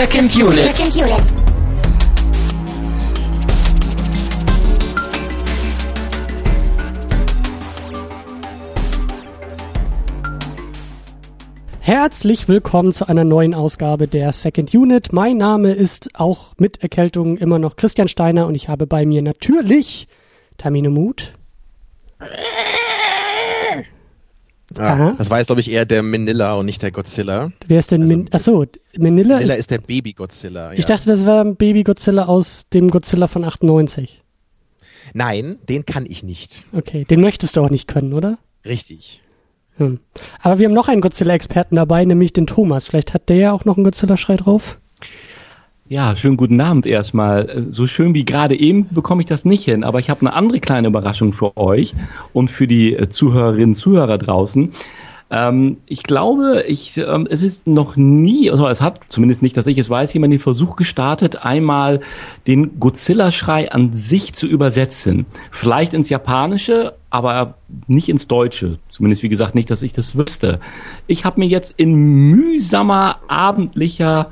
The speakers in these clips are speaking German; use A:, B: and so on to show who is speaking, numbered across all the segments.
A: Second Unit. Second Unit.
B: Herzlich willkommen zu einer neuen Ausgabe der Second Unit. Mein Name ist auch mit Erkältung immer noch Christian Steiner und ich habe bei mir natürlich Tamine Mut.
C: Ah, das war jetzt, glaube ich, eher der Manila und nicht der Godzilla.
B: Wer ist denn
C: Also,
B: Min Achso, Manila,
C: Manila
B: ist,
C: ist der Baby-Godzilla.
B: Ich
C: ja.
B: dachte, das war ein Baby Godzilla aus dem Godzilla von 98.
C: Nein, den kann ich nicht.
B: Okay, den möchtest du auch nicht können, oder?
C: Richtig.
B: Hm. Aber wir haben noch einen Godzilla-Experten dabei, nämlich den Thomas. Vielleicht hat der ja auch noch einen Godzilla-Schrei drauf.
D: Ja, schönen guten Abend erstmal. So schön wie gerade eben bekomme ich das nicht hin, aber ich habe eine andere kleine Überraschung für euch und für die äh, Zuhörerinnen und Zuhörer draußen. Ähm, ich glaube, ich, ähm, es ist noch nie, also es hat zumindest nicht, dass ich es weiß, jemand den Versuch gestartet, einmal den Godzilla-Schrei an sich zu übersetzen. Vielleicht ins Japanische, aber nicht ins Deutsche. Zumindest, wie gesagt, nicht, dass ich das wüsste. Ich habe mir jetzt in mühsamer, abendlicher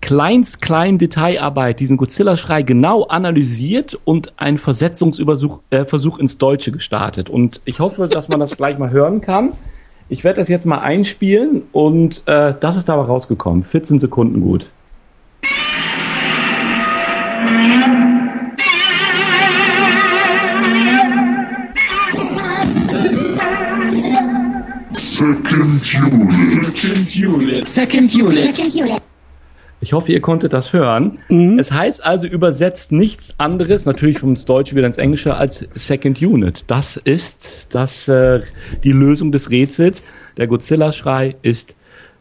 D: kleinst kleinen Detailarbeit diesen Godzilla-Schrei genau analysiert und einen Versetzungsversuch äh, Versuch ins Deutsche gestartet. Und ich hoffe, dass man das gleich mal hören kann. Ich werde das jetzt mal einspielen und äh, das ist dabei rausgekommen. 14 Sekunden gut.
E: Second Unit.
A: Second Unit. Second Unit.
F: Second Unit.
D: Ich hoffe, ihr konntet das hören. Es heißt also übersetzt nichts anderes, natürlich vom Deutsche wieder ins Englische, als Second Unit. Das ist das, äh, die Lösung des Rätsels. Der Godzilla-Schrei ist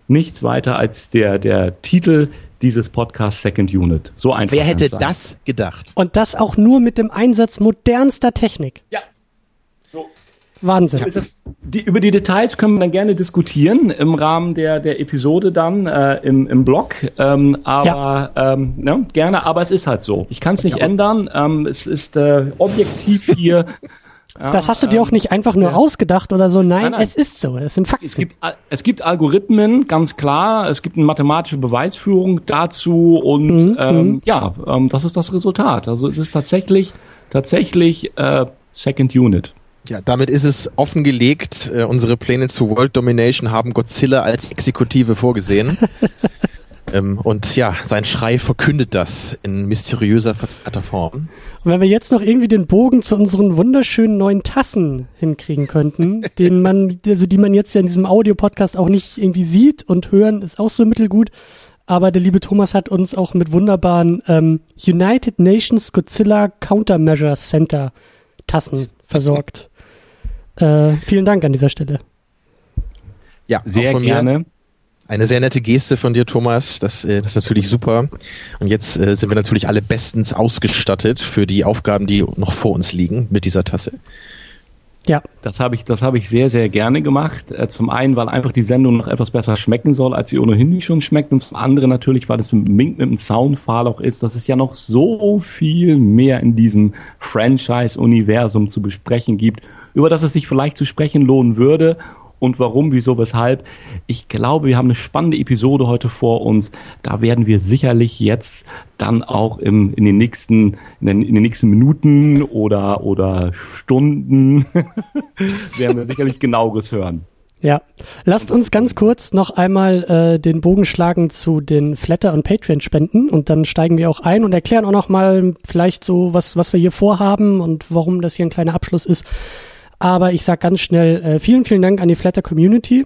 D: nichts weiter als der, der Titel dieses Podcasts Second Unit. So einfach.
C: Wer hätte das gedacht?
B: Und das auch nur mit dem Einsatz modernster Technik.
D: Ja. So.
B: Wahnsinn.
D: Das- Die, über die Details können wir dann gerne diskutieren im Rahmen der, der Episode dann äh, im, im Blog. Ähm, aber ähm, ne, gerne, aber es ist halt so. Ich kann es nicht ändern. Ähm, es ist äh, objektiv hier. Ja,
B: Das hast du dir auch nicht einfach nur ausgedacht oder so. Nein,
D: Nein, nein.
B: es ist so. Es sind Fakten.
D: Es gibt, es gibt Algorithmen, ganz klar. Es gibt eine mathematische Beweisführung dazu und ähm, ja, ähm, das ist das Resultat. Also es ist tatsächlich, tatsächlich äh, Second Unit.
C: Ja, damit ist es offengelegt. Äh, unsere Pläne zu World Domination haben Godzilla als Exekutive vorgesehen. ähm, und ja, sein Schrei verkündet das in mysteriöser, verzerrter Form.
B: Und wenn wir jetzt noch irgendwie den Bogen zu unseren wunderschönen neuen Tassen hinkriegen könnten, den man, also die man jetzt ja in diesem Audio-Podcast auch nicht irgendwie sieht und hören, ist auch so mittelgut. Aber der liebe Thomas hat uns auch mit wunderbaren ähm, United Nations Godzilla Countermeasure Center Tassen versorgt. Äh, vielen Dank an dieser Stelle.
C: Ja,
D: Sehr
C: von mir
D: gerne.
C: Eine sehr nette Geste von dir, Thomas. Das, äh, das ist natürlich super. Und jetzt äh, sind wir natürlich alle bestens ausgestattet für die Aufgaben, die noch vor uns liegen mit dieser Tasse.
B: Ja,
D: Das habe ich, das habe ich sehr, sehr gerne gemacht. Äh, Zum einen, weil einfach die Sendung noch etwas besser schmecken soll, als sie ohnehin nicht schon schmeckt. Und zum anderen natürlich, weil es mit, mit einem Soundfall auch ist, dass es ja noch so viel mehr in diesem Franchise-Universum zu besprechen gibt, über das es sich vielleicht zu sprechen lohnen würde. Und warum, wieso, weshalb? Ich glaube, wir haben eine spannende Episode heute vor uns. Da werden wir sicherlich jetzt dann auch im, in den nächsten, in den, in den nächsten Minuten oder, oder Stunden werden wir sicherlich genaueres hören.
B: Ja, lasst uns ganz kurz noch einmal äh, den Bogen schlagen zu den Flatter- und Patreon-Spenden und dann steigen wir auch ein und erklären auch noch mal vielleicht so, was, was wir hier vorhaben und warum das hier ein kleiner Abschluss ist. Aber ich sag ganz schnell äh, vielen, vielen Dank an die Flatter-Community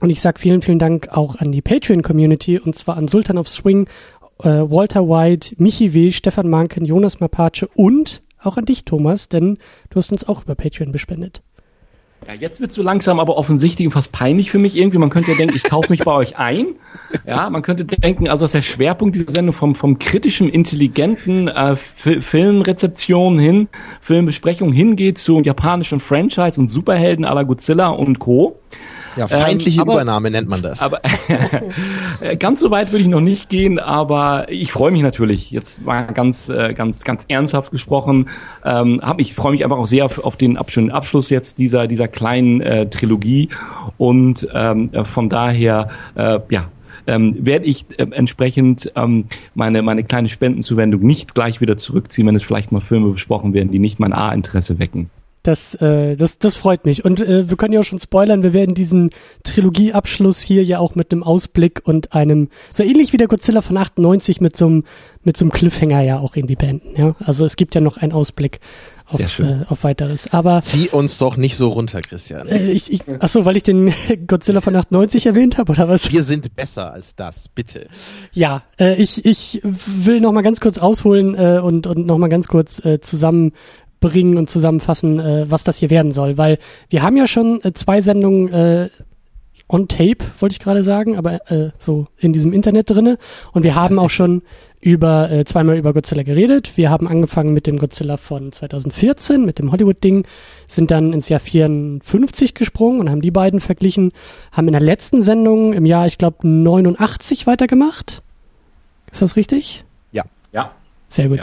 B: und ich sag vielen, vielen Dank auch an die Patreon-Community und zwar an Sultan of Swing, äh, Walter White, Michi W., Stefan Manken, Jonas Mapace und auch an dich, Thomas, denn du hast uns auch über Patreon bespendet.
D: Ja, jetzt wird so langsam aber offensichtlich und fast peinlich für mich irgendwie. Man könnte ja denken, ich kaufe mich bei euch ein. Ja, man könnte denken, also dass der Schwerpunkt dieser Sendung vom, vom kritischen, intelligenten äh, Fi- Filmrezeption hin, Filmbesprechung hingeht zu japanischen Franchise und Superhelden à la Godzilla und Co.
C: Ja, feindliche
D: Ähm, aber-
C: Übernahme nennt man das.
D: Aber ganz so weit würde ich noch nicht gehen, aber ich freue mich natürlich. Jetzt mal ganz, äh, ganz, ganz ernsthaft gesprochen. Ähm, hab, ich freue mich einfach auch sehr auf, auf den schönen Abschluss jetzt dieser, dieser kleinen äh, Trilogie. Und ähm, äh, von daher, äh, ja, ähm, werde ich äh, entsprechend ähm, meine, meine kleine Spendenzuwendung nicht gleich wieder zurückziehen, wenn es vielleicht mal Filme besprochen werden, die nicht mein A-Interesse wecken.
B: Das, äh, das, das freut mich. Und äh, wir können ja auch schon spoilern, wir werden diesen Trilogieabschluss hier ja auch mit einem Ausblick und einem, so ähnlich wie der Godzilla von 98 mit so einem, mit so einem Cliffhanger ja auch irgendwie beenden. Ja? Also es gibt ja noch einen Ausblick auf, äh, auf weiteres. Aber
C: zieh uns doch nicht so runter, Christian.
B: Äh, ich, ich, ach so, weil ich den Godzilla von 98 erwähnt habe oder was?
C: Wir sind besser als das, bitte.
B: Ja, äh, ich, ich will noch mal ganz kurz ausholen äh, und und noch mal ganz kurz äh, zusammen bringen und zusammenfassen, äh, was das hier werden soll. Weil wir haben ja schon äh, zwei Sendungen äh, on tape, wollte ich gerade sagen, aber äh, so in diesem Internet drinne. Und wir haben auch schon über äh, zweimal über Godzilla geredet. Wir haben angefangen mit dem Godzilla von 2014, mit dem Hollywood-Ding, sind dann ins Jahr 54 gesprungen und haben die beiden verglichen, haben in der letzten Sendung im Jahr, ich glaube, 89 weitergemacht. Ist das richtig? Sehr gut.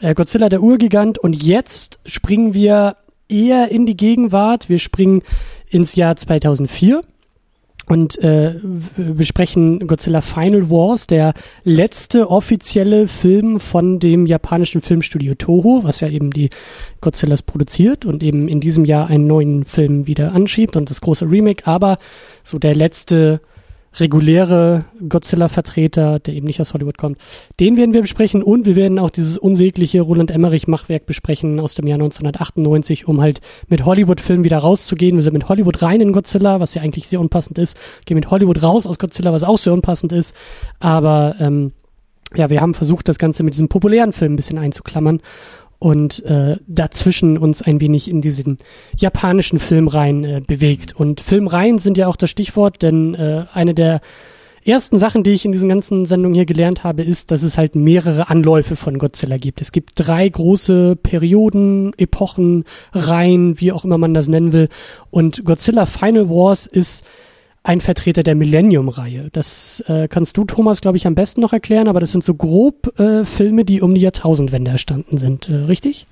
B: Ja. Äh, Godzilla der Urgigant und jetzt springen wir eher in die Gegenwart. Wir springen ins Jahr 2004 und äh, besprechen Godzilla Final Wars, der letzte offizielle Film von dem japanischen Filmstudio Toho, was ja eben die Godzillas produziert und eben in diesem Jahr einen neuen Film wieder anschiebt und das große Remake, aber so der letzte reguläre Godzilla-Vertreter, der eben nicht aus Hollywood kommt. Den werden wir besprechen und wir werden auch dieses unsägliche Roland Emmerich-Machwerk besprechen aus dem Jahr 1998, um halt mit Hollywood-Filmen wieder rauszugehen. Wir sind mit Hollywood rein in Godzilla, was ja eigentlich sehr unpassend ist. Gehen mit Hollywood raus aus Godzilla, was auch sehr unpassend ist. Aber ähm, ja, wir haben versucht, das Ganze mit diesem populären Film ein bisschen einzuklammern und äh, dazwischen uns ein wenig in diesen japanischen Filmreihen äh, bewegt. Und Filmreihen sind ja auch das Stichwort, denn äh, eine der ersten Sachen, die ich in diesen ganzen Sendungen hier gelernt habe, ist, dass es halt mehrere Anläufe von Godzilla gibt. Es gibt drei große Perioden, Epochen, Reihen, wie auch immer man das nennen will. Und Godzilla Final Wars ist ein Vertreter der Millennium-Reihe. Das äh, kannst du, Thomas, glaube ich, am besten noch erklären, aber das sind so grob äh, Filme, die um die Jahrtausendwende erstanden sind, äh, richtig?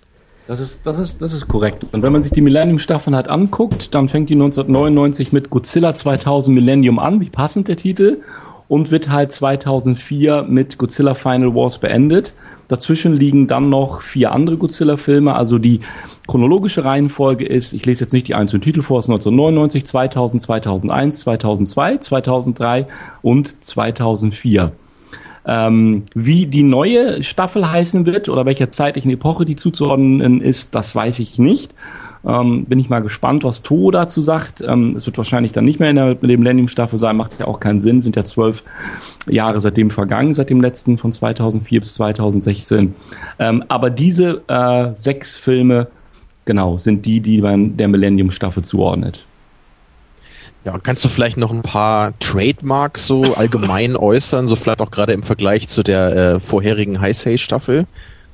D: Das ist, das, ist, das ist korrekt. Und wenn man sich die Millennium-Staffeln halt anguckt, dann fängt die 1999 mit Godzilla 2000 Millennium an, wie passend der Titel, und wird halt 2004 mit Godzilla Final Wars beendet. Dazwischen liegen dann noch vier andere Godzilla-Filme. Also die chronologische Reihenfolge ist, ich lese jetzt nicht die einzelnen Titel vor, es ist 1999, 2000, 2001, 2002, 2003 und 2004. Ähm, wie die neue Staffel heißen wird oder welcher zeitlichen Epoche die zuzuordnen ist, das weiß ich nicht. Ähm, bin ich mal gespannt, was To dazu sagt. Ähm, es wird wahrscheinlich dann nicht mehr in der Millennium-Staffel sein, macht ja auch keinen Sinn, sind ja zwölf Jahre seitdem vergangen, seit dem letzten von 2004 bis 2016. Ähm, aber diese äh, sechs Filme, genau, sind die, die man der Millennium-Staffel zuordnet.
C: Ja, kannst du vielleicht noch ein paar Trademarks so allgemein äußern, so vielleicht auch gerade im Vergleich zu der äh, vorherigen High Say Staffel?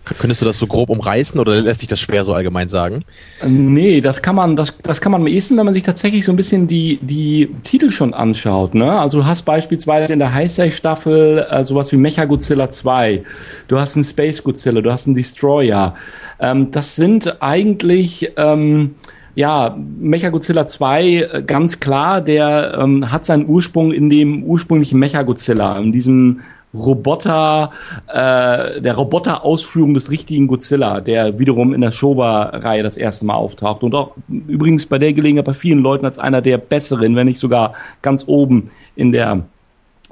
C: Könntest du das so grob umreißen oder lässt sich das schwer so allgemein sagen?
D: Nee, das kann man, das, das kann man am ehesten, wenn man sich tatsächlich so ein bisschen die, die Titel schon anschaut. Ne? Also du hast beispielsweise in der Heisei-Staffel äh, sowas wie Mecha Godzilla 2, du hast einen Space Godzilla, du hast einen Destroyer. Ähm, das sind eigentlich ähm, ja, Mechagodzilla 2, äh, ganz klar, der ähm, hat seinen Ursprung in dem ursprünglichen Mechagodzilla, in diesem Roboter, äh, der Roboter-Ausführung des richtigen Godzilla, der wiederum in der Showa-Reihe das erste Mal auftaucht und auch übrigens bei der Gelegenheit bei vielen Leuten als einer der besseren, wenn nicht sogar ganz oben in der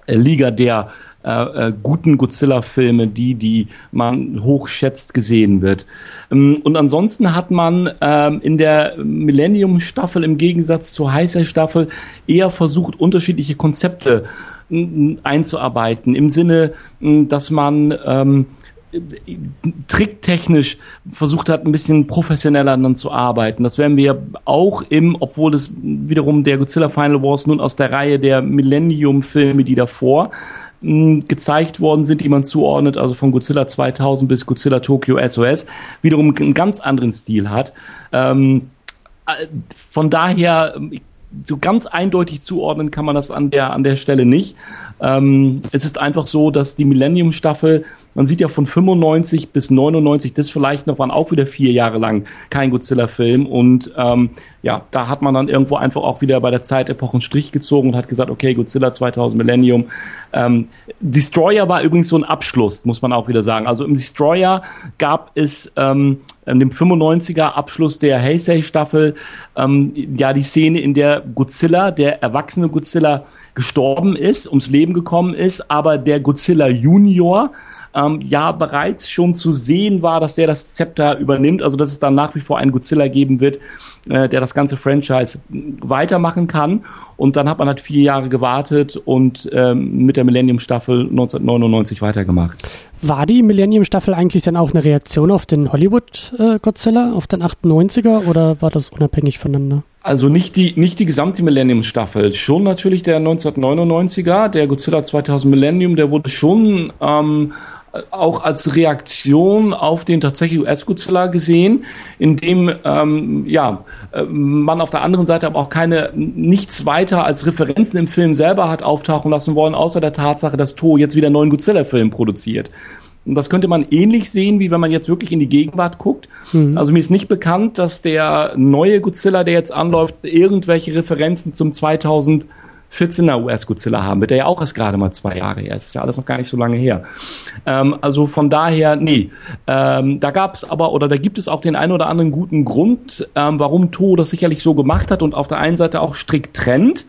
D: äh, Liga der äh, äh, guten Godzilla-Filme, die, die man hochschätzt, gesehen wird. Ähm, und ansonsten hat man ähm, in der Millennium-Staffel im Gegensatz zur Heißer-Staffel eher versucht, unterschiedliche Konzepte einzuarbeiten, im Sinne, dass man ähm, tricktechnisch versucht hat, ein bisschen professioneller dann zu arbeiten. Das werden wir auch im, obwohl es wiederum der Godzilla Final Wars nun aus der Reihe der Millennium-Filme, die davor gezeigt worden sind, die man zuordnet, also von Godzilla 2000 bis Godzilla Tokyo SOS, wiederum einen ganz anderen Stil hat. Ähm, äh, von daher so ganz eindeutig zuordnen kann man das an der, an der Stelle nicht. Ähm, es ist einfach so, dass die Millennium-Staffel, man sieht ja von 95 bis 99, das vielleicht noch waren auch wieder vier Jahre lang kein Godzilla-Film und ähm, ja, da hat man dann irgendwo einfach auch wieder bei der Zeitepoche einen Strich gezogen und hat gesagt, okay, Godzilla 2000 Millennium. Ähm, Destroyer war übrigens so ein Abschluss, muss man auch wieder sagen. Also im Destroyer gab es ähm, in dem 95er Abschluss der Heisei-Staffel. Ähm, ja die Szene, in der Godzilla, der erwachsene Godzilla, gestorben ist, ums Leben gekommen ist, aber der Godzilla Junior ähm, ja bereits schon zu sehen war, dass der das Zepter übernimmt, also dass es dann nach wie vor einen Godzilla geben wird, äh, der das ganze Franchise weitermachen kann. Und dann hat man halt vier Jahre gewartet und ähm, mit der Millennium-Staffel 1999 weitergemacht.
B: War die Millennium-Staffel eigentlich dann auch eine Reaktion auf den Hollywood-Godzilla, auf den 98er oder war das unabhängig voneinander?
D: Also nicht die, nicht die gesamte Millennium-Staffel, schon natürlich der 1999er, der Godzilla 2000 Millennium, der wurde schon ähm, auch als Reaktion auf den tatsächlich US-Godzilla gesehen, in dem ähm, ja, äh, man auf der anderen Seite aber auch keine nichts weiter als Referenzen im Film selber hat auftauchen lassen wollen, außer der Tatsache, dass To jetzt wieder einen neuen Godzilla-Film produziert. Und das könnte man ähnlich sehen, wie wenn man jetzt wirklich in die Gegenwart guckt. Mhm. Also mir ist nicht bekannt, dass der neue Godzilla, der jetzt anläuft, irgendwelche Referenzen zum 2000 14er US-Godzilla haben wird, der ja auch erst gerade mal zwei Jahre her ist. Ist ja alles noch gar nicht so lange her. Ähm, also von daher, nee. Ähm, da gab es aber, oder da gibt es auch den einen oder anderen guten Grund, ähm, warum To das sicherlich so gemacht hat und auf der einen Seite auch strikt trennt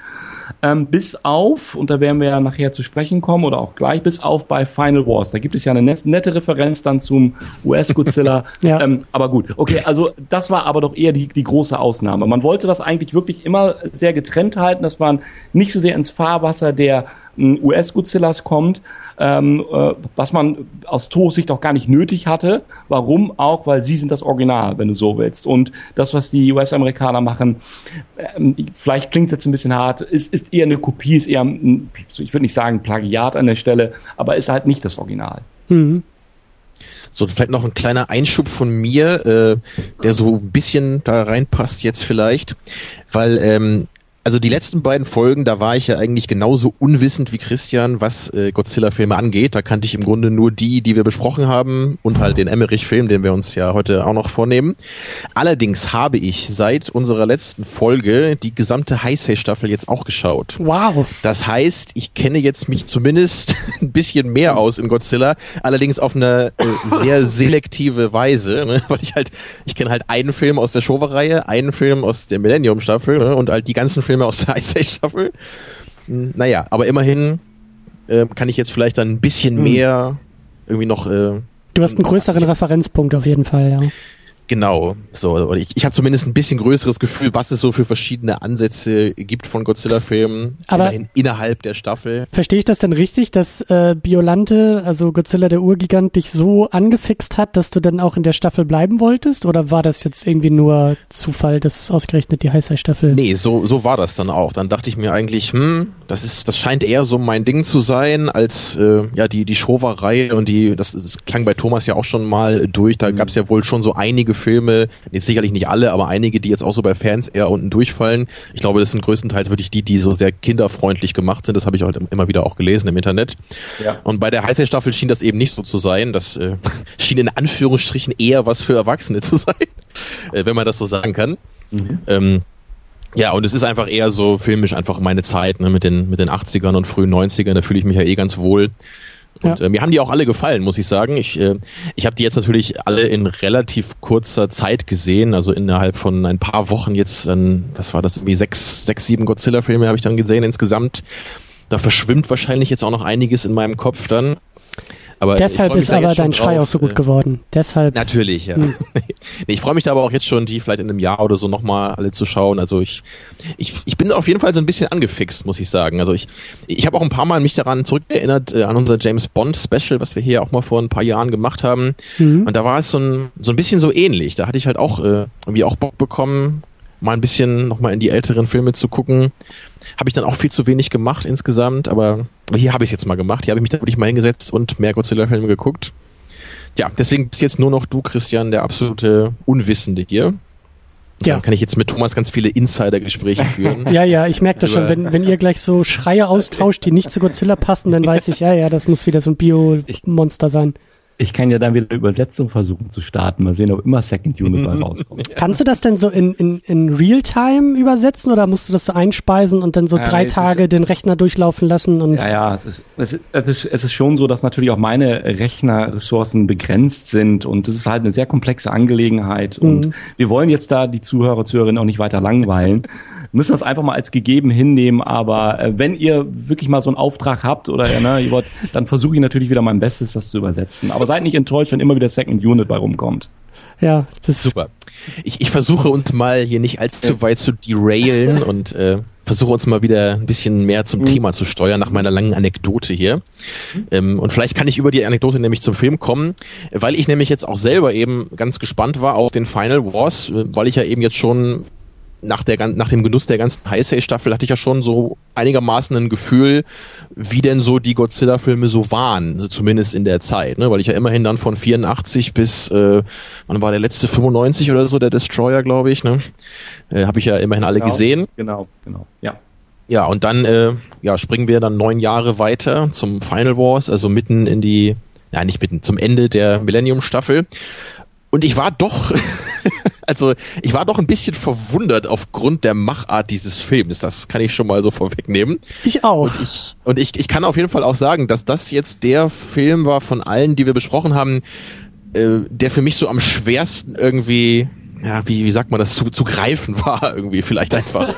D: ähm, bis auf, und da werden wir ja nachher zu sprechen kommen oder auch gleich, bis auf bei Final Wars. Da gibt es ja eine nette Referenz dann zum US-Godzilla. ja. ähm, aber gut, okay, also das war aber doch eher die, die große Ausnahme. Man wollte das eigentlich wirklich immer sehr getrennt halten, dass man nicht so sehr ins Fahrwasser der US-Godzillas kommt, ähm, äh, was man aus Toos Sicht auch gar nicht nötig hatte. Warum? Auch, weil sie sind das Original, wenn du so willst. Und das, was die US-Amerikaner machen, ähm, vielleicht klingt jetzt ein bisschen hart, ist, ist eher eine Kopie, ist eher, ein, ich würde nicht sagen Plagiat an der Stelle, aber ist halt nicht das Original. Mhm.
C: So, vielleicht noch ein kleiner Einschub von mir, äh, der so ein bisschen da reinpasst jetzt vielleicht, weil ähm, also die letzten beiden Folgen, da war ich ja eigentlich genauso unwissend wie Christian, was äh, Godzilla-Filme angeht. Da kannte ich im Grunde nur die, die wir besprochen haben und halt den Emmerich-Film, den wir uns ja heute auch noch vornehmen. Allerdings habe ich seit unserer letzten Folge die gesamte Heisei-Staffel jetzt auch geschaut.
B: Wow.
C: Das heißt, ich kenne jetzt mich zumindest ein bisschen mehr aus in Godzilla, allerdings auf eine äh, sehr selektive Weise, ne? weil ich halt, ich kenne halt einen Film aus der Showa-Reihe, einen Film aus der Millennium-Staffel ne? und halt die ganzen Filme Filme aus der Ice Age Staffel. Naja, aber immerhin äh, kann ich jetzt vielleicht dann ein bisschen hm. mehr irgendwie noch. Äh,
B: du hast einen größeren Referenzpunkt auf jeden Fall, ja.
C: Genau, so. Ich, ich habe zumindest ein bisschen größeres Gefühl, was es so für verschiedene Ansätze gibt von Godzilla-Filmen innerhalb der Staffel.
B: Verstehe ich das denn richtig, dass äh, Biolante, also Godzilla der Urgigant, dich so angefixt hat, dass du dann auch in der Staffel bleiben wolltest? Oder war das jetzt irgendwie nur Zufall, dass ausgerechnet die Heißei-Staffel?
C: Nee, so, so war das dann auch. Dann dachte ich mir eigentlich, hm, das ist, das scheint eher so mein Ding zu sein, als äh, ja die, die Showa-Reihe und die, das, das klang bei Thomas ja auch schon mal durch, da mhm. gab es ja wohl schon so einige einige Filme, jetzt sicherlich nicht alle, aber einige, die jetzt auch so bei Fans eher unten durchfallen. Ich glaube, das sind größtenteils wirklich die, die so sehr kinderfreundlich gemacht sind. Das habe ich heute immer wieder auch gelesen im Internet. Ja. Und bei der Heiße-Staffel schien das eben nicht so zu sein. Das äh, schien in Anführungsstrichen eher was für Erwachsene zu sein, äh, wenn man das so sagen kann. Mhm. Ähm, ja, und es ist einfach eher so filmisch einfach meine Zeit ne, mit, den, mit den 80ern und frühen 90ern. Da fühle ich mich ja eh ganz wohl. Und ja. äh, mir haben die auch alle gefallen, muss ich sagen. Ich, äh, ich habe die jetzt natürlich alle in relativ kurzer Zeit gesehen, also innerhalb von ein paar Wochen jetzt, ähm, was war das, irgendwie sechs, sechs, sieben Godzilla-Filme habe ich dann gesehen insgesamt. Da verschwimmt wahrscheinlich jetzt auch noch einiges in meinem Kopf dann.
B: Aber Deshalb ist aber dein Schrei drauf, auch so gut äh, geworden. Deshalb.
C: Natürlich, ja. Hm. ich freue mich da aber auch jetzt schon, die vielleicht in einem Jahr oder so nochmal alle zu schauen. Also ich, ich, ich bin auf jeden Fall so ein bisschen angefixt, muss ich sagen. Also ich, ich habe auch ein paar Mal mich daran zurückerinnert, äh, an unser James Bond Special, was wir hier auch mal vor ein paar Jahren gemacht haben. Mhm. Und da war es so ein, so ein bisschen so ähnlich. Da hatte ich halt auch äh, irgendwie auch Bock bekommen, mal ein bisschen nochmal in die älteren Filme zu gucken. Habe ich dann auch viel zu wenig gemacht insgesamt, aber hier habe ich es jetzt mal gemacht. Hier habe ich mich dann wirklich mal hingesetzt und mehr Godzilla-Filme geguckt. Ja, deswegen bist jetzt nur noch du, Christian, der absolute Unwissende hier. Ja. Dann kann ich jetzt mit Thomas ganz viele Insider-Gespräche führen.
B: ja, ja, ich merke das schon. Wenn, wenn ihr gleich so Schreie austauscht, die nicht zu Godzilla passen, dann weiß ich, ja, ja, das muss wieder so ein Bio-Monster sein.
D: Ich kann ja dann wieder Übersetzung versuchen zu starten. Mal sehen, ob immer Second Unit bei rauskommt.
B: Kannst du das denn so in, in, in Realtime übersetzen oder musst du das so einspeisen und dann so ja, drei Tage den Rechner durchlaufen lassen? Und
D: ja, ja, es ist, es, ist, es, ist, es ist schon so, dass natürlich auch meine Rechnerressourcen begrenzt sind und es ist halt eine sehr komplexe Angelegenheit und mhm. wir wollen jetzt da die Zuhörer, Zuhörerinnen auch nicht weiter langweilen müssen das einfach mal als gegeben hinnehmen. Aber äh, wenn ihr wirklich mal so einen Auftrag habt oder ne, ihr wollt, dann versuche ich natürlich wieder mein Bestes, das zu übersetzen. Aber seid nicht enttäuscht, wenn immer wieder Second Unit bei rumkommt.
B: Ja, das
C: ist super. Ich, ich versuche uns mal hier nicht allzu weit zu derailen und äh, versuche uns mal wieder ein bisschen mehr zum mhm. Thema zu steuern nach meiner langen Anekdote hier. Ähm, und vielleicht kann ich über die Anekdote nämlich zum Film kommen, weil ich nämlich jetzt auch selber eben ganz gespannt war auf den Final Wars, äh, weil ich ja eben jetzt schon nach, der, nach dem Genuss der ganzen Heisei-Staffel hatte ich ja schon so einigermaßen ein Gefühl, wie denn so die Godzilla-Filme so waren, also zumindest in der Zeit, ne? weil ich ja immerhin dann von 84 bis, äh, wann war der letzte, 95 oder so, der Destroyer, glaube ich, ne? Äh, habe ich ja immerhin alle
D: genau,
C: gesehen.
D: Genau, genau, ja.
C: Ja, und dann äh, ja, springen wir dann neun Jahre weiter zum Final Wars, also mitten in die, ja nicht mitten, zum Ende der Millennium-Staffel. Und ich war doch Also ich war doch ein bisschen verwundert aufgrund der Machart dieses Films. Das kann ich schon mal so vorwegnehmen.
B: Ich auch.
C: Und ich, und ich, ich kann auf jeden Fall auch sagen, dass das jetzt der Film war von allen, die wir besprochen haben, äh, der für mich so am schwersten irgendwie ja, wie, wie sagt man das, zu, zu greifen war irgendwie vielleicht einfach.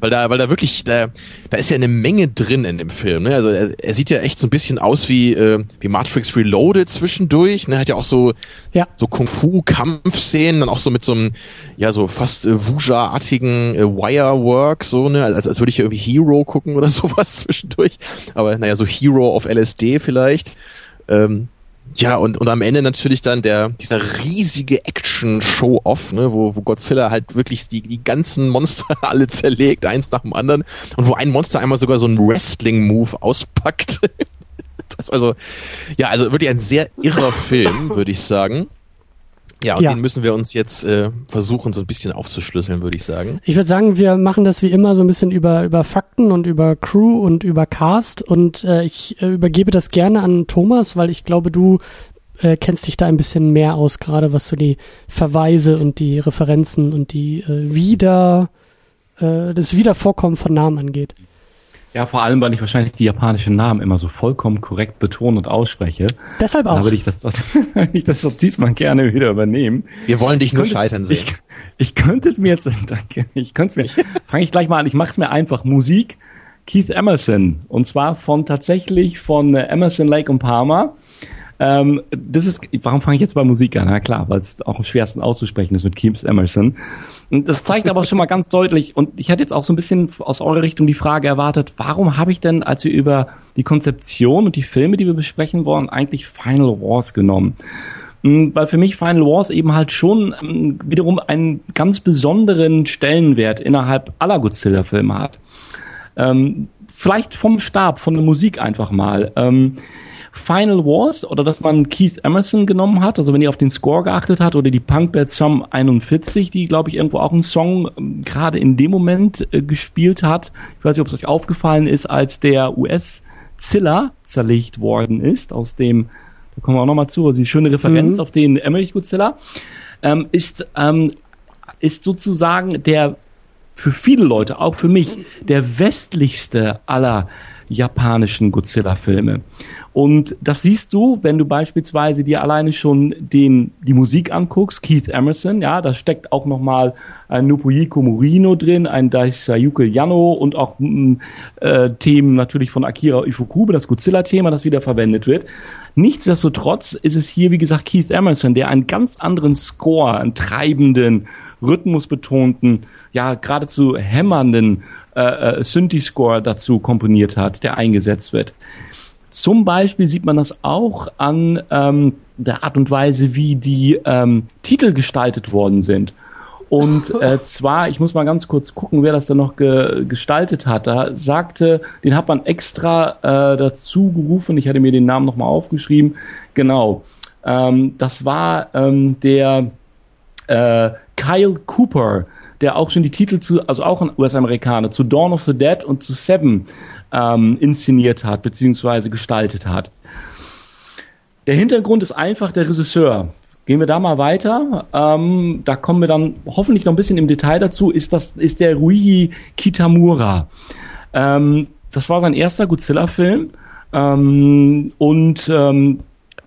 C: Weil da, weil da wirklich, da, da ist ja eine Menge drin in dem Film. Ne? Also er, er sieht ja echt so ein bisschen aus wie, äh, wie Matrix Reloaded zwischendurch. Ne? Hat ja auch so, ja. so Kung-Fu-Kampfszenen, dann auch so mit so einem, ja, so fast äh, Wuja-artigen äh, Wire-Work, so, ne? Als, als würde ich ja irgendwie Hero gucken oder sowas zwischendurch. Aber naja, so Hero auf LSD vielleicht. Ähm, ja, und, und am Ende natürlich dann der, dieser riesige Action-Show-Off, ne, wo, wo Godzilla halt wirklich die, die ganzen Monster alle zerlegt, eins nach dem anderen. Und wo ein Monster einmal sogar so einen Wrestling-Move auspackt. also, ja, also wirklich ein sehr irrer Film, würde ich sagen. Ja, und ja. den müssen wir uns jetzt äh, versuchen, so ein bisschen aufzuschlüsseln, würde ich sagen.
B: Ich würde sagen, wir machen das wie immer so ein bisschen über, über Fakten und über Crew und über Cast. Und äh, ich äh, übergebe das gerne an Thomas, weil ich glaube, du äh, kennst dich da ein bisschen mehr aus, gerade was so die Verweise und die Referenzen und die äh, Wieder, äh, das Wiedervorkommen von Namen angeht.
D: Ja, vor allem, weil ich wahrscheinlich die japanischen Namen immer so vollkommen korrekt betone und ausspreche.
B: Deshalb auch. Da
D: würde ich das, doch, ich das doch diesmal gerne wieder übernehmen.
C: Wir wollen dich nur scheitern es, sehen.
D: Ich, ich, könnte es mir jetzt, danke, ich könnte es mir, fange ich gleich mal an, ich mache es mir einfach. Musik, Keith Emerson. Und zwar von tatsächlich von äh, Emerson, Lake und Palmer. Ähm, das ist, warum fange ich jetzt bei Musik an? Na klar, weil es auch am schwersten auszusprechen ist mit Keith Emerson. Und das zeigt aber schon mal ganz deutlich, und ich hatte jetzt auch so ein bisschen aus eurer Richtung die Frage erwartet, warum habe ich denn, als wir über die Konzeption und die Filme, die wir besprechen wollen, eigentlich Final Wars genommen? Hm, weil für mich Final Wars eben halt schon ähm, wiederum einen ganz besonderen Stellenwert innerhalb aller Godzilla-Filme hat. Ähm, vielleicht vom Stab, von der Musik einfach mal. Ähm, Final Wars oder dass man Keith Emerson genommen hat, also wenn ihr auf den Score geachtet habt oder die Punkband Sum 41, die glaube ich irgendwo auch einen Song ähm, gerade in dem Moment äh, gespielt hat. Ich weiß nicht, ob es euch aufgefallen ist, als der US Zilla zerlegt worden ist, aus dem, da kommen wir auch nochmal zu, also die schöne Referenz mhm. auf den Emmerich Godzilla, ähm, ist, ähm, ist sozusagen der für viele Leute, auch für mich, der westlichste aller japanischen Godzilla-Filme. Und das siehst du, wenn du beispielsweise dir alleine schon den, die Musik anguckst, Keith Emerson, ja, da steckt auch nochmal ein Nopuyiko Morino drin, ein Daisayuke Yano und auch mm, äh, Themen natürlich von Akira Ifukube, das Godzilla-Thema, das wieder verwendet wird. Nichtsdestotrotz ist es hier, wie gesagt, Keith Emerson, der einen ganz anderen Score, einen treibenden, rhythmusbetonten, ja, geradezu hämmernden äh, äh, Synthi-Score dazu komponiert hat, der eingesetzt wird. Zum Beispiel sieht man das auch an ähm, der Art und Weise, wie die ähm, Titel gestaltet worden sind. Und äh, zwar, ich muss mal ganz kurz gucken, wer das da noch ge gestaltet hat. Da sagte, den hat man extra äh, dazu gerufen, ich hatte mir den Namen nochmal aufgeschrieben. Genau. Ähm, das war ähm, der äh, Kyle Cooper, der auch schon die Titel zu, also auch ein US-Amerikaner, zu Dawn of the Dead und zu Seven ähm, inszeniert hat, beziehungsweise gestaltet hat. Der Hintergrund ist einfach der Regisseur. Gehen wir da mal weiter. Ähm, da kommen wir dann hoffentlich noch ein bisschen im Detail dazu. Ist das ist der Ruigi Kitamura. Ähm, das war sein erster Godzilla-Film ähm, und ähm,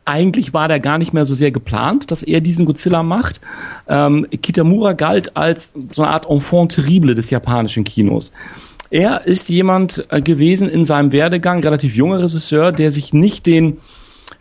D: eigentlich war der gar nicht mehr so sehr geplant, dass er diesen Godzilla macht. Ähm, Kitamura galt als so eine Art Enfant terrible des japanischen Kinos. Er ist jemand äh, gewesen in seinem Werdegang, relativ junger Regisseur, der sich nicht den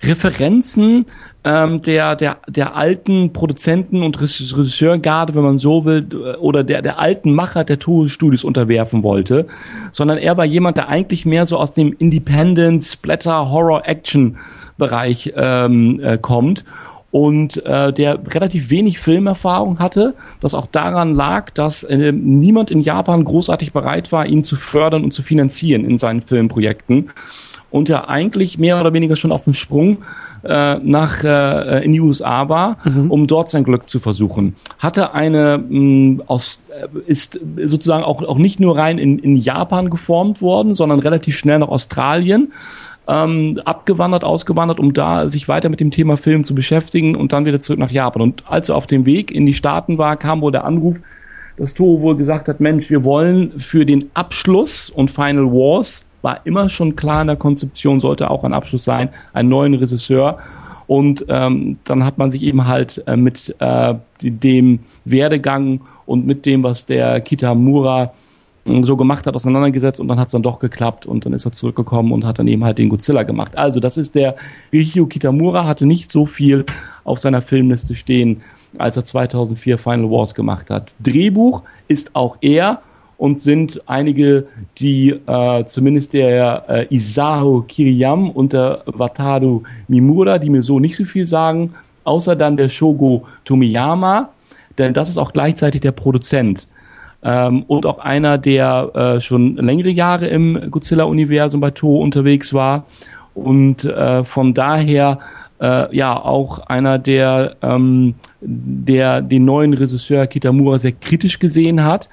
D: Referenzen ähm, der, der, der alten Produzenten und Regisseurgarde, wenn man so will, oder der, der alten Macher der Toho-Studios unterwerfen wollte, sondern er war jemand, der eigentlich mehr so aus dem Independent, Splatter, Horror, Action Bereich ähm, äh, kommt und äh, der relativ wenig Filmerfahrung hatte, was auch daran lag, dass äh, niemand in Japan großartig bereit war, ihn zu fördern und zu finanzieren in seinen Filmprojekten und er eigentlich mehr oder weniger schon auf dem Sprung äh, nach äh, in die USA war, mhm. um dort sein Glück zu versuchen. Hatte eine mh, aus äh, ist sozusagen auch auch nicht nur rein in, in Japan geformt worden, sondern relativ schnell nach Australien. Ähm, abgewandert, ausgewandert, um da sich weiter mit dem Thema Film zu beschäftigen und dann wieder zurück nach Japan. Und als er auf dem Weg in die Staaten war, kam wohl der Anruf, dass Toho wohl gesagt hat, Mensch, wir wollen für den Abschluss und Final Wars war immer schon klar in der Konzeption, sollte auch ein Abschluss sein, einen neuen Regisseur. Und ähm, dann hat man sich eben halt äh, mit äh, dem Werdegang und mit dem, was der Kitamura so gemacht hat, auseinandergesetzt und dann hat es dann doch geklappt und dann ist er zurückgekommen und hat dann eben halt den Godzilla gemacht. Also das ist der Rihio Kitamura, hatte nicht so viel auf seiner Filmliste stehen, als er 2004 Final Wars gemacht hat. Drehbuch ist auch er und sind einige, die äh, zumindest der äh, Isao Kiriyam und der Wataru Mimura, die mir so nicht so viel sagen, außer dann der Shogo Tomiyama, denn das ist auch gleichzeitig der Produzent. Ähm, und auch einer, der äh, schon längere Jahre im Godzilla-Universum bei Toho unterwegs war. Und äh, von daher äh, ja auch einer, der, ähm, der den neuen Regisseur Kitamura sehr kritisch gesehen hat.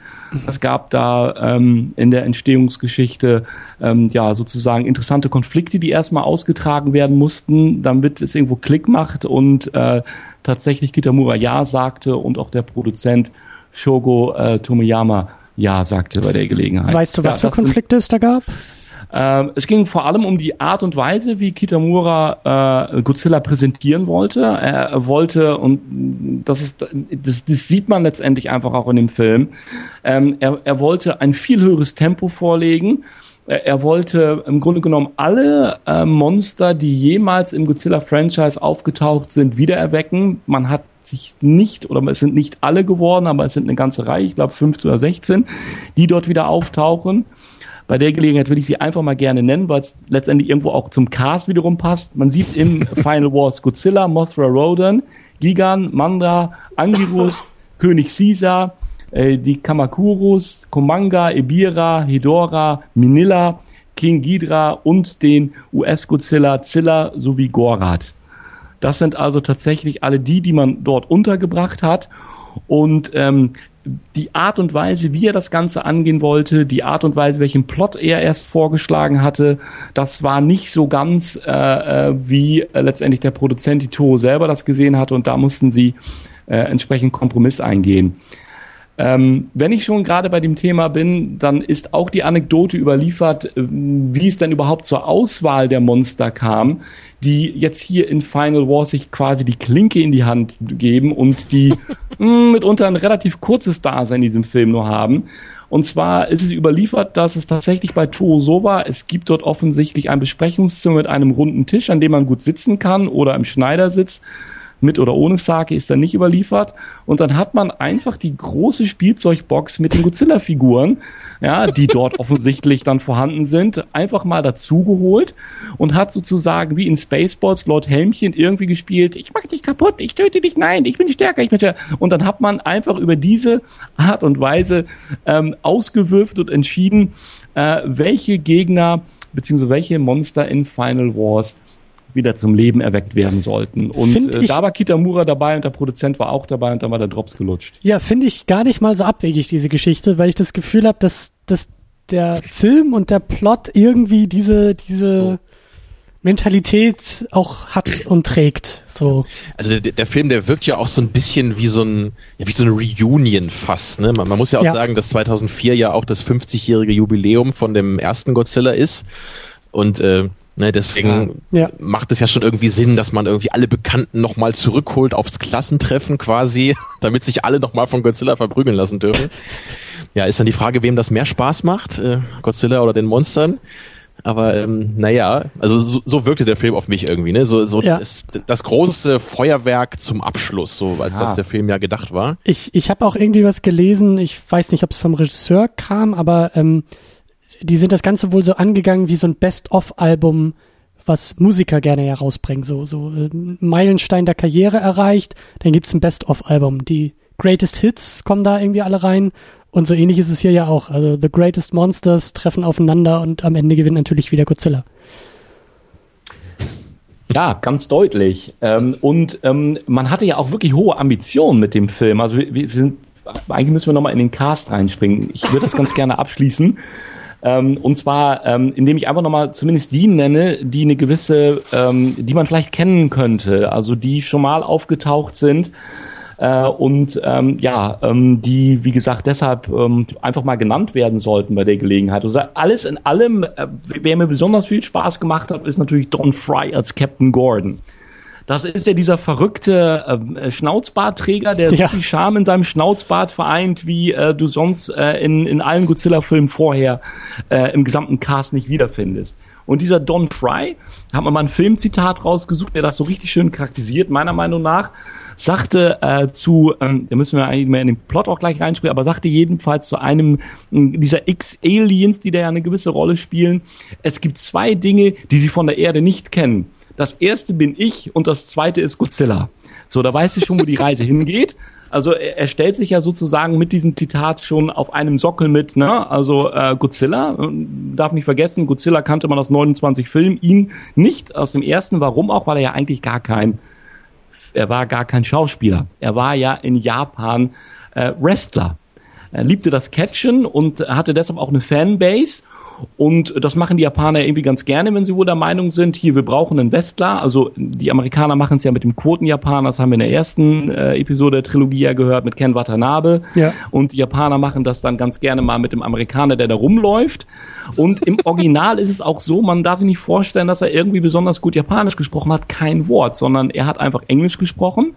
D: Es gab da ähm, in der Entstehungsgeschichte ähm, ja sozusagen interessante Konflikte, die erstmal ausgetragen werden mussten, damit es irgendwo Klick macht und äh, tatsächlich Kitamura ja sagte und auch der Produzent Shogo äh, Tomiyama ja sagte bei der Gelegenheit.
B: Weißt du, was ja, für Konflikte es da gab?
D: Ähm, es ging vor allem um die Art und Weise, wie Kitamura äh, Godzilla präsentieren wollte. Er, er, wollte, und das ist, das, das sieht man letztendlich einfach auch in dem Film, ähm, er, er wollte ein viel höheres Tempo vorlegen. Er, er wollte im Grunde genommen alle äh, Monster, die jemals im Godzilla-Franchise aufgetaucht sind, wiedererwecken. Man hat sich nicht, oder es sind nicht alle geworden, aber es sind eine ganze Reihe, ich glaube 15 oder 16, die dort wieder auftauchen. Bei der Gelegenheit will ich sie einfach mal gerne nennen, weil es letztendlich irgendwo auch zum Cast wiederum passt. Man sieht im Final Wars Godzilla, Mothra Rodan, Gigan, Mandra, Angirus, König Caesar, äh, die Kamakurus, Komanga, Ebira, Hedora, Minilla, King Ghidra und den US-Godzilla Zilla sowie Gorath. Das sind also tatsächlich alle die, die man dort untergebracht hat. Und ähm, die Art und Weise, wie er das Ganze angehen wollte, die Art und Weise, welchen Plot er erst vorgeschlagen hatte, das war nicht so ganz, äh, äh wie äh, letztendlich der Produzent Toro selber das gesehen hatte und da mussten sie äh, entsprechend Kompromiss eingehen. Ähm, wenn ich schon gerade bei dem Thema bin, dann ist auch die Anekdote überliefert, äh, wie es denn überhaupt zur Auswahl der Monster kam, die jetzt hier in Final War sich quasi die Klinke in die Hand geben und die mh, hm, mitunter ein relativ kurzes Dasein in diesem Film nur haben. Und zwar ist es überliefert, dass es tatsächlich bei Toho so war, es gibt dort offensichtlich ein Besprechungszimmer mit einem runden Tisch, an dem man gut sitzen kann oder im Schneidersitz mit oder ohne Sake ist dann nicht überliefert. Und dann hat man einfach die große Spielzeugbox mit den Godzilla-Figuren, ja, die dort offensichtlich dann vorhanden sind, einfach mal dazugeholt und hat sozusagen wie in Spaceballs Lord Helmchen irgendwie gespielt, ich mach dich kaputt, ich töte dich, nein, ich bin stärker, ich bin stärker. Und dann hat man einfach über diese Art und Weise ähm, ausgewürft und entschieden, äh, welche Gegner beziehungsweise welche Monster in Final Wars wieder zum Leben erweckt werden sollten. Und äh,
B: ich-
D: da war Kitamura dabei und der Produzent war auch dabei und dann war der Drops gelutscht.
B: Ja, finde ich gar nicht mal so abwegig, diese Geschichte, weil ich das Gefühl habe, dass, dass der Film und der Plot irgendwie diese, diese Mentalität auch hat und trägt. So.
C: Also der, der Film, der wirkt ja auch so ein bisschen wie so ein, ja, wie so eine Reunion fast. Ne? Man, man muss ja auch
B: Ja.
C: sagen, dass 2004 ja auch das 50-jährige Jubiläum von dem ersten Godzilla ist. Und äh, ne, deswegen
B: Ja.
C: macht es ja schon irgendwie Sinn, dass man irgendwie alle Bekannten nochmal zurückholt aufs Klassentreffen quasi, damit sich alle nochmal von Godzilla verprügeln lassen dürfen. Ja, ist dann die Frage, wem das mehr Spaß macht, äh, Godzilla oder den Monstern. Aber ähm, naja, also so, so wirkte der Film auf mich irgendwie, ne? So, so
B: Ja.
C: das, das große Feuerwerk zum Abschluss, so als
D: Ja.
C: das der Film ja gedacht war.
B: Ich, ich habe auch irgendwie was gelesen, ich weiß nicht, ob es vom Regisseur kam, aber ähm, die sind das Ganze wohl so angegangen wie so ein Best-of-Album, was Musiker gerne herausbringen. So, so äh, Meilenstein der Karriere erreicht, dann gibt's ein Best-of-Album. Die Greatest Hits kommen da irgendwie alle rein. Und so ähnlich ist es hier ja auch. Also The Greatest Monsters treffen aufeinander und am Ende gewinnt natürlich wieder Godzilla.
D: Ja, ganz deutlich. Ähm, und ähm, man hatte ja auch wirklich hohe Ambitionen mit dem Film. Also wir, wir sind, eigentlich müssen wir nochmal in den Cast reinspringen. Ich würde das ganz gerne abschließen. Ähm, und zwar, ähm, indem ich einfach nochmal zumindest die nenne, die eine gewisse, ähm, die man vielleicht kennen könnte, also die schon mal aufgetaucht sind. Äh, und ähm, ja, ähm, die, wie gesagt, deshalb ähm, einfach mal genannt werden sollten bei der Gelegenheit. Also alles in allem, äh, wer mir besonders viel Spaß gemacht hat, ist natürlich Don Fry als Captain Gordon. Das ist ja dieser verrückte äh, Schnauzbartträger, der
B: Ja.
D: so viel Charme in seinem Schnauzbart vereint, wie äh, du sonst äh, in, in allen Godzilla-Filmen vorher äh, im gesamten Cast nicht wiederfindest. Und dieser Don Fry, haben wir mal ein Filmzitat rausgesucht, der das so richtig schön charakterisiert, meiner Meinung nach, sagte äh, zu, ähm, da müssen wir eigentlich mehr in den Plot auch gleich reinspringen, aber sagte jedenfalls zu einem dieser X-Aliens, die da ja eine gewisse Rolle spielen, es gibt zwei Dinge, die sie von der Erde nicht kennen. Das erste bin ich und das zweite ist Godzilla. So, da weißt du schon, wo die Reise hingeht. Also er, er stellt sich ja sozusagen mit diesem Zitat schon auf einem Sockel mit, ne? Also äh, Godzilla, äh, darf nicht vergessen, Godzilla kannte man aus 29 Filmen, ihn nicht aus dem ersten. Warum auch? Weil er ja eigentlich gar kein, er war gar kein Schauspieler. Er war ja in Japan äh, Wrestler. Er liebte das Catchen und hatte deshalb auch eine Fanbase. Und das machen die Japaner irgendwie ganz gerne, wenn sie wohl der Meinung sind, hier, wir brauchen einen Westler. Also die Amerikaner machen es ja mit dem Quoten-Japaner, das haben wir in der ersten äh, Episode der Trilogie ja gehört, mit Ken Watanabe.
B: Ja.
D: Und die Japaner machen das dann ganz gerne mal mit dem Amerikaner, der da rumläuft. Und im Original ist es auch so, man darf sich nicht vorstellen, dass er irgendwie besonders gut Japanisch gesprochen hat, kein Wort, sondern er hat einfach Englisch gesprochen.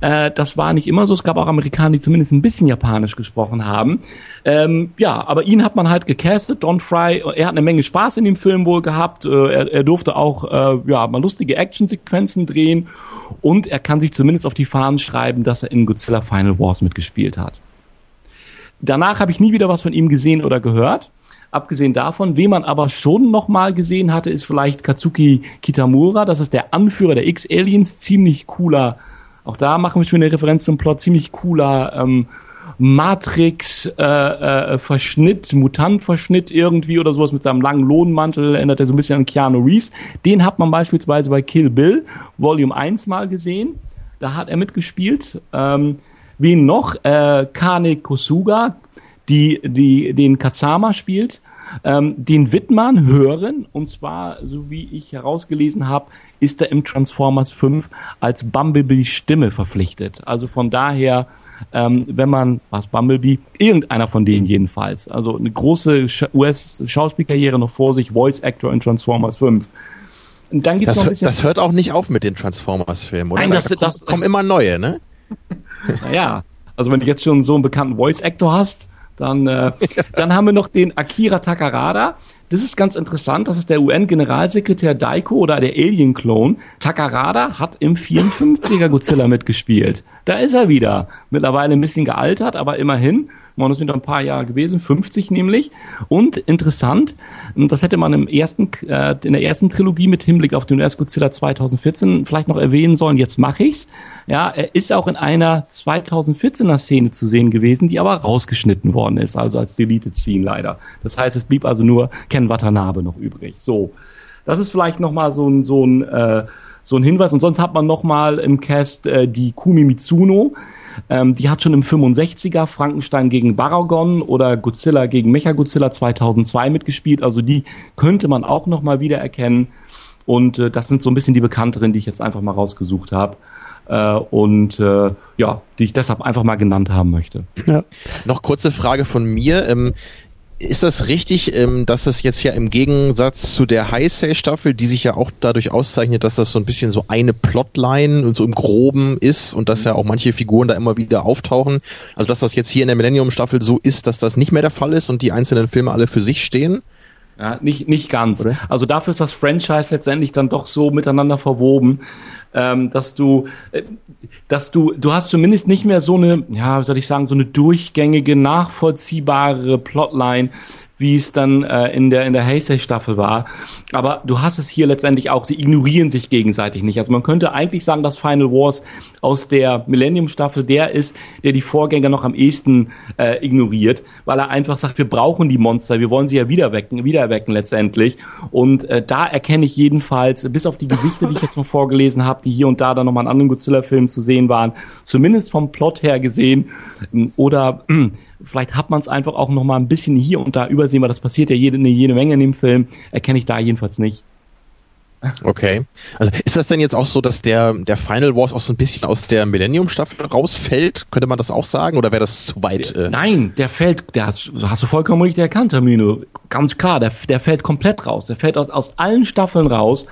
D: Äh, das war nicht immer so. Es gab auch Amerikaner, die zumindest ein bisschen Japanisch gesprochen haben. Ähm, ja, aber ihn hat man halt gecastet, Don Fry. Er hat eine Menge Spaß in dem Film wohl gehabt. Äh, er, er durfte auch äh, ja mal lustige Actionsequenzen drehen und er kann sich zumindest auf die Fahnen schreiben, dass er in Godzilla Final Wars mitgespielt hat. Danach habe ich nie wieder was von ihm gesehen oder gehört. Abgesehen davon, wen man aber schon noch mal gesehen hatte, ist vielleicht Katsuki Kitamura. Das ist der Anführer der X-Aliens. Ziemlich cooler, auch da machen wir schon eine Referenz zum Plot, ziemlich cooler ähm, Matrix-Verschnitt, Mutant-Verschnitt irgendwie oder sowas mit seinem langen Lohnmantel, erinnert er so ein bisschen an Keanu Reeves. Den hat man beispielsweise bei Kill Bill Volume 1 mal gesehen. Da hat er mitgespielt. Ähm, wen noch? Äh, Kane Kosuga, die, die den Kazama spielt. Ähm, den Wittmann hören, und zwar, so wie ich herausgelesen habe, ist er im Transformers 5 als Bumblebee Stimme verpflichtet. Also von daher, ähm, wenn man, was Bumblebee, irgendeiner von denen jedenfalls, also eine große Sch- US-Schauspielkarriere noch vor sich, Voice Actor in Transformers 5. Und dann gibt's
C: Das,
D: noch ein
C: hör-
D: bisschen.
C: das hört auch nicht auf mit den Transformers-Filmen, oder?
D: Nein, das-
C: da kommen,
D: das-
C: kommen immer neue, ne?
D: Ja, also wenn du jetzt schon so einen bekannten Voice Actor hast, dann, äh, dann haben wir noch den Akira Takarada. Das ist ganz interessant. Das ist der UN-Generalsekretär Daiko oder der Alien-Klon. Takarada hat im 54er Godzilla mitgespielt. Da ist er wieder. Mittlerweile ein bisschen gealtert, aber immerhin. Man, sind ein paar Jahre gewesen, 50 nämlich. Und interessant, das hätte man im ersten, äh, in der ersten Trilogie mit Hinblick auf den US Godzilla 2014 vielleicht noch erwähnen sollen. Jetzt mache ich's. Ja, er ist auch in einer 2014er Szene zu sehen gewesen, die aber rausgeschnitten worden ist, also als Deleted Scene leider. Das heißt, es blieb also nur Ken Watanabe noch übrig. So. Das ist vielleicht nochmal so ein, so ein, äh, so ein Hinweis. Und sonst hat man nochmal im Cast äh, die Kumi Mitsuno. Ähm, die hat schon im 65er Frankenstein gegen Baragon oder Godzilla gegen Mechagodzilla 2002 mitgespielt. Also die könnte man auch nochmal wiedererkennen. Und äh, das sind so ein bisschen die bekannteren, die ich jetzt einfach mal rausgesucht habe. Äh, und äh, ja, die ich deshalb einfach mal genannt haben möchte.
C: Ja. Noch kurze Frage von mir. Ähm, ist das richtig, ähm, dass das jetzt ja im Gegensatz zu der Heisei-Staffel, die sich ja auch dadurch auszeichnet, dass das so ein bisschen so eine Plotline und so im Groben ist und dass ja auch manche Figuren da immer wieder auftauchen, also dass das jetzt hier in der Millennium-Staffel so ist, dass das nicht mehr der Fall ist und die einzelnen Filme alle für sich stehen?
D: Ja, nicht, nicht ganz. Oder? Also dafür ist das Franchise letztendlich dann doch so miteinander verwoben, ähm, dass du, äh, dass du, du hast zumindest nicht mehr so eine, ja, wie soll ich sagen, so eine durchgängige, nachvollziehbare Plotline, wie es dann äh, in der in der Heisei Staffel war. Aber du hast es hier letztendlich auch. Sie ignorieren sich gegenseitig nicht. Also man könnte eigentlich sagen, dass Final Wars aus der Millennium Staffel der ist, der die Vorgänger noch am ehesten äh, ignoriert, weil er einfach sagt, wir brauchen die Monster, wir wollen sie ja wieder wecken, wieder erwecken letztendlich. Und äh, da erkenne ich jedenfalls, bis auf die Gesichter, die ich jetzt mal vorgelesen habe, die hier und da dann nochmal in anderen Godzilla-Filmen zu sehen waren, zumindest vom Plot her gesehen oder Vielleicht hat man es einfach auch noch mal ein bisschen hier und da übersehen, weil das passiert ja jede, jede Menge in dem Film. Erkenne ich da jedenfalls nicht.
C: Okay. Also ist das denn jetzt auch so, dass der, der Final Wars auch so ein bisschen aus der Millennium-Staffel rausfällt? Könnte man das auch sagen oder wäre das zu weit?
D: Äh? Nein, der fällt, der hast, hast du vollkommen richtig erkannt, Termino. Ganz klar, der, der fällt komplett raus. Der fällt aus, aus allen Staffeln raus,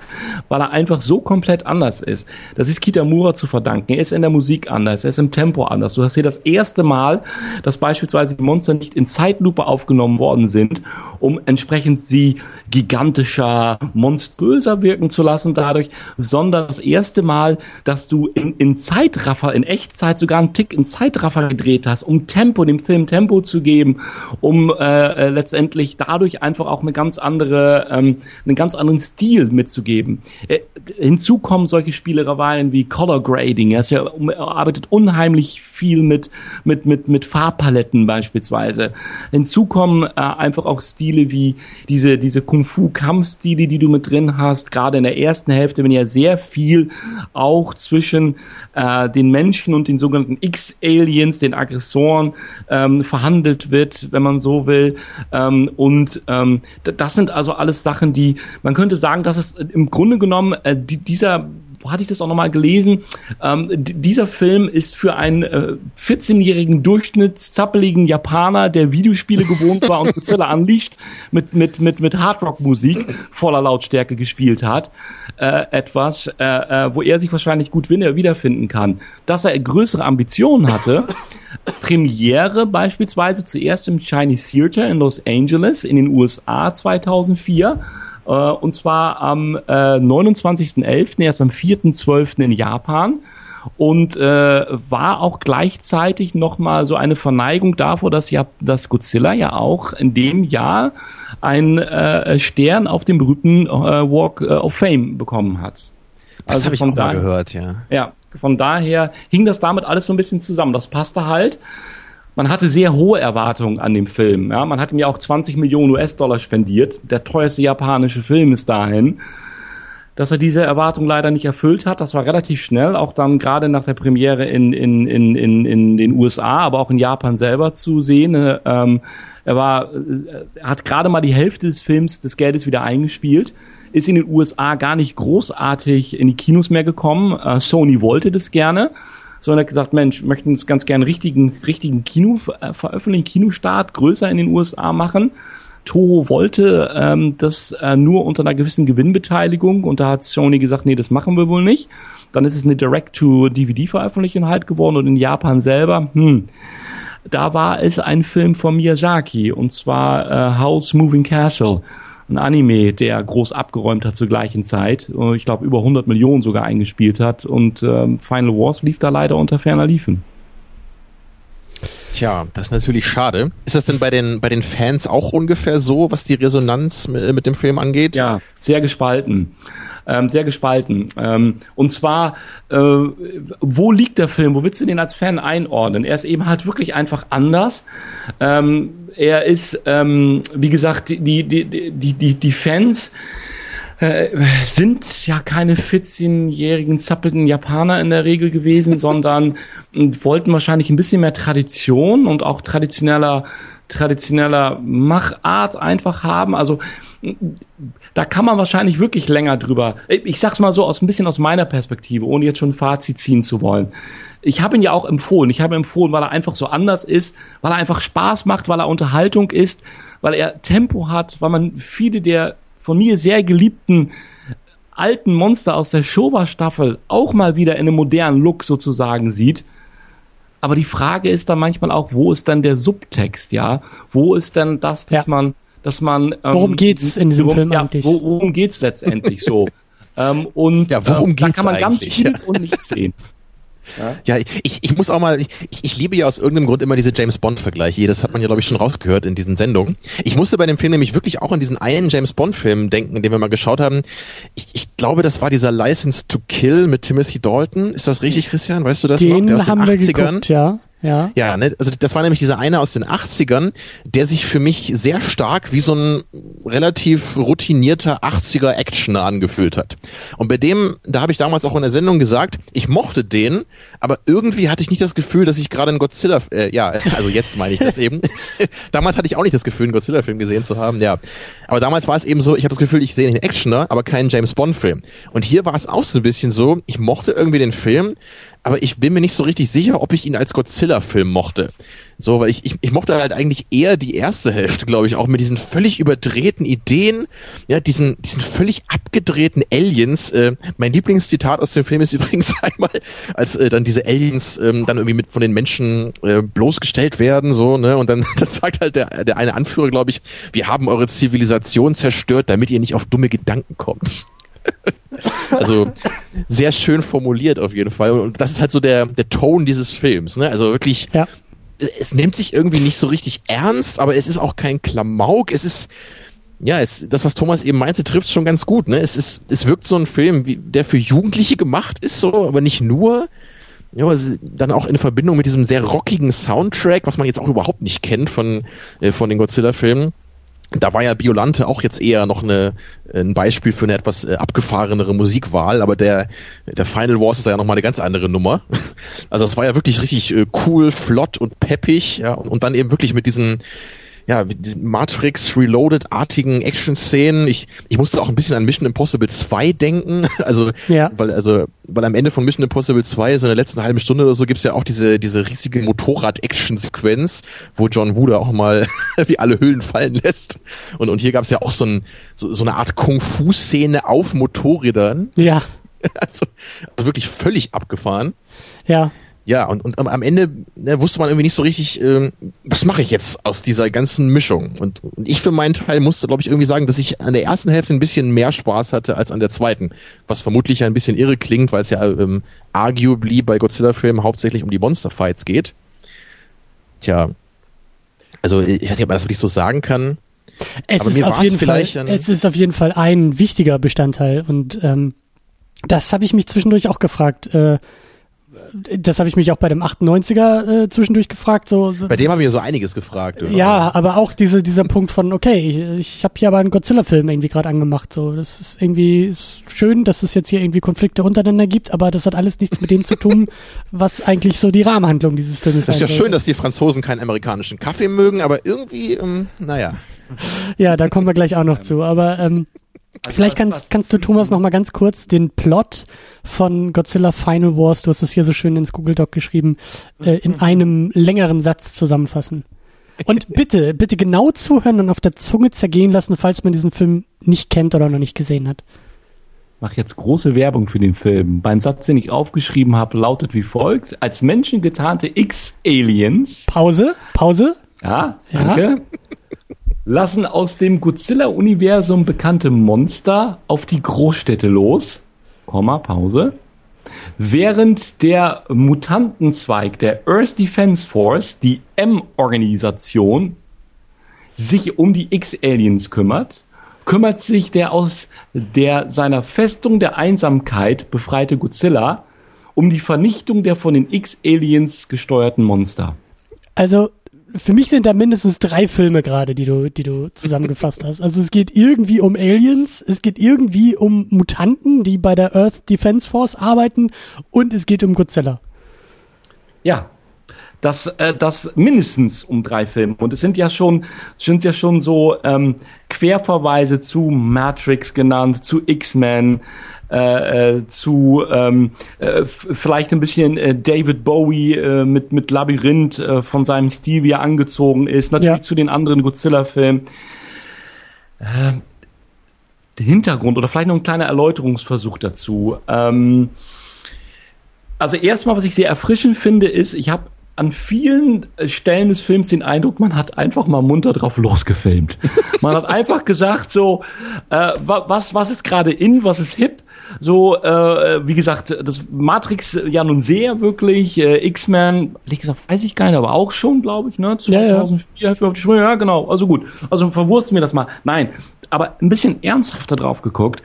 D: weil er einfach so komplett anders ist. Das ist Kitamura zu verdanken. Er ist in der Musik anders, er ist im Tempo anders. Du hast hier das erste Mal, dass beispielsweise die Monster nicht in Zeitlupe aufgenommen worden sind, um entsprechend sie gigantischer, monströser wirken zu lassen dadurch, sondern das erste Mal, dass du in, in Zeitraffer, in Echtzeit sogar einen Tick in Zeitraffer gedreht hast, um Tempo, dem Film Tempo zu geben, um äh, äh, letztendlich dadurch einfach auch eine ganz andere, ähm, einen ganz anderen Stil mitzugeben. Äh, hinzu kommen solche Spielereien wie Color Grading. Er, ja, arbeitet unheimlich viel mit, mit, mit, mit Farbpaletten beispielsweise. Hinzu kommen äh, einfach auch Stile wie diese, diese Kung-Fu-Kampfstile, die du mit drin hast, gerade in der ersten Hälfte, wenn ja sehr viel auch zwischen äh, den Menschen und den sogenannten X-Aliens, den Aggressoren, ähm, verhandelt wird, wenn man so will. Ähm, und ähm, das sind also alles Sachen, die man könnte sagen, dass es im Grunde genommen äh, die, dieser wo hatte ich das auch nochmal gelesen? Ähm, dieser Film ist für einen äh, 14-jährigen durchschnittszappeligen Japaner, der Videospiele gewohnt war und Godzilla Unleashed mit, mit, mit, mit Hardrock-Musik voller Lautstärke gespielt hat, äh, etwas, äh, äh, wo er sich wahrscheinlich gut wiederfinden kann. Dass er größere Ambitionen hatte, Premiere beispielsweise zuerst im Chinese Theater in Los Angeles in den USA 2004 äh, und zwar am äh, 29.11., erst am 4.12. in Japan und äh, war auch gleichzeitig nochmal so eine Verneigung davor, dass ja dass Godzilla ja auch in dem Jahr einen äh, Stern auf dem berühmten äh, Walk of Fame bekommen hat.
C: Das also habe ich auch mal gehört, ja.
D: Ja, von daher hing das damit alles so ein bisschen zusammen. Das passte halt man hatte sehr hohe Erwartungen an dem Film. Ja, man hat ihm ja auch 20 Millionen US-Dollar spendiert. Der teuerste japanische Film ist dahin. Dass er diese Erwartung leider nicht erfüllt hat, das war relativ schnell, auch dann gerade nach der Premiere in, in, in, in, in den USA, aber auch in Japan selber zu sehen. Ähm, er war, er hat gerade mal die Hälfte des Films des Geldes wieder eingespielt, ist in den USA gar nicht großartig in die Kinos mehr gekommen. Äh, Sony wollte das gerne sondern hat gesagt, Mensch, möchten uns ganz gerne richtigen, richtigen Kino äh, veröffentlichen, Kinostart größer in den USA machen. Toho wollte ähm, das äh, nur unter einer gewissen Gewinnbeteiligung und da hat Sony gesagt, nee, das machen wir wohl nicht. Dann ist es eine Direct-to-DVD-Veröffentlichung halt geworden und in Japan selber, hm, da war es ein Film von Miyazaki und zwar äh, House Moving Castle ein Anime, der groß abgeräumt hat zur gleichen Zeit. Äh, ich glaube, über 100 Millionen sogar eingespielt hat. Und ähm, Final Wars lief da leider unter ferner Liefen.
C: Tja, das ist natürlich schade. Ist das denn bei den, bei den Fans auch ungefähr so, was die Resonanz mit, mit dem Film angeht?
D: Ja, sehr gespalten ähm, sehr gespalten. Ähm, und zwar, äh, wo liegt der Film? Wo willst du den als Fan einordnen? Er ist eben halt wirklich einfach anders. Ähm, er ist, ähm, wie gesagt, die, die, die, die, die Fans äh, sind ja keine 14-jährigen zappelnden Japaner in der Regel gewesen, sondern wollten wahrscheinlich ein bisschen mehr Tradition und auch traditioneller traditioneller Machart einfach haben. Also da kann man wahrscheinlich wirklich länger drüber. Ich sag's mal so aus ein bisschen aus meiner Perspektive, ohne jetzt schon ein Fazit ziehen zu wollen. Ich habe ihn ja auch empfohlen. Ich habe ihn empfohlen, weil er einfach so anders ist, weil er einfach Spaß macht, weil er Unterhaltung ist, weil er Tempo hat, weil man viele der von mir sehr geliebten alten Monster aus der Showa-Staffel auch mal wieder in einem modernen Look sozusagen sieht. Aber die Frage ist dann manchmal auch, wo ist dann der Subtext, ja? Wo ist denn das, dass ja. man, dass man ähm,
B: Worum geht's in diesem
D: worum,
B: Film
D: ja,
B: eigentlich?
D: Worum geht's letztendlich so? ähm, und
C: ja, worum
D: ähm,
C: geht's
D: da kann man ganz
C: eigentlich?
D: vieles und nichts sehen.
C: Ja, ich, ich muss auch mal, ich, ich liebe ja aus irgendeinem Grund immer diese James Bond-Vergleiche. Das hat man ja, glaube ich, schon rausgehört in diesen Sendungen. Ich musste bei dem Film nämlich wirklich auch an diesen einen James Bond-Film denken, den wir mal geschaut haben. Ich, ich glaube, das war dieser License to Kill mit Timothy Dalton. Ist das richtig, Christian? Weißt du das
B: Den
C: noch? Der aus
B: haben
C: den
B: wir
C: 80ern.
B: geguckt, ja. Ja.
C: Ja, ne? also das war nämlich dieser eine aus den 80ern, der sich für mich sehr stark wie so ein relativ routinierter 80er Actioner angefühlt hat. Und bei dem, da habe ich damals auch in der Sendung gesagt, ich mochte den, aber irgendwie hatte ich nicht das Gefühl, dass ich gerade einen Godzilla, äh, ja, also jetzt meine ich das eben. damals hatte ich auch nicht das Gefühl, einen Godzilla-Film gesehen zu haben, ja. Aber damals war es eben so, ich habe das Gefühl, ich sehe einen Actioner, aber keinen James Bond-Film. Und hier war es auch so ein bisschen so, ich mochte irgendwie den Film, aber ich bin mir nicht so richtig sicher, ob ich ihn als Godzilla-Film mochte. So, weil ich, ich, ich mochte halt eigentlich eher die erste Hälfte, glaube ich, auch mit diesen völlig überdrehten Ideen, ja, diesen, diesen völlig abgedrehten Aliens. Äh, mein Lieblingszitat aus dem Film ist übrigens einmal, als äh, dann diese Aliens ähm, dann irgendwie mit von den Menschen äh, bloßgestellt werden, so, ne, und dann, dann sagt halt der, der eine Anführer, glaube ich, wir haben eure Zivilisation zerstört, damit ihr nicht auf dumme Gedanken kommt. Also sehr schön formuliert auf jeden Fall. Und das ist halt so der, der Ton dieses Films. Ne? Also wirklich,
B: Ja.
C: es nimmt sich irgendwie nicht so richtig ernst, aber es ist auch kein Klamauk. Es ist, ja, es, das, was Thomas eben meinte, trifft schon ganz gut. Ne? Es, ist, es wirkt so ein Film, wie, der für Jugendliche gemacht ist, so, aber nicht nur. Ja, aber dann auch in Verbindung mit diesem sehr rockigen Soundtrack, was man jetzt auch überhaupt nicht kennt von, äh, von den Godzilla-Filmen. Da war ja Biolante auch jetzt eher noch eine, ein Beispiel für eine etwas äh, abgefahrenere Musikwahl, aber der, der Final Wars ist ja nochmal eine ganz andere Nummer. Also es war ja wirklich richtig äh, cool, flott und peppig, ja, und, und dann eben wirklich mit diesen, ja, Matrix Reloaded-artigen Action-Szenen. Ich, ich musste auch ein bisschen an Mission Impossible 2 denken. Also,
B: Ja.
C: weil, also, weil am Ende von Mission Impossible 2, so in der letzten halben Stunde oder so, gibt's ja auch diese, diese riesige Motorrad-Action-Sequenz, wo John Woo da auch mal wie alle Hüllen fallen lässt. Und, und hier gab's ja auch so, ein, so, so eine Art Kung-Fu-Szene auf Motorrädern.
B: Ja.
C: Also, also wirklich völlig abgefahren.
B: Ja.
C: Ja, und, und am- Ende ne, wusste man irgendwie nicht so richtig, ähm, was mache ich jetzt aus dieser ganzen Mischung? Und, und ich für meinen Teil musste, glaube ich, irgendwie sagen, dass ich an der ersten Hälfte ein bisschen mehr Spaß hatte als an der zweiten. Was vermutlich ein bisschen irre klingt, weil es ja ähm, arguably bei Godzilla-Filmen hauptsächlich um die Monster-Fights geht. Tja, also ich weiß nicht, ob man das wirklich so sagen kann.
B: Es
C: Aber
B: ist
C: mir
B: auf jeden Fall,
C: vielleicht
B: es ist auf jeden Fall ein wichtiger Bestandteil und ähm, das habe ich mich zwischendurch auch gefragt. Äh, das habe ich mich auch bei dem 98er äh, zwischendurch gefragt. So,
C: Bei dem haben wir so einiges gefragt. oder?
B: ja, aber auch diese, dieser Punkt von, okay, ich, ich habe hier aber einen Godzilla-Film irgendwie gerade angemacht. So, das ist irgendwie ist schön, dass es jetzt hier irgendwie Konflikte untereinander gibt, aber das hat alles nichts mit dem zu tun, was eigentlich so die Rahmenhandlung dieses Filmes
C: Das ist ja schön, dass die Franzosen keinen amerikanischen Kaffee mögen, aber irgendwie, ähm, naja.
B: Ja, da kommen wir gleich auch noch zu. Aber ähm, vielleicht kannst, kannst du, Thomas, noch mal ganz kurz den Plot von Godzilla Final Wars, du hast es hier so schön ins Google Doc geschrieben, äh, in einem längeren Satz zusammenfassen. Und bitte, bitte genau zuhören und auf der Zunge zergehen lassen, falls man diesen Film nicht kennt oder noch nicht gesehen hat.
D: Mach jetzt große Werbung für den Film. Mein Satz, den ich aufgeschrieben habe, lautet wie folgt. Als Menschen getarnte X-Aliens
B: Pause, Pause.
D: Ja,
B: Ja.
D: Lassen aus dem Godzilla-Universum bekannte Monster auf die Großstädte los. Komma, Pause. Während der Mutantenzweig der Earth Defense Force, die M-Organisation, sich um die X-Aliens kümmert, kümmert sich der aus der seiner Festung der Einsamkeit befreite Godzilla um die Vernichtung der von den X-Aliens gesteuerten Monster.
B: Also für mich sind da mindestens drei Filme gerade, die du, die du zusammengefasst hast. Also es geht irgendwie um Aliens, es geht irgendwie um Mutanten, die bei der Earth Defense Force arbeiten und es geht um Godzilla.
D: Ja, das, äh, das mindestens um drei Filme. Und es sind ja schon, sind ja schon so ähm, Querverweise zu Matrix genannt, zu X-Men, äh, äh, zu ähm, äh, vielleicht ein bisschen äh, David Bowie äh, mit, mit Labyrinth äh, von seinem Stil, wie er angezogen ist, natürlich ja. zu den anderen Godzilla-Filmen. Äh, der Hintergrund oder vielleicht noch ein kleiner Erläuterungsversuch dazu. Ähm, also erstmal, was ich sehr erfrischend finde, ist, ich habe an vielen Stellen des Films den Eindruck, man hat einfach mal munter drauf losgefilmt. Man hat einfach gesagt, so, äh, was, was ist gerade in, was ist hip? So, äh, wie gesagt, das Matrix ja nun sehr wirklich, äh, X-Men, ehrlich gesagt, weiß ich gar nicht, aber auch schon, glaube ich, ne? 2004, ja, ja. ja, genau, also gut. Also verwursten wir das mal. Nein, aber ein bisschen ernsthafter drauf geguckt.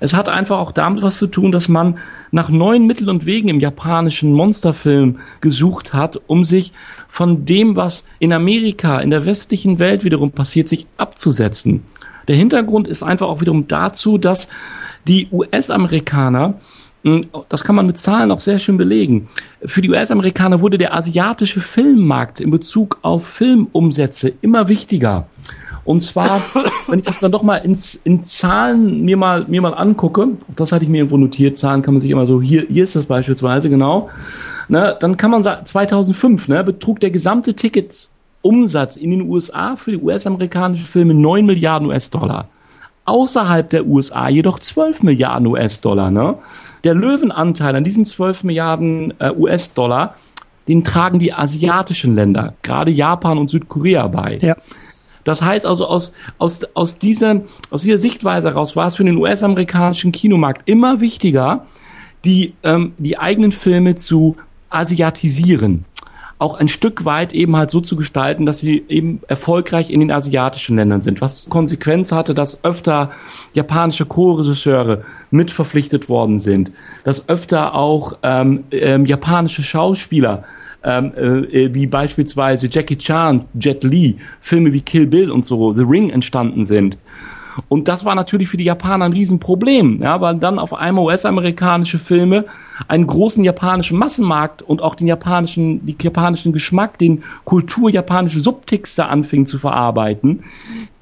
D: Es hat einfach auch damit was zu tun, dass man nach neuen Mitteln und Wegen im japanischen Monsterfilm gesucht hat, um sich von dem, was in Amerika, in der westlichen Welt wiederum passiert, sich abzusetzen. Der Hintergrund ist einfach auch wiederum dazu, dass die US-Amerikaner hm, das kann man mit Zahlen auch sehr schön belegen. Für die US-Amerikaner wurde der asiatische Filmmarkt in Bezug auf Filmumsätze immer wichtiger. Und zwar, wenn ich das dann doch mal ins, in Zahlen mir mal, mir mal angucke, das hatte ich mir irgendwo notiert, Zahlen kann man sich immer so, hier, hier ist das beispielsweise, genau, ne, dann kann man sagen, 2005 ne, betrug der gesamte Ticketumsatz in den USA für die US-amerikanischen Filme 9 Milliarden US-Dollar. Außerhalb der USA jedoch 12 Milliarden US-Dollar. Ne? Der Löwenanteil an diesen 12 Milliarden äh, US-Dollar, den tragen die asiatischen Länder, gerade Japan und Südkorea bei. Ja. Das heißt also, aus, aus, aus, dieser, aus dieser Sichtweise heraus war es für den US-amerikanischen Kinomarkt immer wichtiger, die, ähm, die eigenen Filme zu asiatisieren. Auch ein Stück weit eben halt so zu gestalten, dass sie eben erfolgreich in den asiatischen Ländern sind. Was Konsequenz hatte, dass öfter japanische Co-Regisseure mitverpflichtet worden sind. Dass öfter auch ähm, ähm, japanische Schauspieler ähm, äh, wie beispielsweise Jackie Chan, Jet Li, Filme wie Kill Bill und so, The Ring entstanden sind. Und das war natürlich für die Japaner ein Riesenproblem, ja, weil dann auf einmal US-amerikanische Filme einen großen japanischen Massenmarkt und auch den japanischen, die japanischen Geschmack, den Kultur japanische Subtexte anfingen zu verarbeiten,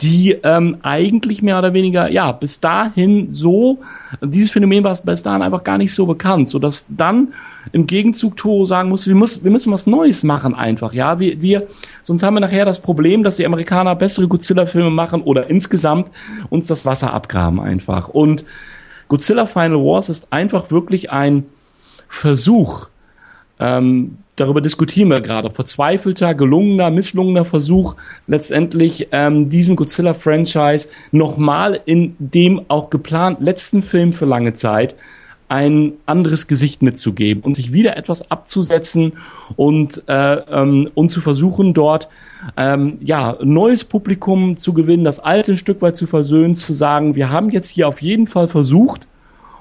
D: die ähm, eigentlich mehr oder weniger, ja, bis dahin so, dieses Phänomen war bis dahin einfach gar nicht so bekannt, so dass dann im Gegenzug Toro sagen muss, wir, muss, wir müssen was Neues machen einfach, ja, wir, wir, sonst haben wir nachher das Problem, dass die Amerikaner bessere Godzilla-Filme machen oder insgesamt uns das Wasser abgraben einfach. Und Godzilla Final Wars ist einfach wirklich ein Versuch, ähm, darüber diskutieren wir gerade, verzweifelter, gelungener, misslungener Versuch, letztendlich ähm, diesem Godzilla-Franchise nochmal in dem auch geplant letzten Film für lange Zeit ein anderes Gesicht mitzugeben und sich wieder etwas abzusetzen und, äh, ähm, und zu versuchen, dort ähm, ja, neues Publikum zu gewinnen, das alte ein Stück weit zu versöhnen, zu sagen, wir haben jetzt hier auf jeden Fall versucht,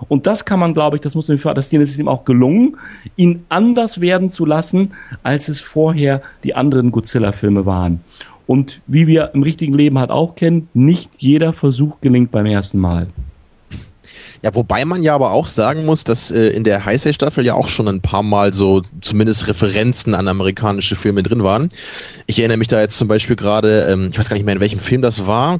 D: und das kann man, glaube ich, das muss es ist ihm auch gelungen, ihn anders werden zu lassen, als es vorher die anderen Godzilla-Filme waren. Und wie wir im richtigen Leben halt auch kennen, nicht jeder Versuch gelingt beim ersten Mal.
C: Ja, wobei man ja aber auch sagen muss, dass äh, in der Heisei-Staffel ja auch schon ein paar Mal so zumindest Referenzen an amerikanische Filme drin waren. Ich erinnere mich da jetzt zum Beispiel gerade, ähm, ich weiß gar nicht mehr, in welchem Film das war.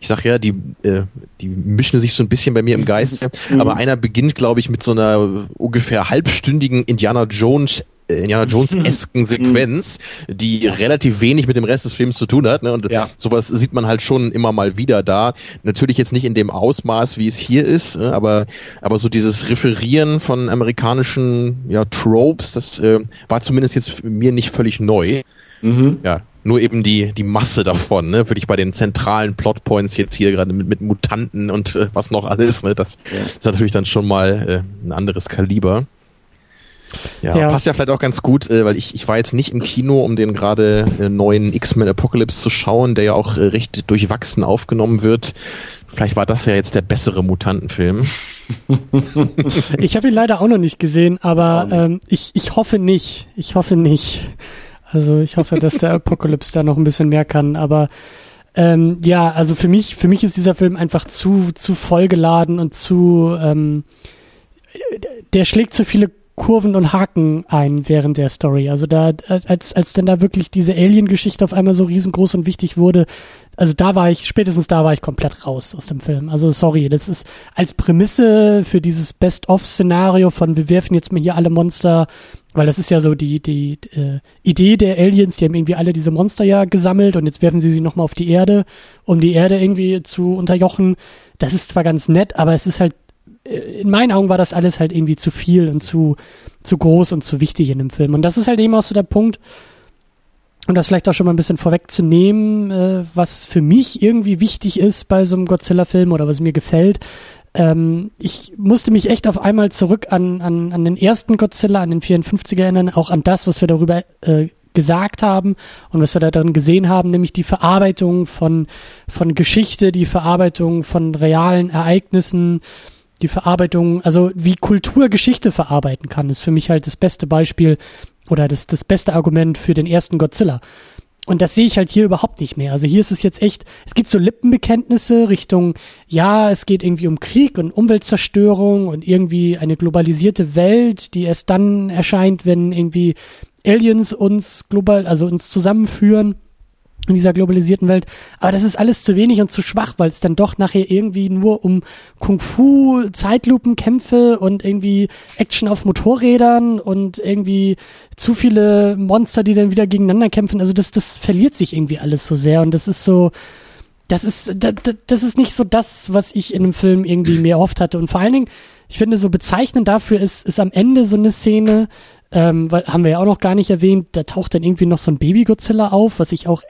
C: Ich sag ja, die, äh, die mischen sich so ein bisschen bei mir im Geist. Mhm. Aber einer beginnt, glaube ich, mit so einer ungefähr halbstündigen Indiana Jones Indiana Jones-esken Sequenz, die relativ wenig mit dem Rest des Films zu tun hat. Ne? Und ja. sowas sieht man halt schon immer mal wieder da. Natürlich jetzt nicht in dem Ausmaß, wie es hier ist, ne? aber, aber so dieses Referieren von amerikanischen ja, Tropes, das äh, war zumindest jetzt mir nicht völlig neu. Mhm. Ja, nur eben die, die Masse davon, ne, würde ich bei den zentralen Plotpoints jetzt hier gerade mit, mit Mutanten und äh, was noch alles, ne, das ja. ist natürlich dann schon mal äh, ein anderes Kaliber. Ja, ja, passt ja vielleicht auch ganz gut, äh, weil ich, ich war jetzt nicht im Kino, um den gerade äh, neuen X-Men Apocalypse zu schauen, der ja auch äh, recht durchwachsen aufgenommen wird. Vielleicht war das ja jetzt der bessere Mutantenfilm.
B: ich habe ihn leider auch noch nicht gesehen, aber ähm, ich, ich hoffe nicht. Ich hoffe nicht. Also ich hoffe, dass der Apocalypse da noch ein bisschen mehr kann, aber ähm, ja, also für mich, für mich ist dieser Film einfach zu, zu vollgeladen und zu, ähm, der schlägt zu viele Kurven und Haken ein während der Story. Also da, als, als denn da wirklich diese Alien-Geschichte auf einmal so riesengroß und wichtig wurde, also da war ich, spätestens da war ich komplett raus aus dem Film. Also sorry, das ist als Prämisse für dieses Best-of-Szenario von wir werfen jetzt mal hier alle Monster, weil das ist ja so die, die äh, Idee der Aliens, die haben irgendwie alle diese Monster ja gesammelt und jetzt werfen sie sie nochmal auf die Erde, um die Erde irgendwie zu unterjochen. Das ist zwar ganz nett, aber es ist halt in meinen Augen war das alles halt irgendwie zu viel und zu, zu groß und zu wichtig in dem Film. Und das ist halt eben auch so der Punkt, um das vielleicht auch schon mal ein bisschen vorwegzunehmen, äh, was für mich irgendwie wichtig ist bei so einem Godzilla-Film oder was mir gefällt. Ähm, ich musste mich echt auf einmal zurück an, an, an den ersten Godzilla, an den 54er erinnern, auch an das, was wir darüber äh, gesagt haben und was wir da drin gesehen haben, nämlich die Verarbeitung von, von Geschichte, die Verarbeitung von realen Ereignissen, die Verarbeitung, also wie Kultur Geschichte verarbeiten kann, ist für mich halt das beste Beispiel oder das, das beste Argument für den ersten Godzilla. Und das sehe ich halt hier überhaupt nicht mehr. Also hier ist es jetzt echt, es gibt so Lippenbekenntnisse Richtung, ja, es geht irgendwie um Krieg und Umweltzerstörung und irgendwie eine globalisierte Welt, die erst dann erscheint, wenn irgendwie Aliens uns global, also uns zusammenführen in dieser globalisierten Welt. Aber das ist alles zu wenig und zu schwach, weil es dann doch nachher irgendwie nur um Kung-Fu, Zeitlupenkämpfe und irgendwie Action auf Motorrädern und irgendwie zu viele Monster, die dann wieder gegeneinander kämpfen. Also das, das verliert sich irgendwie alles so sehr und das ist so, das ist, das, das ist nicht so das, was ich in einem Film irgendwie mir erhofft hatte. Und vor allen Dingen, ich finde, so bezeichnend dafür ist, ist am Ende so eine Szene, ähm, weil haben wir ja auch noch gar nicht erwähnt, da taucht dann irgendwie noch so ein Baby-Godzilla auf, was ich auch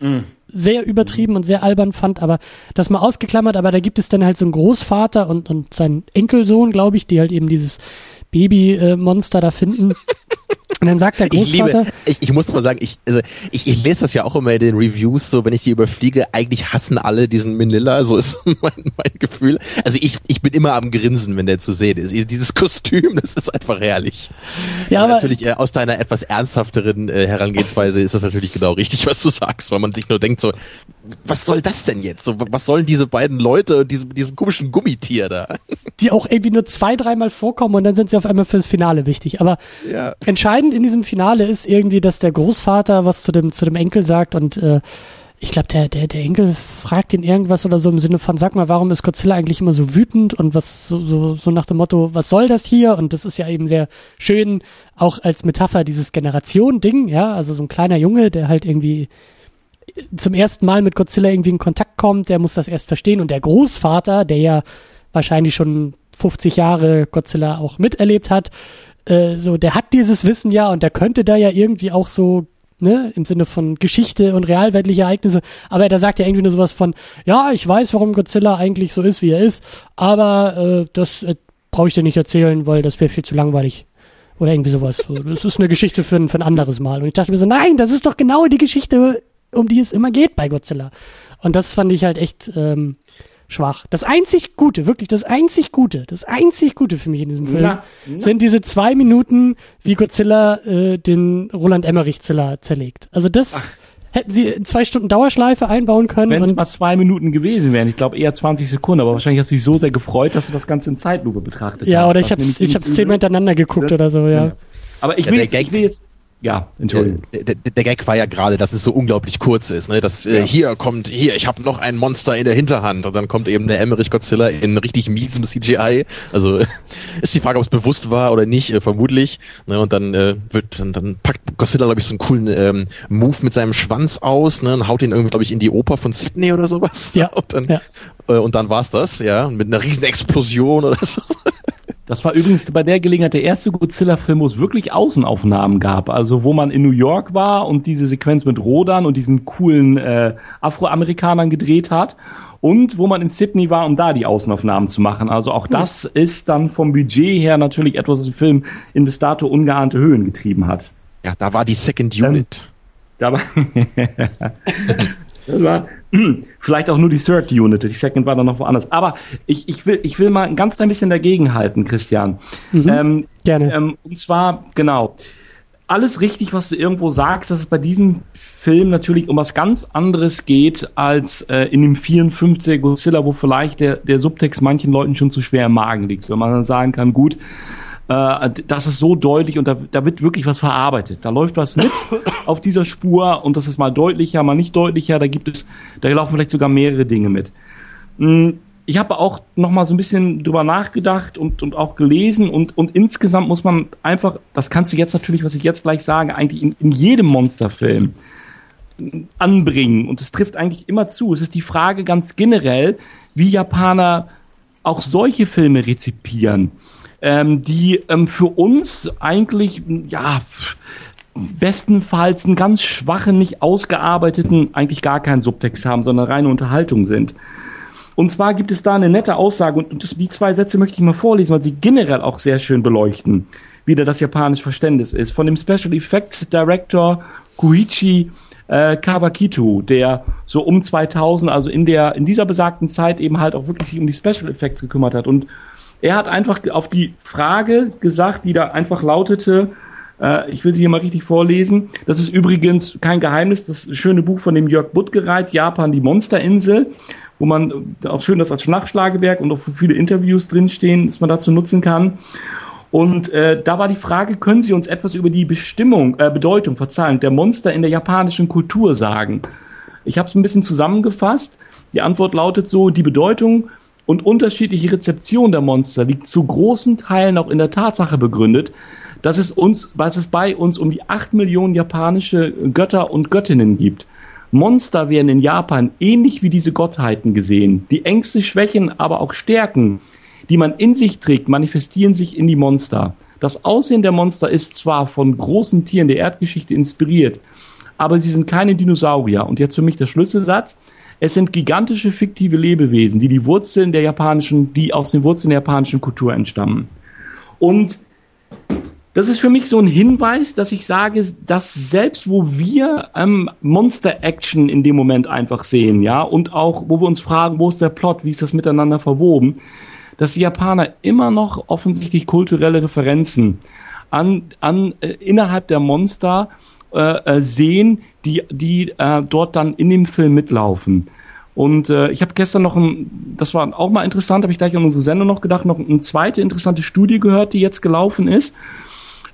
B: Mhm. sehr übertrieben und sehr albern fand, aber das mal ausgeklammert, aber da gibt es dann halt so einen Großvater und, und seinen Enkelsohn, glaube ich, die halt eben dieses Baby-Monster da finden. Und dann sagt der Großvater.
C: Ich, liebe, ich, ich muss mal sagen, ich, also ich, ich lese das ja auch immer in den Reviews, so wenn ich die überfliege, eigentlich hassen alle diesen Manila, so ist mein, mein Gefühl. Also ich, ich bin immer am Grinsen, wenn der zu sehen ist. Dieses Kostüm, das ist einfach herrlich. Ja, aber natürlich äh, aus deiner etwas ernsthafteren äh, Herangehensweise ist das natürlich genau richtig, was du sagst, weil man sich nur denkt so, was soll das denn jetzt? So, was sollen diese beiden Leute und diesem, diesem komischen Gummitier da?
B: Die auch irgendwie nur zwei, dreimal vorkommen und dann sind sie auf einmal fürs Finale wichtig. Aber ja. entscheidend in diesem Finale ist irgendwie, dass der Großvater was zu dem, zu dem Enkel sagt und äh, ich glaube, der, der, der Enkel fragt ihn irgendwas oder so im Sinne von, sag mal, warum ist Godzilla eigentlich immer so wütend und was so, so, so nach dem Motto, was soll das hier? Und das ist ja eben sehr schön, auch als Metapher dieses Generation-Ding, ja, also so ein kleiner Junge, der halt irgendwie zum ersten Mal mit Godzilla irgendwie in Kontakt kommt, der muss das erst verstehen. Und der Großvater, der ja wahrscheinlich schon 50 Jahre Godzilla auch miterlebt hat, äh, so, der hat dieses Wissen ja und der könnte da ja irgendwie auch so ne, im Sinne von Geschichte und realweltliche Ereignisse, aber der sagt ja irgendwie nur sowas von, ja, ich weiß, warum Godzilla eigentlich so ist, wie er ist, aber äh, das äh, brauche ich dir nicht erzählen, weil das wäre viel zu langweilig. Oder irgendwie sowas. Das ist eine Geschichte für ein, für ein anderes Mal. Und ich dachte mir so, nein, das ist doch genau die Geschichte, um die es immer geht bei Godzilla. Und das fand ich halt echt ähm, schwach. Das einzig Gute, wirklich das einzig Gute, das einzig Gute für mich in diesem Film na, na. sind diese zwei Minuten, wie Godzilla äh, den Roland Emmerich-Ziller zerlegt. Also das Ach. hätten sie in zwei Stunden Dauerschleife einbauen können.
D: Wenn es mal zwei Minuten gewesen wären, ich glaube eher 20 Sekunden, aber wahrscheinlich hast du dich so sehr gefreut, dass du das Ganze in Zeitlupe betrachtet
B: ja,
D: hast.
B: Ja, oder ich habe ich hab's zehnmal hintereinander geguckt das, oder so, ja. ja.
D: Aber ich will, jetzt, ich will jetzt ja, Entschuldigung.
C: Der, der, der, Gag war ja gerade, dass es so unglaublich kurz ist. Ne? Dass äh, ja. hier kommt, hier, ich habe noch ein Monster in der Hinterhand und dann kommt eben der Emmerich Godzilla in richtig miesem CGI. Also ist die Frage, ob es bewusst war oder nicht, äh, vermutlich. Ne? Und dann äh, wird, dann, dann packt Godzilla, glaube ich, so einen coolen ähm, Move mit seinem Schwanz aus ne? und haut ihn irgendwie, glaube ich, in die Oper von Sydney oder sowas.
B: Ja.
C: Und dann,
B: ja.
C: Äh, und dann war's das, ja, mit einer riesen Explosion oder so.
D: Das war übrigens bei der Gelegenheit der erste Godzilla-Film, wo es wirklich Außenaufnahmen gab. Also wo man in New York war und diese Sequenz mit Rodan und diesen coolen äh, Afroamerikanern gedreht hat. Und wo man in Sydney war, um da die Außenaufnahmen zu machen. Also auch das ist dann vom Budget her natürlich etwas, was den Film in bis dato ungeahnte Höhen getrieben hat.
C: Ja, da war die Second Unit.
D: Ähm, da war Das war vielleicht auch nur die Third Unit, die Second war dann noch woanders. Aber ich, ich, will, ich will mal ein ganz klein bisschen dagegen halten, Christian.
B: Mhm, ähm, gerne.
D: Ähm, und zwar, genau, alles richtig, was du irgendwo sagst, dass es bei diesem Film natürlich um was ganz anderes geht als äh, in dem 54 Godzilla, wo vielleicht der, der Subtext manchen Leuten schon zu schwer im Magen liegt. Wenn man dann sagen kann, gut, äh, das ist so deutlich und da, da wird wirklich was verarbeitet. Da läuft was mit auf dieser Spur und das ist mal deutlicher, mal nicht deutlicher. Da gibt es, da laufen vielleicht sogar mehrere Dinge mit. Hm, ich habe auch noch mal so ein bisschen drüber nachgedacht und, und auch gelesen und, und insgesamt muss man einfach, das kannst du jetzt natürlich, was ich jetzt gleich sage, eigentlich in, in jedem Monsterfilm anbringen und es trifft eigentlich immer zu. Es ist die Frage ganz generell, wie Japaner auch solche Filme rezipieren ähm, die ähm, für uns eigentlich, ja, bestenfalls einen ganz schwachen, nicht ausgearbeiteten, eigentlich gar keinen Subtext haben, sondern reine Unterhaltung sind. Und zwar gibt es da eine nette Aussage und, das, die zwei Sätze möchte ich mal vorlesen, weil sie generell auch sehr schön beleuchten, wie da das japanische Verständnis ist. Von dem Special Effects Director Kuichi äh, Kawakitu, der so um 2000, also in der in dieser besagten Zeit eben halt auch wirklich sich um die Special Effects gekümmert hat und er hat einfach auf die Frage gesagt, die da einfach lautete, äh, ich will sie hier mal richtig vorlesen. Das ist übrigens kein Geheimnis, das schöne Buch von dem Jörg Buttgereit, Japan, die Monsterinsel, wo man auch schön das als Nachschlagewerk und auch viele Interviews drinstehen, das man dazu nutzen kann. Und äh, da war die Frage, können Sie uns etwas über die Bestimmung, äh, Bedeutung, Verzeihung, der Monster in der japanischen Kultur sagen? Ich habe es ein bisschen zusammengefasst. Die Antwort lautet so, die Bedeutung und unterschiedliche Rezeption der Monster liegt zu großen Teilen auch in der Tatsache begründet, dass es uns, was es bei uns um die acht Millionen japanische Götter und Göttinnen gibt. Monster werden in Japan ähnlich wie diese Gottheiten gesehen. Die Ängste, Schwächen, aber auch Stärken, die man in sich trägt, manifestieren sich in die Monster. Das Aussehen der Monster ist zwar von großen Tieren der Erdgeschichte inspiriert, aber sie sind keine Dinosaurier. Und jetzt für mich der Schlüsselsatz. Es sind gigantische fiktive Lebewesen, die die Wurzeln der japanischen, die aus den Wurzeln der japanischen Kultur entstammen. Und das ist für mich so ein Hinweis, dass ich sage, dass selbst wo wir ähm, Monster-Action in dem Moment einfach sehen, ja, und auch wo wir uns fragen, wo ist der Plot, wie ist das miteinander verwoben, dass die Japaner immer noch offensichtlich kulturelle Referenzen an, an äh, innerhalb der Monster äh, äh sehen, die, die äh, dort dann in dem Film mitlaufen. Und äh, ich habe gestern noch ein, das war auch mal interessant, habe ich gleich an unsere Sendung noch gedacht, noch eine zweite interessante Studie gehört, die jetzt gelaufen ist,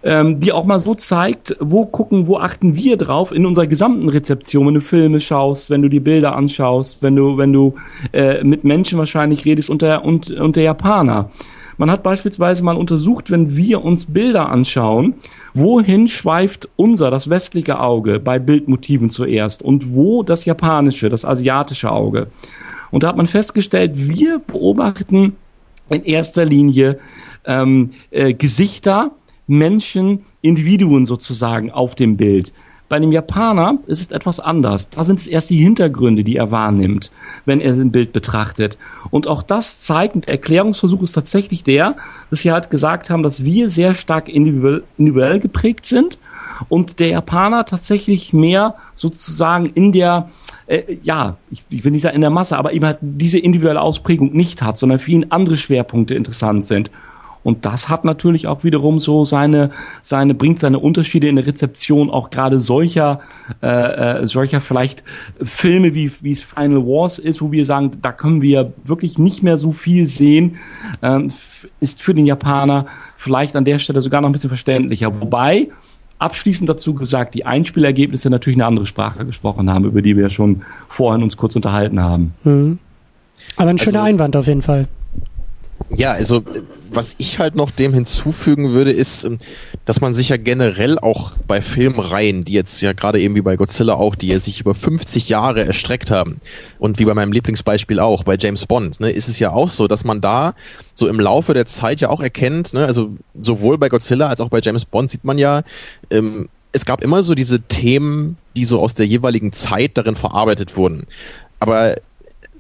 D: ähm, die auch mal so zeigt, wo gucken, wo achten wir drauf in unserer gesamten Rezeption, wenn du Filme schaust, wenn du die Bilder anschaust, wenn du, wenn du äh, mit Menschen wahrscheinlich redest unter, und, unter Japaner. Man hat beispielsweise mal untersucht, wenn wir uns Bilder anschauen, wohin schweift unser, das westliche Auge bei Bildmotiven zuerst und wo das japanische, das asiatische Auge. Und da hat man festgestellt, wir beobachten in erster Linie ähm, äh, Gesichter, Menschen, Individuen sozusagen auf dem Bild. Bei einem Japaner ist es etwas anders. Da sind es erst die Hintergründe, die er wahrnimmt, wenn er ein Bild betrachtet. Und auch das zeigt, und Erklärungsversuch ist tatsächlich der, dass sie halt gesagt haben, dass wir sehr stark individuell, individuell geprägt sind und der Japaner tatsächlich mehr sozusagen in der, äh, ja, ich, ich will nicht sagen in der Masse, aber eben halt diese individuelle Ausprägung nicht hat, sondern für ihn andere Schwerpunkte interessant sind. Und das hat natürlich auch wiederum so seine, seine, bringt seine Unterschiede in der Rezeption auch gerade solcher, äh, äh, solcher vielleicht Filme wie, wie es Final Wars ist, wo wir sagen, da können wir wirklich nicht mehr so viel sehen, ähm, ist für den Japaner vielleicht an der Stelle sogar noch ein bisschen verständlicher. Wobei, abschließend dazu gesagt, die Einspielergebnisse natürlich eine andere Sprache gesprochen haben, über die wir schon vorhin uns kurz unterhalten haben.
B: Mhm. Aber ein schöner also, Einwand auf jeden Fall.
C: Ja, also was ich halt noch dem hinzufügen würde, ist, ähm, dass man sich ja generell auch bei Filmreihen, die jetzt ja gerade eben wie bei Godzilla auch, die ja sich über 50 Jahre erstreckt haben und wie bei meinem Lieblingsbeispiel auch, bei James Bond, ne, ist es ja auch so, dass man da so im Laufe der Zeit ja auch erkennt, ne, also sowohl bei Godzilla als auch bei James Bond sieht man ja, ähm, es gab immer so diese Themen, die so aus der jeweiligen Zeit darin verarbeitet wurden. Aber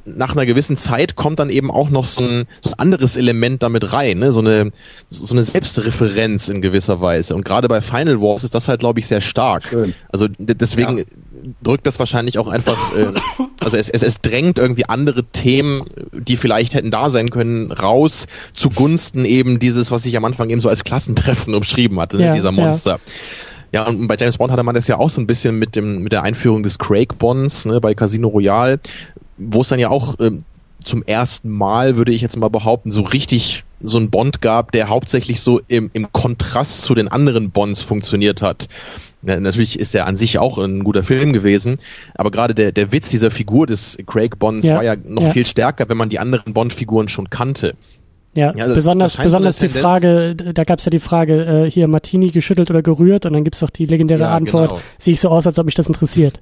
C: nach einer gewissen Zeit kommt dann eben auch noch so ein, so ein anderes Element damit rein, ne? so, eine, so eine Selbstreferenz in gewisser Weise. Und gerade bei Final Wars ist das halt, glaube ich, sehr stark. Schön. Also deswegen ja. drückt das wahrscheinlich auch einfach, äh, also es, es, es drängt irgendwie andere Themen, die vielleicht hätten da sein können, raus zugunsten eben dieses, was ich am Anfang eben so als Klassentreffen umschrieben hatte, ne? ja, dieser Monster. Ja. Ja, und bei James Bond hatte man das ja auch so ein bisschen mit dem mit der Einführung des Craig Bonds ne, bei Casino Royale, wo es dann ja auch ähm, zum ersten Mal, würde ich jetzt mal behaupten, so richtig so ein Bond gab, der hauptsächlich so im, im Kontrast zu den anderen Bonds funktioniert hat. Ja, natürlich ist er an sich auch ein guter Film gewesen, aber gerade der, der Witz dieser Figur des Craig Bonds
B: Ja,
C: war ja noch
B: ja.
C: viel stärker, wenn man die anderen Bond-Figuren schon kannte.
B: Ja,
C: also
B: besonders, besonders die Frage, da gab es ja die Frage, äh, hier Martini geschüttelt oder gerührt und dann gibt's doch die legendäre Antwort,
C: genau.
B: sehe ich so aus, als ob mich das interessiert.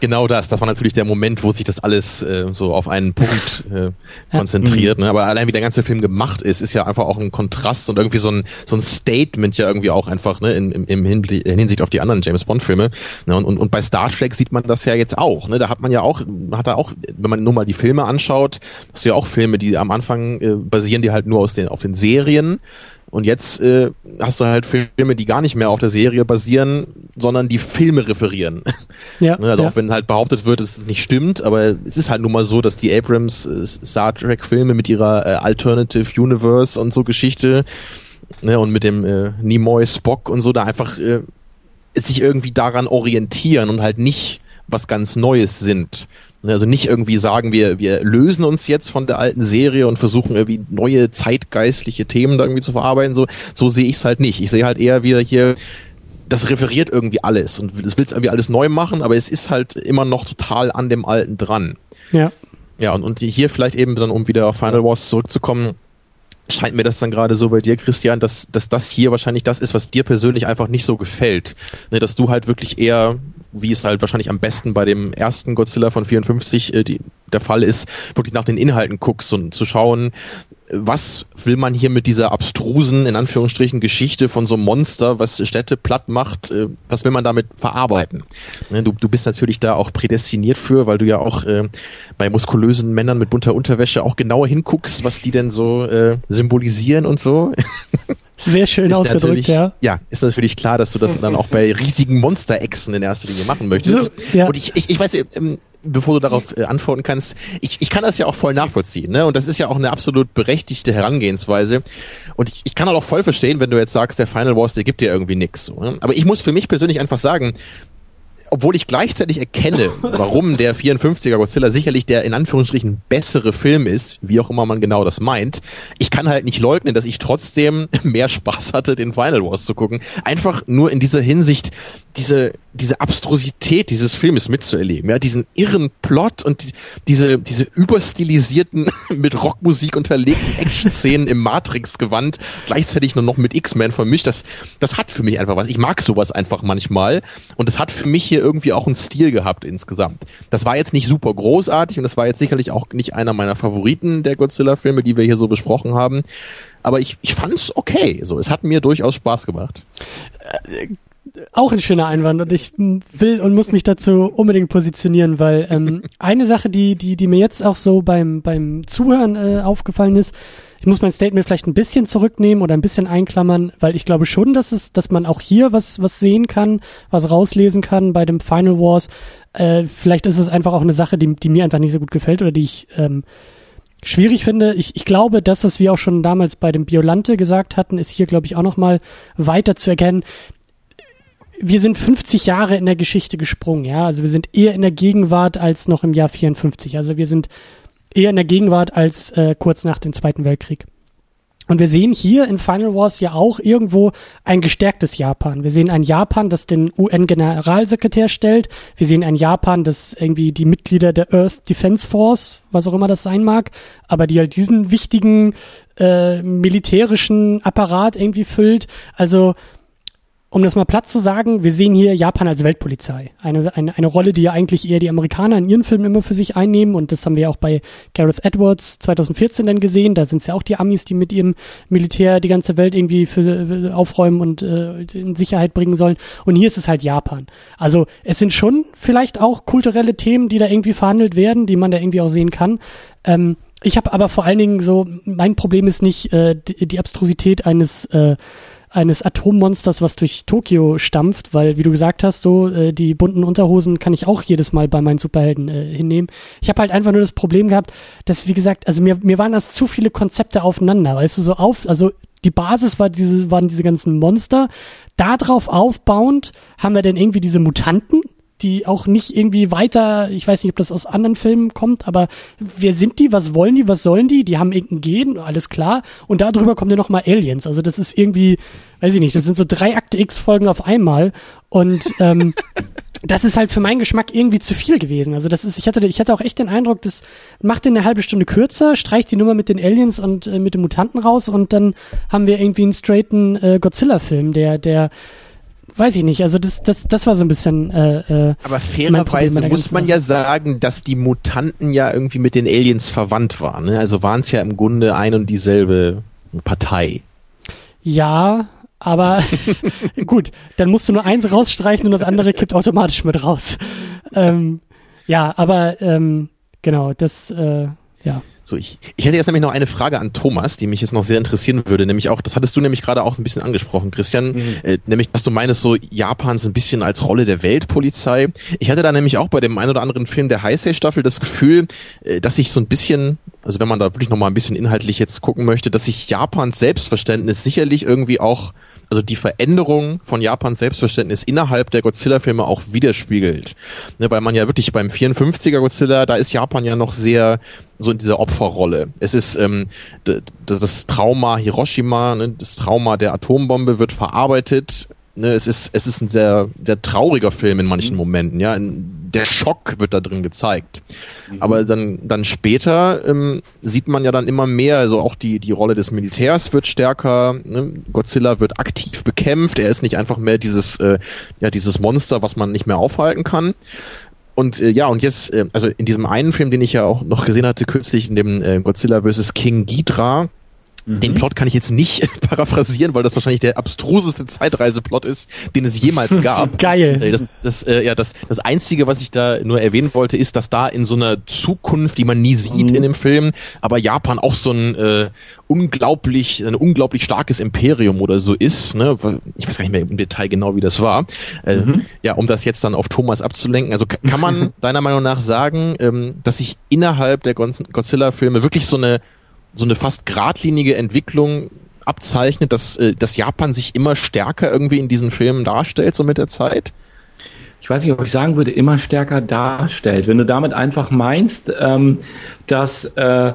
C: Genau das, das war natürlich der Moment, wo sich das alles äh, so auf einen Punkt äh, konzentriert. Ne? Aber allein wie der ganze Film gemacht ist, ist ja einfach auch ein Kontrast und irgendwie so ein, so ein Statement ja irgendwie auch einfach ne? in, im, im Hinblick, in Hinsicht auf die anderen James Bond Filme. Ne? Und, und, und bei Star Trek sieht man das ja jetzt auch. Ne? Da hat man ja auch, hat da auch, wenn man nur mal die Filme anschaut, hast du ja auch Filme, die am Anfang äh, basieren die halt nur aus den, auf den Serien. Und jetzt äh, hast du halt Filme, die gar nicht mehr auf der Serie basieren, sondern die Filme referieren.
B: Ja,
C: Ne, Also
B: ja.
C: auch wenn halt behauptet wird, dass es nicht stimmt, aber es ist halt nun mal so, dass die Abrams äh, Star Trek Filme mit ihrer äh, Alternative Universe und so Geschichte ne, und mit dem äh, Nimoy Spock und so da einfach äh, sich irgendwie daran orientieren und halt nicht was ganz Neues sind. Ne, Also nicht irgendwie sagen, wir, wir lösen uns jetzt von der alten Serie und versuchen irgendwie neue zeitgeistliche Themen da irgendwie zu verarbeiten. So, so sehe ich es halt nicht. Ich sehe halt eher wieder hier, das referiert irgendwie alles und das willst irgendwie alles neu machen, aber es ist halt immer noch total an dem Alten dran.
B: ja.
C: Ja, und, und hier vielleicht eben dann, um wieder auf Final Wars zurückzukommen, scheint mir das dann gerade so bei dir, Christian, dass, dass das hier wahrscheinlich das ist, was dir persönlich einfach nicht so gefällt. Ne, dass du halt wirklich eher, wie es halt wahrscheinlich am besten bei dem ersten Godzilla von 54 äh, die, der Fall ist, wirklich nach den Inhalten guckst und zu schauen, was will man hier mit dieser abstrusen, in Anführungsstrichen, Geschichte von so einem Monster, was Städte platt macht, äh, was will man damit verarbeiten? Ne, Du, du bist natürlich da auch prädestiniert für, weil du ja auch äh, bei muskulösen Männern mit bunter Unterwäsche auch genauer hinguckst, was die denn so äh, symbolisieren und so.
B: Sehr schön
C: Ist
B: ausgedrückt, ja.
C: ja, ist natürlich klar, dass du das dann auch bei riesigen Monsterechsen in erster Linie machen möchtest.
B: So, ja.
C: Und ich, ich, ich weiß, ähm, bevor du darauf äh, antworten kannst, ich, ich kann das ja auch voll nachvollziehen, ne? Und das ist ja auch eine absolut berechtigte Herangehensweise. Und ich, ich kann auch voll verstehen, wenn du jetzt sagst, der Final Wars, der gibt dir irgendwie nichts. So, ne? Aber ich muss für mich persönlich einfach sagen, obwohl ich gleichzeitig erkenne, warum der 54er Godzilla sicherlich der in Anführungsstrichen bessere Film ist, wie auch immer man genau das meint, ich kann halt nicht leugnen, dass ich trotzdem mehr Spaß hatte, den Final Wars zu gucken. Einfach nur in dieser Hinsicht, diese, diese Abstrusität dieses Filmes mitzuerleben, ja, diesen irren Plot und die, diese, diese überstilisierten, mit Rockmusik unterlegten Action-Szenen im Matrix-Gewand, gleichzeitig nur noch mit X-Men vermischt, das, das hat für mich einfach was. Ich mag sowas einfach manchmal und es hat für mich hier irgendwie auch einen Stil gehabt insgesamt. Das war jetzt nicht super großartig und das war jetzt sicherlich auch nicht einer meiner Favoriten der Godzilla-Filme, die wir hier so besprochen haben. Aber ich, ich fand es okay. So, es hat mir durchaus Spaß gemacht.
B: Auch ein schöner Einwand und ich will und muss mich dazu unbedingt positionieren, weil ähm, eine Sache, die, die, die mir jetzt auch so beim, beim Zuhören äh, aufgefallen ist, ich muss mein Statement vielleicht ein bisschen zurücknehmen oder ein bisschen einklammern, weil ich glaube schon, dass es, dass man auch hier was, was sehen kann, was rauslesen kann bei dem Final Wars. Äh, vielleicht ist es einfach auch eine Sache, die, die mir einfach nicht so gut gefällt oder die ich ähm, schwierig finde. Ich, ich glaube, das, was wir auch schon damals bei dem Biolante gesagt hatten, ist hier, glaube ich, auch nochmal weiter zu erkennen wir sind 50 Jahre in der Geschichte gesprungen, ja. Also wir sind eher in der Gegenwart als noch im Jahr 54. Also wir sind eher in der Gegenwart als äh, kurz nach dem Zweiten Weltkrieg. Und wir sehen hier in Final Wars ja auch irgendwo ein gestärktes Japan. Wir sehen ein Japan, das den UN-Generalsekretär stellt. Wir sehen ein Japan, das irgendwie die Mitglieder der Earth Defense Force, was auch immer das sein mag, aber die halt diesen wichtigen äh, militärischen Apparat irgendwie füllt. Also um das mal platt zu sagen, wir sehen hier Japan als Weltpolizei. Eine, eine, eine Rolle, die ja eigentlich eher die Amerikaner in ihren Filmen immer für sich einnehmen. Und das haben wir auch bei Gareth Edwards 2014 dann gesehen. Da sind es ja auch die Amis, die mit ihrem Militär die ganze Welt irgendwie für, für aufräumen und äh, in Sicherheit bringen sollen. Und hier ist es halt Japan. Also es sind schon vielleicht auch kulturelle Themen, die da irgendwie verhandelt werden, die man da irgendwie auch sehen kann. Ähm, ich habe aber vor allen Dingen so, mein Problem ist nicht äh, die, die Abstrusität eines äh, eines Atommonsters, was durch Tokio stampft, weil, wie du gesagt hast, so äh, die bunten Unterhosen kann ich auch jedes Mal bei meinen Superhelden äh, hinnehmen. Ich habe halt einfach nur das Problem gehabt, dass, wie gesagt, also mir, mir waren das zu viele Konzepte aufeinander, weißt du, so auf, also die Basis war diese, waren diese ganzen Monster. Darauf aufbauend haben wir dann irgendwie diese Mutanten, die auch nicht irgendwie weiter, ich weiß nicht, ob das aus anderen Filmen kommt, aber wer sind die, was wollen die, was sollen die? Die haben irgendein Gen, alles klar. Und darüber kommen dann nochmal Aliens. Also das ist irgendwie, weiß ich nicht, das sind so drei Akte X-Folgen auf einmal. Und ähm, das ist halt für meinen Geschmack irgendwie zu viel gewesen. Also das ist, ich hatte, ich hatte auch echt den Eindruck, das macht den eine halbe Stunde kürzer, streicht die Nummer mit den Aliens und äh, mit den Mutanten raus und dann haben wir irgendwie einen straighten äh, Godzilla-Film, der, der weiß ich nicht, also das, das, das war so ein bisschen. Äh,
C: äh, Aber fairerweise muss man ja sagen, dass die Mutanten ja irgendwie mit den Aliens verwandt waren. Ne? Also waren es ja im Grunde ein und dieselbe Partei.
B: Ja, aber gut, dann musst du nur eins rausstreichen und das andere kippt automatisch mit raus. Ähm, ja, aber ähm, genau, das, äh, ja.
C: So, ich, ich hätte jetzt nämlich noch eine Frage an Thomas, die mich jetzt noch sehr interessieren würde, nämlich auch, das hattest du nämlich gerade auch ein bisschen angesprochen, Christian, mhm. äh, nämlich, dass du meinst, so Japan so ein bisschen als Rolle der Weltpolizei. Ich hatte da nämlich auch bei dem ein oder anderen Film der Heisei-Staffel das Gefühl, äh, dass ich so ein bisschen, also wenn man da wirklich nochmal ein bisschen inhaltlich jetzt gucken möchte, dass sich Japans Selbstverständnis sicherlich irgendwie auch also die Veränderung von Japans Selbstverständnis innerhalb der Godzilla-Filme auch widerspiegelt. Ne, weil man ja wirklich beim 54er Godzilla, da ist Japan ja noch sehr so in dieser Opferrolle. Es ist ähm, das Trauma Hiroshima, ne, das Trauma der Atombombe wird verarbeitet ne, es ist, es ist ein sehr, sehr trauriger Film in manchen mhm. Momenten, ja. Der Schock wird da drin gezeigt. Mhm. Aber dann, dann später ähm, sieht man ja dann immer mehr, also auch die, die Rolle des Militärs wird stärker, ne? Godzilla wird aktiv bekämpft, er ist nicht einfach mehr dieses, äh, ja, dieses Monster, was man nicht mehr aufhalten kann. Und äh, ja, und jetzt, äh, also in diesem einen Film, den ich ja auch noch gesehen hatte kürzlich, in dem äh, Godzilla vs. King Ghidra, den mhm. Plot kann ich jetzt nicht paraphrasieren, weil das wahrscheinlich der abstruseste Zeitreiseplot ist, den es jemals gab.
B: Geil.
C: Äh, das, das, äh, ja, das, das Einzige, was ich da nur erwähnen wollte, ist, dass da in so einer Zukunft, die man nie sieht mhm. in dem Film, aber Japan auch so ein äh, unglaublich, ein unglaublich starkes Imperium oder so ist. Ne? Ich weiß gar nicht mehr im Detail genau, wie das war. Äh, mhm. Ja, um das jetzt dann auf Thomas abzulenken. Also kann man deiner Meinung nach sagen, ähm, dass sich innerhalb der Godzilla-Filme wirklich so eine so eine fast geradlinige Entwicklung abzeichnet, dass, äh, dass Japan sich immer stärker irgendwie in diesen Filmen darstellt, so mit der Zeit?
D: ich weiß nicht, ob ich sagen würde, immer stärker darstellt. Wenn du damit einfach meinst, ähm, dass äh,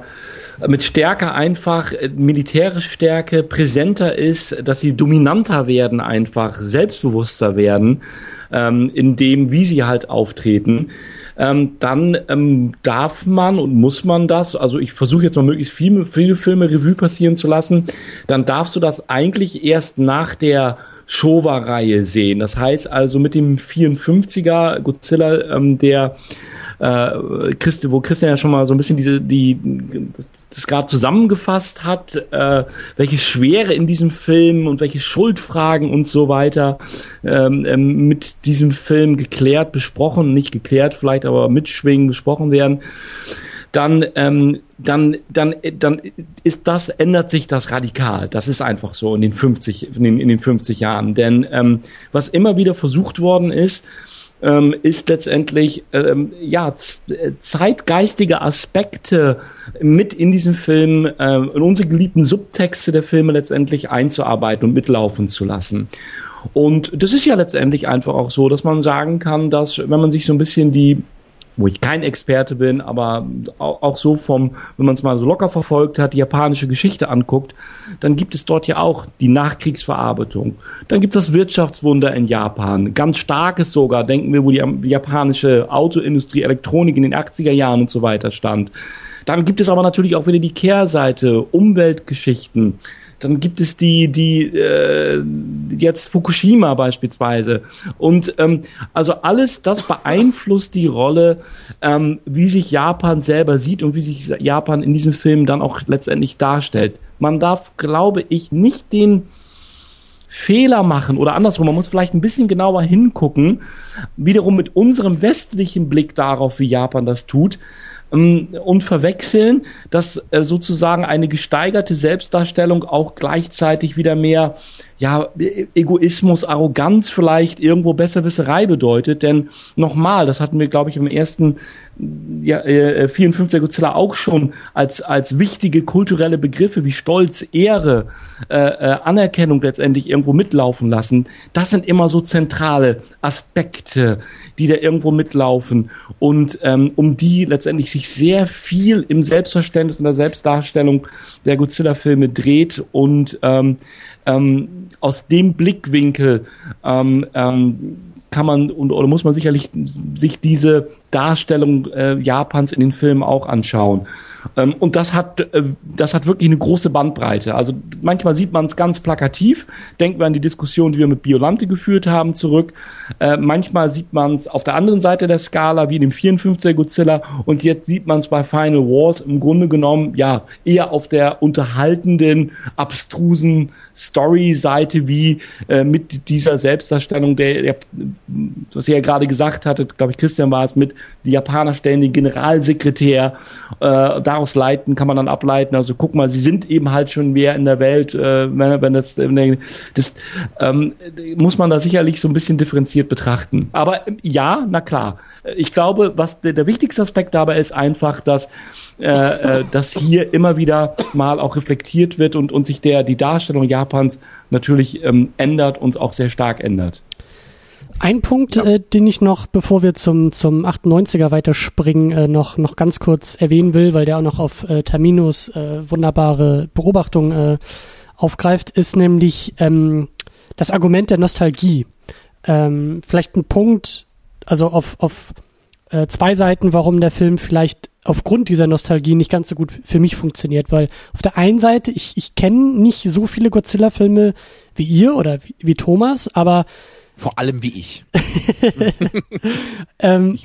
D: mit stärker einfach äh, militärische Stärke präsenter ist, dass sie dominanter werden, einfach selbstbewusster werden, ähm, in dem, wie sie halt auftreten ähm, dann ähm, darf man und muss man das, also ich versuche jetzt mal möglichst viele, viele Filme Revue passieren zu lassen, dann darfst du das eigentlich erst nach der Showa-Reihe sehen. Das heißt also mit dem 54er Godzilla, ähm, der äh, Christi, wo Christian ja schon mal so ein bisschen diese, die, das, das gerade zusammengefasst hat, äh, welche Schwere in diesem Film und welche Schuldfragen und so weiter ähm, ähm, mit diesem Film geklärt, besprochen, nicht geklärt vielleicht, aber mitschwingen besprochen werden dann, ähm, dann, dann, dann ist das, ändert sich das radikal. Das ist einfach so in den 50, in den, in den 50 Jahren. Denn ähm, was immer wieder versucht worden ist, ähm, ist letztendlich ähm, ja zeitgeistige Aspekte mit in diesen Film, äh, in unsere geliebten Subtexte der Filme letztendlich einzuarbeiten und mitlaufen zu lassen. Und das ist ja letztendlich einfach auch so, dass man sagen kann, dass wenn man sich so ein bisschen die wo ich kein Experte bin, aber auch so vom, wenn man es mal so locker verfolgt hat, die japanische Geschichte anguckt, dann gibt es dort ja auch die Nachkriegsverarbeitung. Dann gibt es das Wirtschaftswunder in Japan, ganz starkes sogar, denken wir, wo die japanische Autoindustrie, Elektronik in den 80er Jahren und so weiter stand. Dann gibt es aber natürlich auch wieder die Kehrseite, Umweltgeschichten. Dann gibt es die, die äh, jetzt Fukushima beispielsweise. Und ähm, also alles das beeinflusst die Rolle, ähm, wie sich Japan selber sieht und wie sich Japan in diesem Film dann auch letztendlich darstellt. Man darf, glaube ich, nicht den Fehler machen oder andersrum, man muss vielleicht ein bisschen genauer hingucken, wiederum mit unserem westlichen Blick darauf, wie Japan das tut, und verwechseln, dass äh, sozusagen eine gesteigerte Selbstdarstellung auch gleichzeitig wieder mehr ja, E- Egoismus, Arroganz vielleicht irgendwo Besserwisserei bedeutet. Denn nochmal, das hatten wir, glaube ich, im ersten ja, äh, 54 Godzilla auch schon als, als wichtige kulturelle Begriffe wie Stolz, Ehre, äh, äh, Anerkennung letztendlich irgendwo mitlaufen lassen. Das sind immer so zentrale Aspekte, die da irgendwo mitlaufen und ähm, um die letztendlich sich sehr viel im Selbstverständnis und der Selbstdarstellung der Godzilla-Filme dreht und ähm, ähm, aus dem Blickwinkel ähm, ähm, kann man und oder muss man sicherlich sich diese Darstellung äh, Japans in den Filmen auch anschauen. Ähm, und das hat, äh, das hat wirklich eine große Bandbreite. Also manchmal sieht man es ganz plakativ. Denken wir an die Diskussion, die wir mit Biolante geführt haben, zurück. Äh, manchmal sieht man es auf der anderen Seite der Skala, wie in dem 54er Godzilla. Und jetzt sieht man es bei Final Wars im Grunde genommen, ja, eher auf der unterhaltenden, abstrusen Story-Seite, wie äh, mit dieser Selbstdarstellung, der, der was ihr ja gerade gesagt hattet, glaube ich, Christian war es, mit die Japaner stellen den Generalsekretär, äh, daraus leiten, kann man dann ableiten, also guck mal, sie sind eben halt schon mehr in der Welt, äh, wenn, wenn das, wenn das ähm, muss man da sicherlich so ein bisschen differenziert betrachten. Aber ähm, ja, na klar, ich glaube, was der, der wichtigste Aspekt dabei ist einfach, dass äh, äh, dass hier immer wieder mal auch reflektiert wird und, und sich der die Darstellung Japans natürlich ähm, ändert und auch sehr stark ändert.
B: Ein Punkt, äh, den ich noch, bevor wir zum, zum 98er weiterspringen, äh, noch, noch ganz kurz erwähnen will, weil der auch noch auf äh, Terminus äh, wunderbare Beobachtung äh, aufgreift, ist nämlich ähm, das Argument der Nostalgie. Ähm, vielleicht ein Punkt, also auf, auf äh, zwei Seiten, warum der Film vielleicht aufgrund dieser Nostalgie nicht ganz so gut für mich funktioniert, weil auf der einen Seite, ich, ich kenne nicht so viele Godzilla-Filme wie ihr oder wie, wie Thomas, aber
C: Vor allem wie ich.
B: ähm,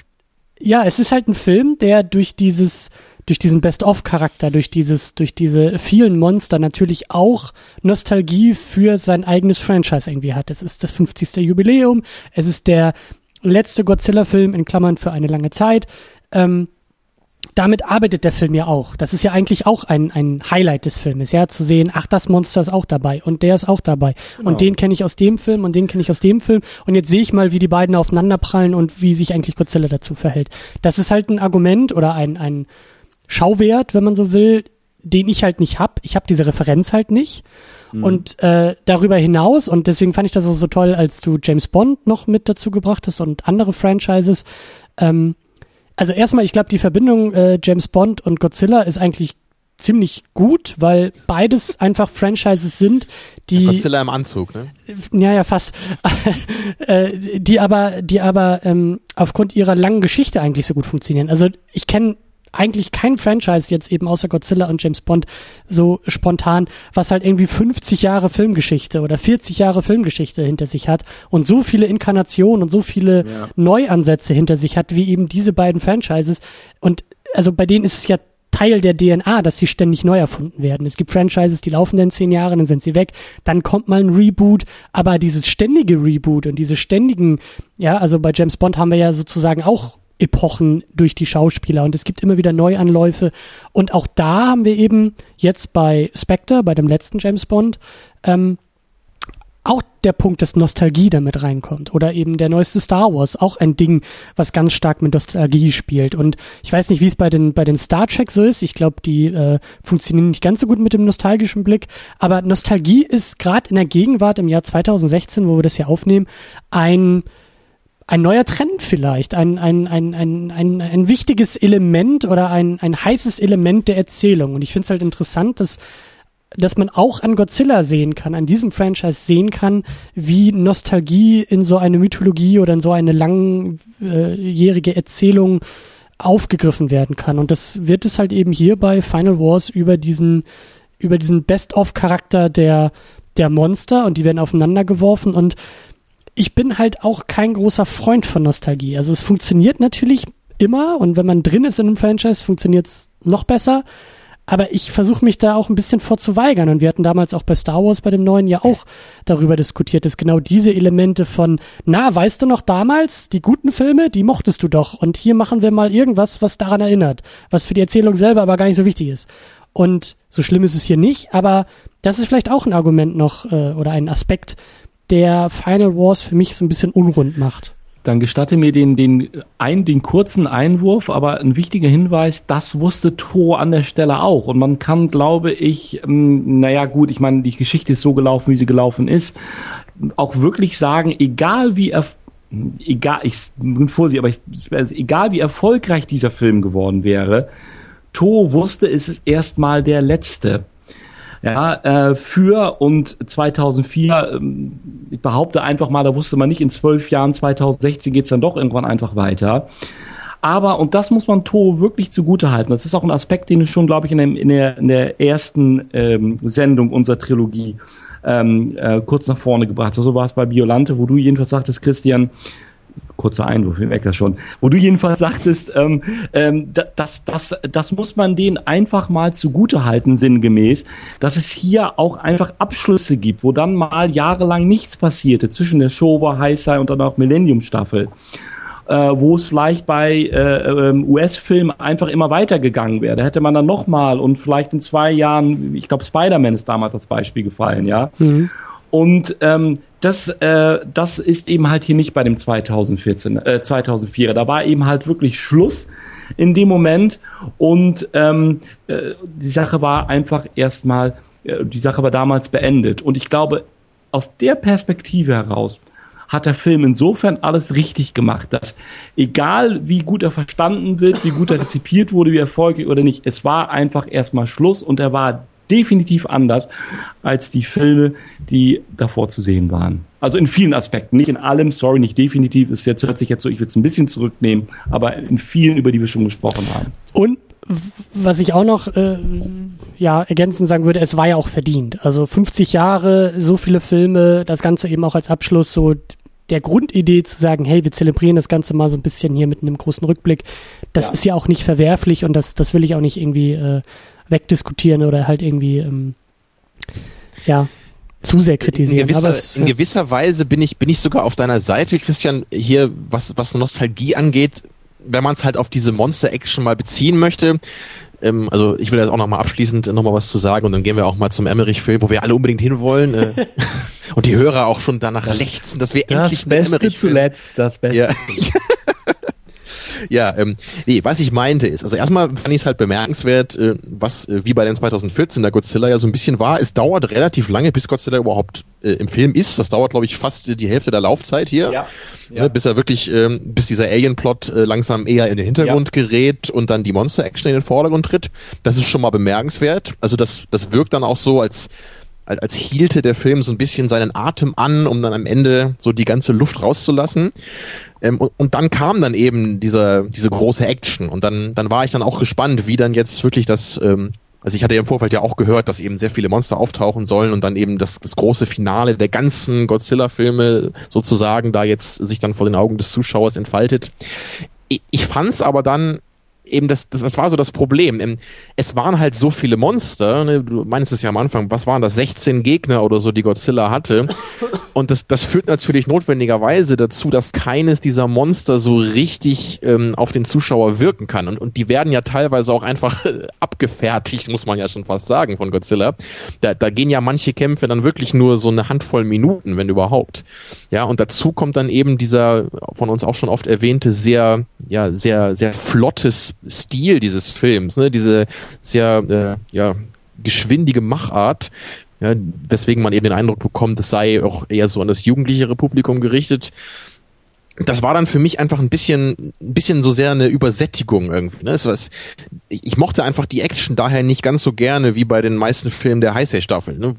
B: ja, es ist halt ein Film, der durch dieses, durch diesen Best-of-Charakter, durch dieses, durch diese vielen Monster natürlich auch Nostalgie für sein eigenes Franchise irgendwie hat. Es ist das 50. Jubiläum, es ist der letzte Godzilla-Film in Klammern für eine lange Zeit. Ähm, damit arbeitet der Film ja auch. Das ist ja eigentlich auch ein, ein Highlight des Filmes, ja, zu sehen, ach, das Monster ist auch dabei und der ist auch dabei.
D: Genau.
B: Und den kenne ich aus dem Film und den kenne ich aus dem Film. Und jetzt sehe ich mal, wie die beiden aufeinanderprallen und wie sich eigentlich Godzilla dazu verhält. Das ist halt ein Argument oder ein, ein Schauwert, wenn man so will, den ich halt nicht hab. Ich habe diese Referenz halt nicht. Und äh, darüber hinaus, und deswegen fand ich das auch so toll, als du James Bond noch mit dazu gebracht hast und andere Franchises, ähm, also erstmal, ich glaube, die Verbindung äh, James Bond und Godzilla ist eigentlich ziemlich gut, weil beides einfach Franchises sind, die
C: Godzilla im Anzug, ne?
B: ja ja fast, äh, die aber die aber ähm, aufgrund ihrer langen Geschichte eigentlich so gut funktionieren. Also ich kenne eigentlich kein Franchise jetzt eben außer Godzilla und James Bond so spontan, was halt irgendwie 50 Jahre Filmgeschichte oder 40 Jahre Filmgeschichte hinter sich hat und so viele Inkarnationen und so viele
D: Ja.
B: Neuansätze hinter sich hat, wie eben diese beiden Franchises. Und also bei denen ist es ja Teil der DNA, dass sie ständig neu erfunden werden. Es gibt Franchises, die laufen dann zehn Jahre, dann sind sie weg, dann kommt mal ein Reboot, aber dieses ständige Reboot und diese ständigen, ja, also bei James Bond haben wir ja sozusagen auch Epochen durch die Schauspieler und es gibt immer wieder Neuanläufe und auch da haben wir eben jetzt bei Spectre, bei dem letzten James Bond, ähm, auch der Punkt, dass Nostalgie damit reinkommt. Oder eben der neueste Star Wars, auch ein Ding, was ganz stark mit Nostalgie spielt. Und ich weiß nicht, wie es bei den, bei den Star Trek so ist. Ich glaube, die äh, funktionieren nicht ganz so gut mit dem nostalgischen Blick. Aber Nostalgie ist gerade in der Gegenwart im Jahr 2016, wo wir das hier aufnehmen, ein ein neuer Trend vielleicht, ein, ein, ein, ein, ein, ein wichtiges Element oder ein, ein heißes Element der Erzählung. Und ich finde es halt interessant, dass dass man auch an Godzilla sehen kann, an diesem Franchise sehen kann, wie Nostalgie in so eine Mythologie oder in so eine langjährige Erzählung aufgegriffen werden kann. Und das wird es halt eben hier bei Final Wars über diesen, über diesen Best-of-Charakter der, der Monster und die werden aufeinander geworfen und ich bin halt auch kein großer Freund von Nostalgie. Also es funktioniert natürlich immer und wenn man drin ist in einem Franchise, funktioniert es noch besser. Aber ich versuche mich da auch ein bisschen vorzuweigern. Und wir hatten damals auch bei Star Wars bei dem neuen ja auch darüber diskutiert, dass genau diese Elemente von, na, weißt du noch damals, die guten Filme, die mochtest du doch. Und hier machen wir mal irgendwas, was daran erinnert, was für die Erzählung selber aber gar nicht so wichtig ist. Und so schlimm ist es hier nicht, aber das ist vielleicht auch ein Argument noch äh, oder ein Aspekt, der Final Wars für mich so ein bisschen unrund macht.
D: Dann gestatte mir den, den, ein, den kurzen Einwurf, aber ein wichtiger Hinweis, das wusste To an der Stelle auch. Und man kann, glaube ich, ähm, naja gut, ich meine, die Geschichte ist so gelaufen, wie sie gelaufen ist, auch wirklich sagen, egal wie er egal, ich bin vorsichtig, aber ich, egal wie erfolgreich dieser Film geworden wäre, To wusste, es ist erstmal der letzte. Ja, äh, für und 2004, ähm, ich behaupte einfach mal, da wusste man nicht, in zwölf Jahren, 2016 geht's dann doch irgendwann einfach weiter. Aber, und das muss man To wirklich zugute halten, das ist auch ein Aspekt, den ich schon, glaube ich, in, dem, in, der, in der ersten ähm, Sendung unserer Trilogie ähm, äh, kurz nach vorne gebracht. So war es bei Biolante, wo du jedenfalls sagtest, Christian, kurzer Einwurf, ich merke das schon, wo du jedenfalls sagtest, ähm, ähm, das, das, das muss man denen einfach mal zugute halten, sinngemäß, dass es hier auch einfach Abschlüsse gibt, wo dann mal jahrelang nichts passierte zwischen der Showa, Heisei und dann auch Millennium Staffel äh, wo es vielleicht bei äh, ähm, US-Filmen einfach immer weitergegangen wäre. Da hätte man dann nochmal und vielleicht in zwei Jahren, ich glaube Spider-Man ist damals als Beispiel gefallen, ja. Mhm. Und ähm, das, äh, das ist eben halt hier nicht bei dem 2014, äh, 2004. Da war eben halt wirklich Schluss in dem Moment und ähm, äh, die Sache war einfach erstmal, äh, die Sache war damals beendet. Und ich glaube, aus der Perspektive heraus hat der Film insofern alles richtig gemacht, dass egal wie gut er verstanden wird, wie gut er rezipiert wurde, wie erfolgreich oder nicht, es war einfach erstmal Schluss und er war definitiv anders als die Filme, die davor zu sehen waren. Also in vielen Aspekten, nicht in allem, sorry, nicht definitiv, es jetzt hört sich jetzt so, ich will es ein bisschen zurücknehmen, aber in vielen, über die wir schon gesprochen haben.
B: Und was ich auch noch äh, ja ergänzend sagen würde, es war ja auch verdient. Also 50 Jahre, so viele Filme, das Ganze eben auch als Abschluss so der Grundidee zu sagen, hey, wir zelebrieren das Ganze mal so ein bisschen hier mit einem großen Rückblick, das ja. ist ja auch nicht verwerflich und das, das will ich auch nicht irgendwie äh, wegdiskutieren oder halt irgendwie ähm, ja zu sehr kritisieren.
C: In gewisser, es, in gewisser Weise bin ich, bin ich sogar auf deiner Seite, Christian, hier, was, was Nostalgie angeht, wenn man es halt auf diese Monster-Action mal beziehen möchte, ähm, also ich will jetzt auch nochmal abschließend nochmal was zu sagen und dann gehen wir auch mal zum Emmerich-Film, wo wir alle unbedingt hinwollen. Äh, und die Hörer auch schon danach das, lechzen, dass wir
D: das
C: endlich
D: Das Beste zuletzt, das Beste.
C: Ja. Ja, ähm, nee, was ich meinte ist, also erstmal fand ich es halt bemerkenswert, äh, was äh, wie bei den 2014 der Godzilla ja so ein bisschen war. Es dauert relativ lange, bis Godzilla überhaupt äh, im Film ist. Das dauert, glaube ich, fast die Hälfte der Laufzeit hier. Ja. Ne, ja. bis er wirklich, ähm, bis dieser Alien-Plot äh, langsam eher in den Hintergrund ja. gerät und dann die Monster-Action in den Vordergrund tritt. Das ist schon mal bemerkenswert. Also das, das wirkt dann auch so, als als hielte der Film so ein bisschen seinen Atem an, um dann am Ende so die ganze Luft rauszulassen. Ähm, und, und, dann kam dann eben dieser, diese große Action und dann, dann war ich dann auch gespannt, wie dann jetzt wirklich das, ähm, also ich hatte ja im Vorfeld ja auch gehört, dass eben sehr viele Monster auftauchen sollen und dann eben das, das große Finale der ganzen Godzilla-Filme sozusagen da jetzt sich dann vor den Augen des Zuschauers entfaltet. Ich, ich fand es aber dann eben das, das, das war so das Problem. Es waren halt so viele Monster, ne? du meinst es ja am Anfang, was waren das, 16 Gegner oder so, die Godzilla hatte. Und das, das führt natürlich notwendigerweise dazu, dass keines dieser Monster so richtig ähm, auf den Zuschauer wirken kann. Und, und die werden ja teilweise auch einfach abgefertigt, muss man ja schon fast sagen, von Godzilla. Da, da gehen ja manche Kämpfe dann wirklich nur so eine Handvoll Minuten, wenn überhaupt. Ja, und dazu kommt dann eben dieser von uns auch schon oft erwähnte sehr, ja, sehr, sehr flottes Stil dieses Films, ne? diese sehr äh, ja, geschwindige Machart, ja, weswegen man eben den Eindruck bekommt, es sei auch eher so an das jugendlichere Publikum gerichtet. Das war dann für mich einfach ein bisschen, ein bisschen so sehr eine Übersättigung irgendwie. Ne? Was, ich mochte einfach die Action daher nicht ganz so gerne wie bei den meisten Filmen der Heisei-Staffel, ne?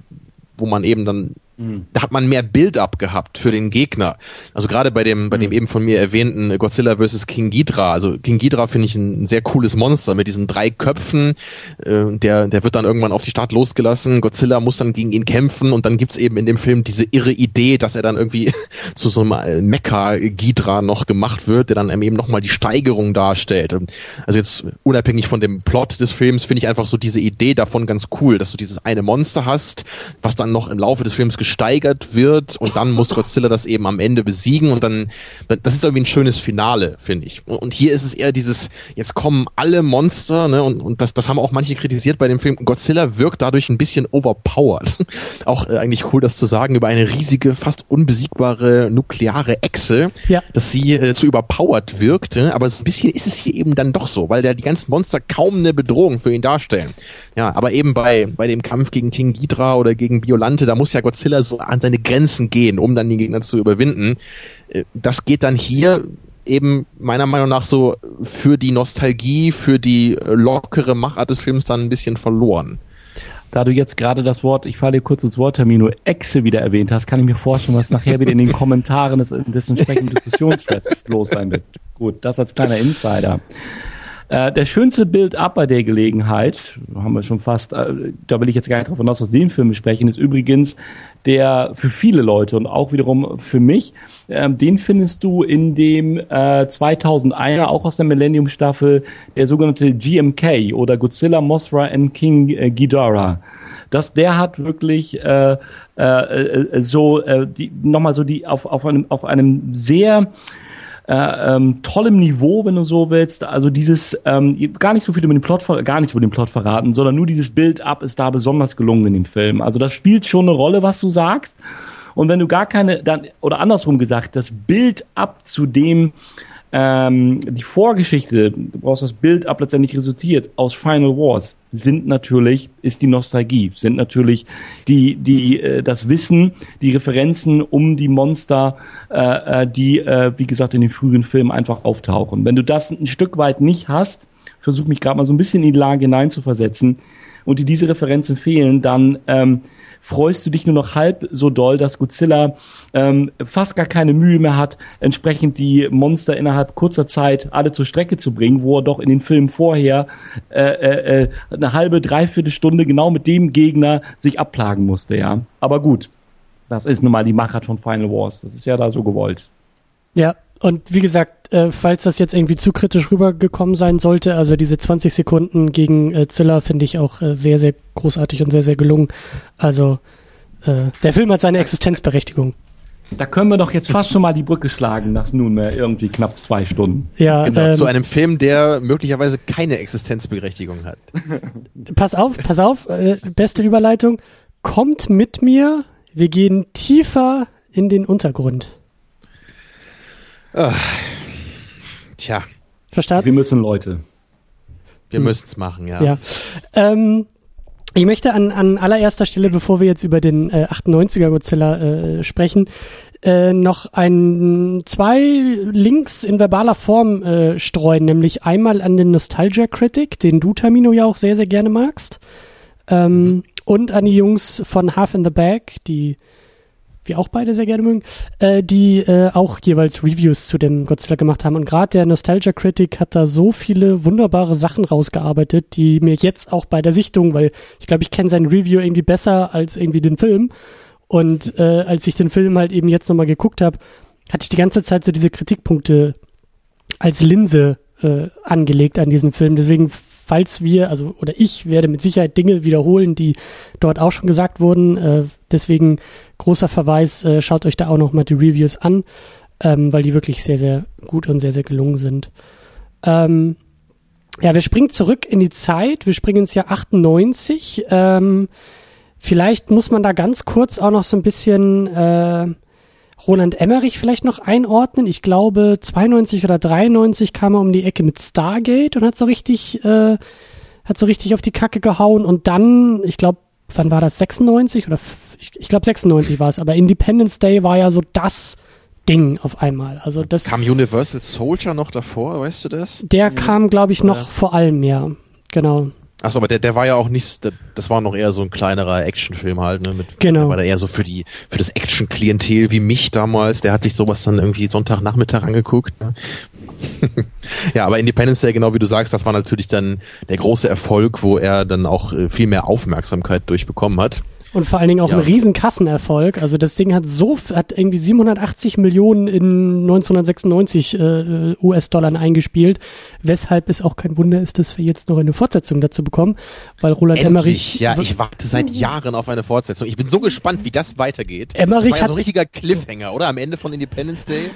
C: wo man eben dann. Da hat man mehr Build-up gehabt für den Gegner. Also gerade bei dem, bei dem mhm. eben von mir erwähnten Godzilla vs. King Ghidra. Also King Ghidra finde ich ein sehr cooles Monster mit diesen drei Köpfen. Äh, der, der wird dann irgendwann auf die Stadt losgelassen. Godzilla muss dann gegen ihn kämpfen und dann gibt's eben in dem Film diese irre Idee, dass er dann irgendwie zu so einem äh, Mecha-Ghidra noch gemacht wird, der dann eben nochmal die Steigerung darstellt. Also jetzt unabhängig von dem Plot des Films finde ich einfach so diese Idee davon ganz cool, dass du dieses eine Monster hast, was dann noch im Laufe des Films gesteigert wird und dann muss Godzilla das eben am Ende besiegen und dann, das ist irgendwie ein schönes Finale, finde ich. Und hier ist es eher dieses, jetzt kommen alle Monster, ne, und, und das, das haben auch manche kritisiert bei dem Film. Godzilla wirkt dadurch ein bisschen overpowered. auch äh, eigentlich cool, das zu sagen über eine riesige, fast unbesiegbare nukleare Echse,
B: Ja.
C: dass sie äh, zu überpowered wirkt, ne? aber so ein bisschen ist es hier eben dann doch so, weil der die ganzen Monster kaum eine Bedrohung für ihn darstellen. Ja, aber eben bei, bei dem Kampf gegen King Ghidra oder gegen Biolante, da muss ja Godzilla so an seine Grenzen gehen, um dann den Gegner zu überwinden. Äh, Das geht dann hier eben meiner Meinung nach so für die Nostalgie, für die lockere Machart des Films dann ein bisschen verloren.
D: Da du jetzt gerade das Wort, ich falle dir kurz ins Wort, Termino, Echse wieder erwähnt hast, kann ich mir vorstellen, was nachher wieder in den Kommentaren des, des entsprechenden Diskussionsthreads los sein wird. Gut, das als kleiner Insider. Äh, der schönste Bild-up bei der Gelegenheit, haben wir schon fast, äh, da will ich jetzt gar nicht drauf hinaus aus dem Film sprechen, ist übrigens der für viele Leute und auch wiederum für mich, ähm, den findest du in dem äh, 2001er, auch aus der Millennium-Staffel, der sogenannte GMK oder Godzilla, Mothra and King äh, Ghidorah. Das, der hat wirklich äh, äh, äh, so äh, die, nochmal so die auf, auf einem auf einem sehr äh, ähm, tollem Niveau, wenn du so willst. Also dieses ähm, gar nicht so viel über den Plot, gar nichts über den Plot verraten, sondern nur dieses Build-up ist da besonders gelungen in dem Film. Also das spielt schon eine Rolle, was du sagst. Und wenn du gar keine, dann oder andersrum gesagt, das Build-up zu dem ähm, die Vorgeschichte, du brauchst das Build-up letztendlich resultiert aus Final Wars, sind natürlich, ist die Nostalgie, sind natürlich die, die, äh, das Wissen, die Referenzen um die Monster, äh, äh, die, äh, wie gesagt, in den frühen Filmen einfach auftauchen. Wenn du das ein Stück weit nicht hast, versuch mich gerade mal so ein bisschen in die Lage hineinzuversetzen und dir diese Referenzen fehlen, dann ähm, freust du dich nur noch halb so doll, dass Godzilla ähm, fast gar keine Mühe mehr hat, entsprechend die Monster innerhalb kurzer Zeit alle zur Strecke zu bringen, wo er doch in den Filmen vorher äh, äh, äh, eine halbe, dreiviertel Stunde genau mit dem Gegner sich abplagen musste, ja. Aber gut, das ist nun mal die Machart von Final Wars. Das ist ja da so gewollt.
B: Ja, und wie gesagt, äh, falls das jetzt irgendwie zu kritisch rübergekommen sein sollte, also diese 20 Sekunden gegen äh, Zilla finde ich auch äh, sehr, sehr großartig und sehr, sehr gelungen. Also äh, der Film hat seine Existenzberechtigung.
D: Da können wir doch jetzt fast schon mal die Brücke schlagen nach nunmehr irgendwie knapp zwei Stunden.
B: Ja,
C: Genau,
B: ähm,
C: zu einem Film, der möglicherweise keine Existenzberechtigung hat.
B: pass auf, pass auf, äh, beste Überleitung. Kommt mit mir, wir gehen tiefer in den Untergrund.
C: Tja,
B: Verstanden?
D: Wir müssen Leute.
C: wir müssen's machen, ja.
B: Ja. Ähm, ich möchte an, an allererster Stelle, bevor wir jetzt über den äh, 98er Godzilla äh, sprechen, äh, noch ein, zwei Links in verbaler Form äh, streuen, nämlich einmal an den Nostalgia Critic, den du, Tamino, ja auch sehr, sehr gerne magst, ähm, und an die Jungs von Half in the Bag, die wir auch beide sehr gerne mögen, äh, die äh, auch jeweils Reviews zu dem Godzilla gemacht haben. Und gerade der Nostalgia Critic hat da so viele wunderbare Sachen rausgearbeitet, die mir jetzt auch bei der Sichtung, weil ich glaube, ich kenne sein Review irgendwie besser als irgendwie den Film. Und äh, als ich den Film halt eben jetzt nochmal geguckt habe, hatte ich die ganze Zeit so diese Kritikpunkte als Linse äh, angelegt an diesem Film. Deswegen, falls wir, also oder ich werde mit Sicherheit Dinge wiederholen, die dort auch schon gesagt wurden. Äh, deswegen großer Verweis, äh, schaut euch da auch nochmal die Reviews an, ähm, weil die wirklich sehr, sehr gut und sehr, sehr gelungen sind. Ähm, ja, wir springen zurück in die Zeit. Wir springen ins Jahr 98. Ähm, vielleicht muss man da ganz kurz auch noch so ein bisschen äh, Roland Emmerich vielleicht noch einordnen. Ich glaube, 92 oder 93 kam er um die Ecke mit Stargate und hat so richtig, äh, hat so richtig auf die Kacke gehauen. Und dann, ich glaube, wann war das? 96 oder ich, ich glaube 96 war es. Aber Independence Day war ja so das Ding auf einmal. Also das,
C: Kam Universal Soldier noch davor, weißt du das?
B: der kam, glaube ich, noch
C: Ja.
B: vor allem, ja. Genau.
C: Achso, aber der, der war ja auch nicht, der- das war noch eher so ein kleinerer Actionfilm halt, ne? Mit,
B: Genau.
C: Der war da eher so für die, für das Action-Klientel wie mich damals. Der hat sich sowas dann irgendwie Sonntagnachmittag angeguckt. Ne? ja, aber Independence Day, genau wie du sagst, das war natürlich dann der große Erfolg, wo er dann auch äh, viel mehr Aufmerksamkeit durchbekommen hat.
B: Und vor allen Dingen auch
C: Ja.
B: ein riesen Kassenerfolg. Also das Ding hat so, hat irgendwie 780 Millionen in 1996 äh, US-Dollar eingespielt, weshalb es auch kein Wunder ist, dass wir jetzt noch eine Fortsetzung dazu bekommen, weil Roland Emmerich
C: ja, ich warte seit Jahren auf eine Fortsetzung. Ich bin so gespannt, wie das weitergeht.
B: Emmerich
C: das war ja
B: hat-
C: so ein richtiger Cliffhanger, oder? Am Ende von Independence Day.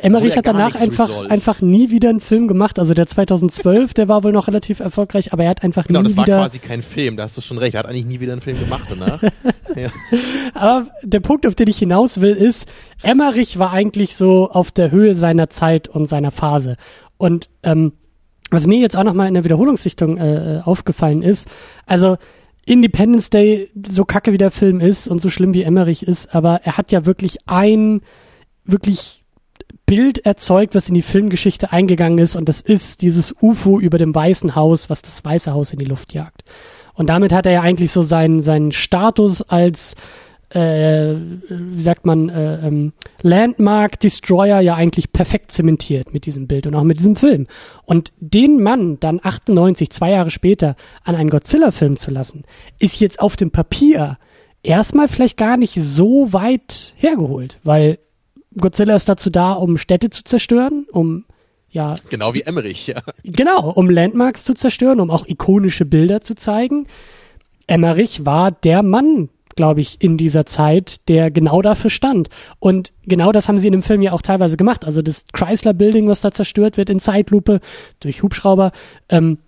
B: Emmerich hat danach einfach,
C: resolved.
B: einfach nie wieder einen Film gemacht. Also der 2012, der war wohl noch relativ erfolgreich, aber er hat einfach
C: Genau,
B: nie
C: das war
B: wieder.
C: quasi kein Film, da hast du schon recht. Er hat eigentlich nie wieder einen Film gemacht danach.
B: Aber der Punkt, auf den ich hinaus will, ist, Emmerich war eigentlich so auf der Höhe seiner Zeit und seiner Phase. Und ähm, was mir jetzt auch nochmal in der Wiederholungssichtung äh, äh, aufgefallen ist, also Independence Day, so kacke wie der Film ist und so schlimm wie Emmerich ist, aber er hat ja wirklich ein wirklich Bild erzeugt, was in die Filmgeschichte eingegangen ist und das ist dieses UFO über dem Weißen Haus, was das Weiße Haus in die Luft jagt. Und damit hat er ja eigentlich so seinen, seinen Status als äh, wie sagt man, äh, ähm, Landmark Destroyer ja eigentlich perfekt zementiert mit diesem Bild und auch mit diesem Film. Und den Mann dann 98, zwei Jahre später, an einen Godzilla-Film zu lassen, ist jetzt auf dem Papier erstmal vielleicht gar nicht so weit hergeholt, weil Godzilla ist dazu da, um Städte zu zerstören, um ja,
C: Genau wie Emmerich, ja.
B: Genau, um Landmarks zu zerstören, um auch ikonische Bilder zu zeigen. Emmerich war der Mann, glaube ich, in dieser Zeit, der genau dafür stand. Und genau das haben sie in dem Film ja auch teilweise gemacht. Also das Chrysler Building, was da zerstört wird in Zeitlupe durch Hubschrauber, ähm,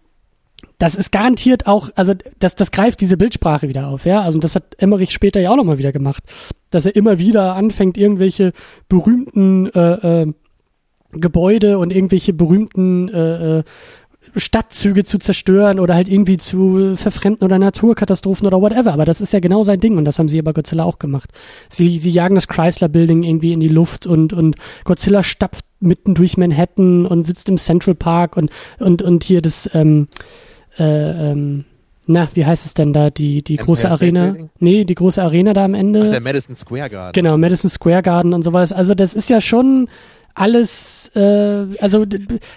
B: das ist garantiert auch, also das, das greift diese Bildsprache wieder auf, ja. Also das hat Emmerich später ja auch nochmal wieder gemacht, dass er immer wieder anfängt, irgendwelche berühmten äh, äh, Gebäude und irgendwelche berühmten äh, äh, Stadtzüge zu zerstören oder halt irgendwie zu verfremden oder Naturkatastrophen oder whatever. Aber das ist ja genau sein Ding und das haben sie bei Godzilla auch gemacht. Sie, sie jagen das Chrysler Building irgendwie in die Luft und, und Godzilla stapft mitten durch Manhattan und sitzt im Central Park und, und, und hier das, ähm, äh, ähm, na, wie heißt es denn da, die, die
C: Empire
B: große
C: State
B: Arena?
C: Building?
B: Nee, die große Arena da am Ende.
C: Das ist der Madison Square Garden.
B: Genau, Madison Square Garden und sowas. Also das ist ja schon alles, äh, also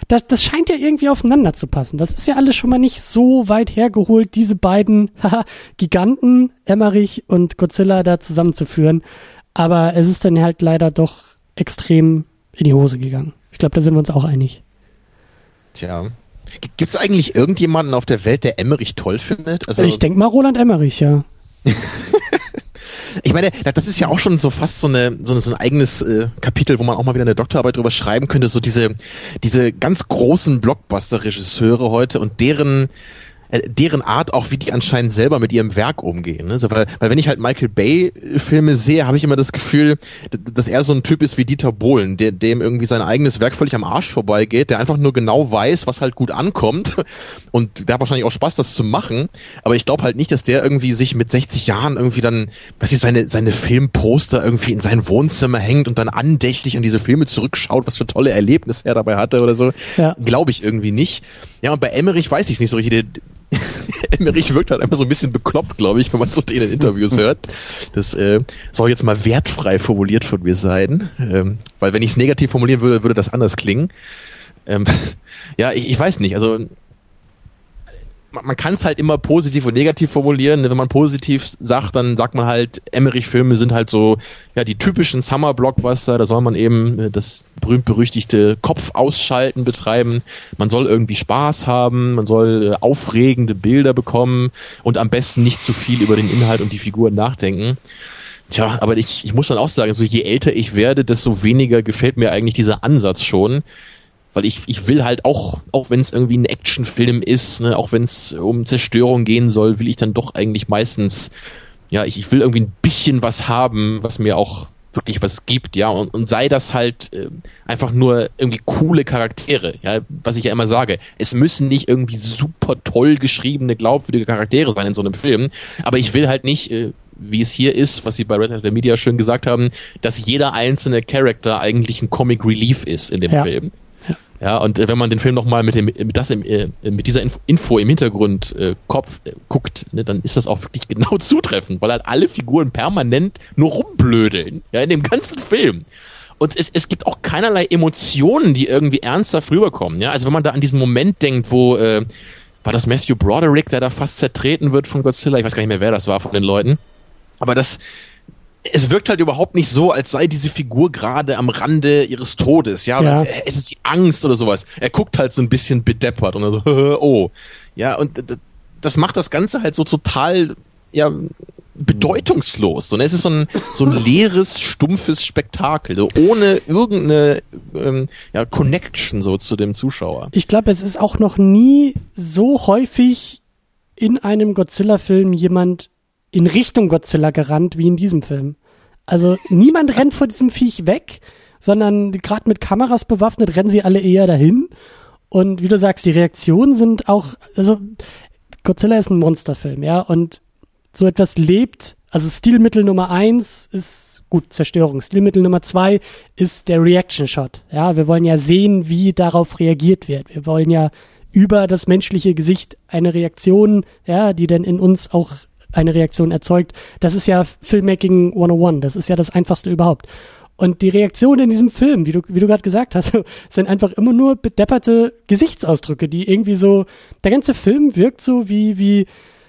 B: das, das scheint ja irgendwie aufeinander zu passen. Das ist ja alles schon mal nicht so weit hergeholt, diese beiden Giganten, Emmerich und Godzilla da zusammenzuführen. Aber es ist dann halt leider doch extrem in die Hose gegangen. Ich glaube, da sind wir uns auch einig.
C: Tja. Gibt es eigentlich irgendjemanden auf der Welt, der Emmerich toll findet? Also
B: ich denke mal Roland Emmerich, ja.
C: Ich meine, das ist ja auch schon so fast so, eine, so, eine, so ein eigenes äh, Kapitel, wo man auch mal wieder eine Doktorarbeit drüber schreiben könnte, so diese, diese ganz großen Blockbuster-Regisseure heute und deren äh, deren Art auch, wie die anscheinend selber mit ihrem Werk umgehen. Ne? So, weil, weil wenn ich halt Michael Bay-Filme sehe, habe ich immer das Gefühl, dass er so ein Typ ist wie Dieter Bohlen, der, dem irgendwie sein eigenes Werk völlig am Arsch vorbeigeht, der einfach nur genau weiß, was halt gut ankommt und der hat wahrscheinlich auch Spaß, das zu machen, aber ich glaube halt nicht, dass der irgendwie sich mit 60 Jahren irgendwie dann, weiß ich, seine, seine Filmposter irgendwie in sein Wohnzimmer hängt und dann andächtig an diese Filme zurückschaut, was für tolle Erlebnisse er dabei hatte oder so.
B: Ja.
C: Glaube ich irgendwie nicht. Ja, und bei Emmerich weiß ich nicht so richtig. Der, Emmerich wirkt halt einfach so ein bisschen bekloppt, glaube ich, wenn man so den in Interviews hört. Das äh, soll jetzt mal wertfrei formuliert von mir sein. Ähm, weil wenn ich es negativ formulieren würde, würde das anders klingen. Ähm, ja, ich, ich weiß nicht. Also man, kann es halt immer positiv und negativ formulieren. Wenn man positiv sagt, dann sagt man halt, Emmerich-Filme sind halt so, ja, die typischen Summer-Blockbuster. Da soll man eben äh, das berühmt-berüchtigte Kopf ausschalten betreiben. Man soll irgendwie Spaß haben, man soll äh, aufregende Bilder bekommen und am besten nicht zu viel über den Inhalt und die Figuren nachdenken. Tja, aber ich, ich muss dann auch sagen, so je älter ich werde, desto weniger gefällt mir eigentlich dieser Ansatz schon weil ich, ich will halt auch, auch wenn es irgendwie ein Actionfilm ist, ne, auch wenn es um Zerstörung gehen soll, will ich dann doch eigentlich meistens, ja, ich, ich will irgendwie ein bisschen was haben, was mir auch wirklich was gibt, ja, und, und sei das halt äh, einfach nur irgendwie coole Charaktere, ja, was ich ja immer sage. Es müssen nicht irgendwie super toll geschriebene, glaubwürdige Charaktere sein in so einem Film, aber ich will halt nicht, äh, wie es hier ist, was sie bei Red Hat Media schön gesagt haben, dass jeder einzelne Charakter eigentlich ein Comic Relief ist in dem
B: Ja.
C: Film. Ja, und äh, wenn man den Film nochmal mit dem mit das im, äh, mit dieser Info, Info im Hintergrund äh, Kopf äh, guckt, ne, dann ist das auch wirklich genau zutreffend, weil halt alle Figuren permanent nur rumblödeln, ja, in dem ganzen Film. Und es, es gibt auch keinerlei Emotionen, die irgendwie ernsthaft rüberkommen, ja. Also wenn man da an diesen Moment denkt, wo äh, war das Matthew Broderick, der da fast zertreten wird von Godzilla, ich weiß gar nicht mehr, wer das war von den Leuten. Aber das, es wirkt halt überhaupt nicht so, als sei diese Figur gerade am Rande ihres Todes, ja,
B: Ja.
C: als hätte sie Angst oder sowas. Er guckt halt so ein bisschen bedeppert und so, oh. Ja, und das macht das Ganze halt so total, ja, bedeutungslos. Und es ist so ein, so ein leeres, stumpfes Spektakel, so ohne irgendeine ähm, ja, Connection so zu dem Zuschauer.
B: Ich glaube, es ist auch noch nie so häufig in einem Godzilla-Film jemand in Richtung Godzilla gerannt wie in diesem Film. Also niemand rennt vor diesem Viech weg, sondern gerade mit Kameras bewaffnet rennen sie alle eher dahin. Und wie du sagst, die Reaktionen sind auch, also Godzilla ist ein Monsterfilm, ja, und so etwas lebt, also Stilmittel Nummer eins ist gut, Zerstörung. Stilmittel Nummer zwei ist der Reaction Shot. Ja, wir wollen ja sehen, wie darauf reagiert wird. Wir wollen ja über das menschliche Gesicht eine Reaktion, ja, die dann in uns auch eine Reaktion erzeugt. Das ist ja Filmmaking 101. Das ist ja das einfachste überhaupt. Und die Reaktionen in diesem Film, wie du, wie du gerade gesagt hast, sind einfach immer nur bedepperte Gesichtsausdrücke, die irgendwie so, der ganze Film wirkt so wie, wie,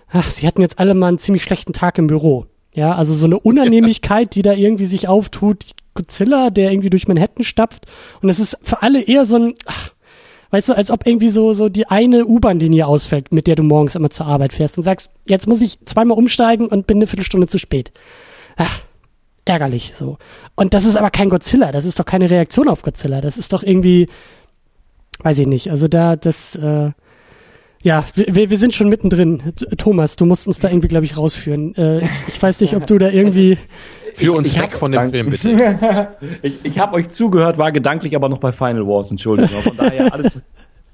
B: ach, sie hatten jetzt alle mal einen ziemlich schlechten Tag im Büro. Ja, also so eine Unannehmlichkeit, die da irgendwie sich auftut. Godzilla, der irgendwie durch Manhattan stapft. Und es ist für alle eher so ein, ach, weißt du, als ob irgendwie so, so die eine U-Bahn-Linie ausfällt, mit der du morgens immer zur Arbeit fährst und sagst, jetzt muss ich zweimal umsteigen und bin eine Viertelstunde zu spät. Ach, ärgerlich so. Und das ist aber kein Godzilla, das ist doch keine Reaktion auf Godzilla, das ist doch irgendwie, weiß ich nicht, also da, das, äh, ja, wir, wir sind schon mittendrin. Thomas, du musst uns da irgendwie, glaube ich, rausführen. Äh, ich, ich weiß nicht, ob du da irgendwie,
C: Für uns
D: ich
C: weg von dem Film, bitte.
D: ich ich habe euch zugehört, war gedanklich aber noch bei Final Wars, Entschuldigung. Von daher alles.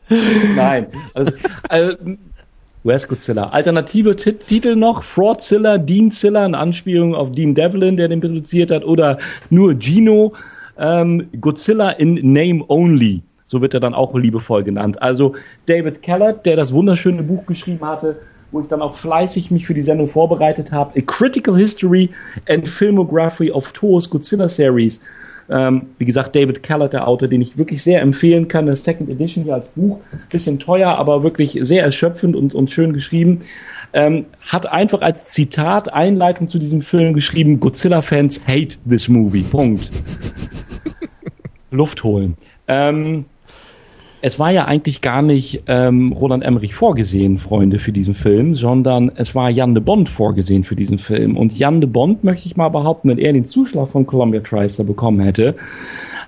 D: Nein. Alles, äh, Where's Godzilla? Alternative Tit Titel noch: Fraudzilla, Deanzilla, in Anspielung auf Dean Devlin, der den produziert hat, oder nur Gino. Ähm, Godzilla in Name Only. So wird er dann auch liebevoll genannt. Also David Kellett, der das wunderschöne Buch geschrieben hatte, wo ich dann auch fleißig mich für die Sendung vorbereitet habe. A Critical History and Filmography of Toos Godzilla Series. Ähm, wie gesagt, David Kellett, der Autor, den ich wirklich sehr empfehlen kann. Das Second Edition hier als Buch. Bisschen teuer, aber wirklich sehr erschöpfend und, und schön geschrieben. Ähm, hat einfach als Zitat Einleitung zu diesem Film geschrieben, Godzilla-Fans hate this movie. Punkt. Luft holen. Ähm, es war ja eigentlich gar nicht ähm, Roland Emmerich vorgesehen, Freunde, für diesen Film, sondern es war Jan de Bond vorgesehen für diesen Film. Und Jan de Bond, möchte ich mal behaupten, wenn er den Zuschlag von Columbia TriStar bekommen hätte,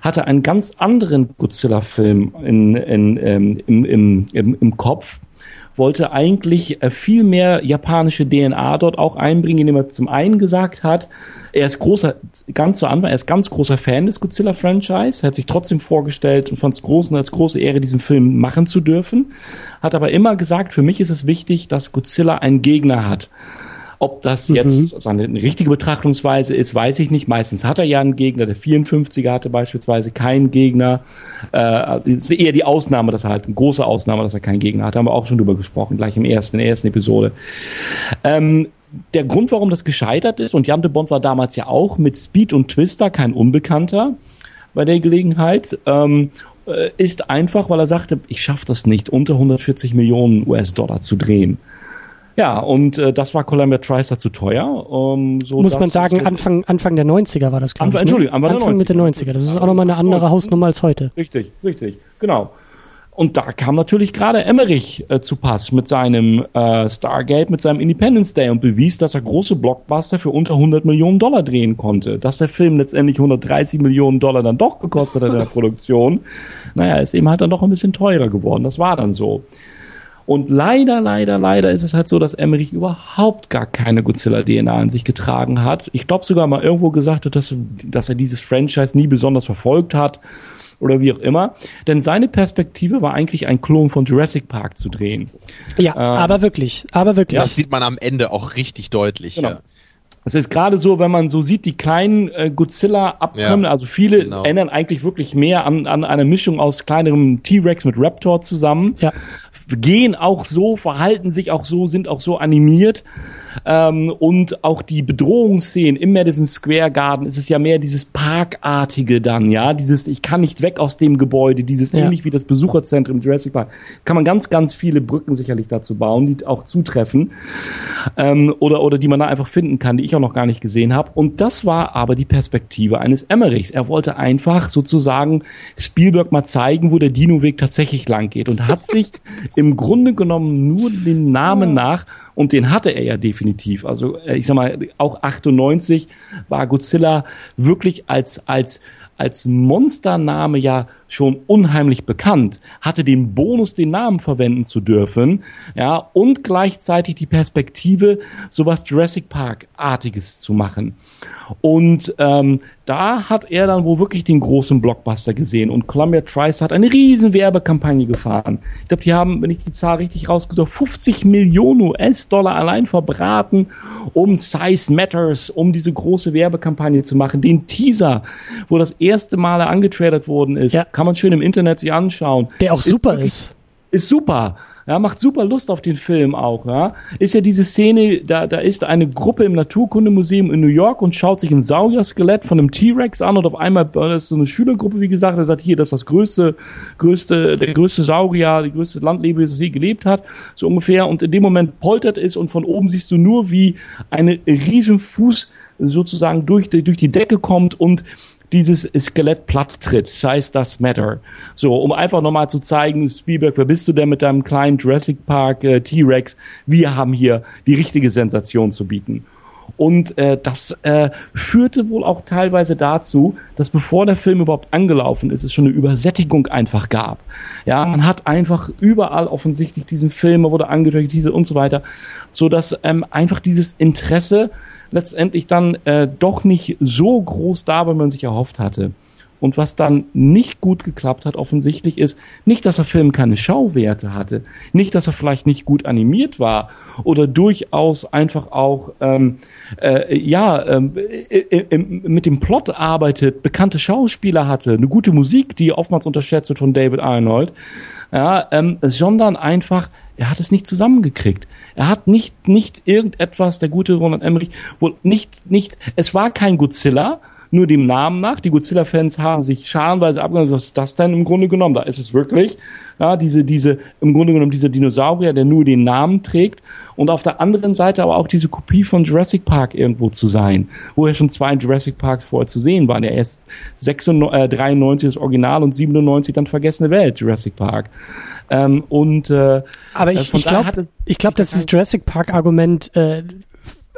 D: hatte einen ganz anderen Godzilla-Film in, in, ähm, im, im, im, im Kopf, wollte eigentlich äh, viel mehr japanische DNA dort auch einbringen, indem er zum einen gesagt hat, er ist großer, ganz zu Anfang, er ist ganz großer Fan des Godzilla-Franchise, hat sich trotzdem vorgestellt und fand es groß und als große Ehre, diesen Film machen zu dürfen, hat aber immer gesagt, für mich ist es wichtig, dass Godzilla einen Gegner hat. Ob das jetzt seine richtige Betrachtungsweise ist, weiß ich nicht. Meistens hat er ja einen Gegner. Der 54er hatte beispielsweise keinen Gegner. Äh, ist eher die Ausnahme, dass er halt eine große Ausnahme, dass er keinen Gegner hat. Haben wir auch schon drüber gesprochen, gleich im ersten, in der ersten Episode. Ähm, der Grund, warum das gescheitert ist, und Jan de Bond war damals ja auch mit Speed und Twister kein Unbekannter bei der Gelegenheit, ähm, äh, ist einfach, weil er sagte, ich schaffe das nicht, unter 140 Millionen US-Dollar zu drehen. Ja, und äh, das war Columbia TriStar zu teuer. Ähm, so
B: muss man sagen, Anfang, Anfang der 90er war das, glaube
D: Anfang-
B: ich.
D: Entschuldigung, Anfang der
B: Anfang Mitte
D: 90er.
B: 90er. Das ist auch nochmal eine andere Hausnummer als heute.
D: Richtig, richtig, genau. Und da kam natürlich gerade Emmerich äh, zu Pass mit seinem äh, Stargate, mit seinem Independence Day und bewies, dass er große Blockbuster für unter 100 Millionen Dollar drehen konnte. Dass der Film letztendlich 130 Millionen Dollar dann doch gekostet hat in der Produktion, naja, ist eben halt dann doch ein bisschen teurer geworden. Das war dann so. Und leider, leider, leider ist es halt so, dass Emmerich überhaupt gar keine Godzilla-DNA an sich getragen hat. Ich glaube sogar mal irgendwo gesagt hat, dass, dass er dieses Franchise nie besonders verfolgt hat oder wie auch immer. Denn seine Perspektive war eigentlich ein Klon von Jurassic Park zu drehen.
B: Ja, aber wirklich, aber wirklich.
C: Das sieht man am Ende auch richtig deutlich.
D: Genau.
C: Ja.
D: Es ist gerade so, wenn man so sieht, die kleinen äh, Godzilla-Abkommen,
C: Ja,
D: also viele
C: genau.
D: erinnern eigentlich wirklich mehr an, an eine Mischung aus kleinerem T-Rex mit Raptor zusammen.
B: Ja.
D: Gehen auch so, verhalten sich auch so, sind auch so animiert. Ähm, und auch die Bedrohungsszenen im Madison Square Garden ist es ja mehr dieses Parkartige dann, ja, dieses ich kann nicht weg aus dem Gebäude, dieses
B: Ja.
D: ähnlich wie das Besucherzentrum Jurassic Park. Kann man ganz, ganz viele Brücken sicherlich dazu bauen, die auch zutreffen ähm, oder, oder die man da einfach finden kann, die ich auch noch gar nicht gesehen habe. Und das war aber die Perspektive eines Emmerichs. Er wollte einfach sozusagen Spielberg mal zeigen, wo der Dino-Weg tatsächlich lang geht und hat sich im Grunde genommen nur den Namen nach und den hatte er ja definitiv. Also äh, ich sag mal, auch 98 war Godzilla wirklich als als als Monstername ja schon unheimlich bekannt, hatte den Bonus, den Namen verwenden zu dürfen, ja, und gleichzeitig die Perspektive, sowas Jurassic Park-artiges zu machen. Und ähm, da hat er dann wohl wirklich den großen Blockbuster gesehen. Und Columbia TriStar hat eine riesen Werbekampagne gefahren. Ich glaube, die haben, wenn ich die Zahl richtig rausgedrückt 50 Millionen US-Dollar allein verbraten, um Size Matters, um diese große Werbekampagne zu machen. Den Teaser, wo das erste Mal angetradet worden ist,
B: Ja.
D: Kann man schön im Internet sich anschauen.
B: Der auch super
D: wirklich-
B: ist.
D: ist super. Ja, macht super Lust auf den Film auch, ja. Ist ja diese Szene, da, da ist eine Gruppe im Naturkundemuseum in New York und schaut sich ein Saurier-Skelett von einem T-Rex an und auf einmal, das ist so eine Schülergruppe, wie gesagt, der sagt, hier, das ist das größte, größte, der größte Saurier, die größte Landlebewesen, das je gelebt hat, so ungefähr. Und in dem Moment poltert es und von oben siehst du nur, wie eine riesen Fuß sozusagen durch die, durch die Decke kommt und dieses Skelett platt tritt. Size does matter. So, um einfach nochmal zu zeigen, Spielberg, wer bist du denn mit deinem kleinen Jurassic Park äh, T-Rex? Wir haben hier die richtige Sensation zu bieten. Und äh, das äh, führte wohl auch teilweise dazu, dass bevor der Film überhaupt angelaufen ist, es schon eine Übersättigung einfach gab. Ja, man hat einfach überall offensichtlich diesen Film, wurde angedeutet, diese und so weiter, so dass ähm, einfach dieses Interesse letztendlich dann äh, doch nicht so groß da, wie man sich erhofft hatte. Und was dann nicht gut geklappt hat, offensichtlich ist, nicht, dass der Film keine Schauwerte hatte, nicht, dass er vielleicht nicht gut animiert war oder durchaus einfach auch, ähm, äh, ja, ähm, i- i- im- mit dem Plot arbeitet, bekannte Schauspieler hatte, eine gute Musik, die oftmals unterschätzt wird von David Arnold, ja, ähm, sondern einfach, er hat es nicht zusammengekriegt. Er hat nicht, nicht irgendetwas, der gute Roland Emmerich, wohl nicht, nicht, es war kein Godzilla, nur dem Namen nach. Die Godzilla-Fans haben sich scharenweise abgenommen, was ist das denn im Grunde genommen? Da ist es wirklich, ja, diese, diese, im Grunde genommen dieser Dinosaurier, der nur den Namen trägt. Und auf der anderen Seite aber auch diese Kopie von Jurassic Park irgendwo zu sein, wo ja schon zwei Jurassic Parks vorher zu sehen waren. Der erst 96, äh, 93 das Original und 97 dann Vergessene Welt, Jurassic Park. Ähm, und äh,
B: Aber
D: äh,
B: ich, ich glaube, glaub, dass dieses Jurassic Park-Argument, äh,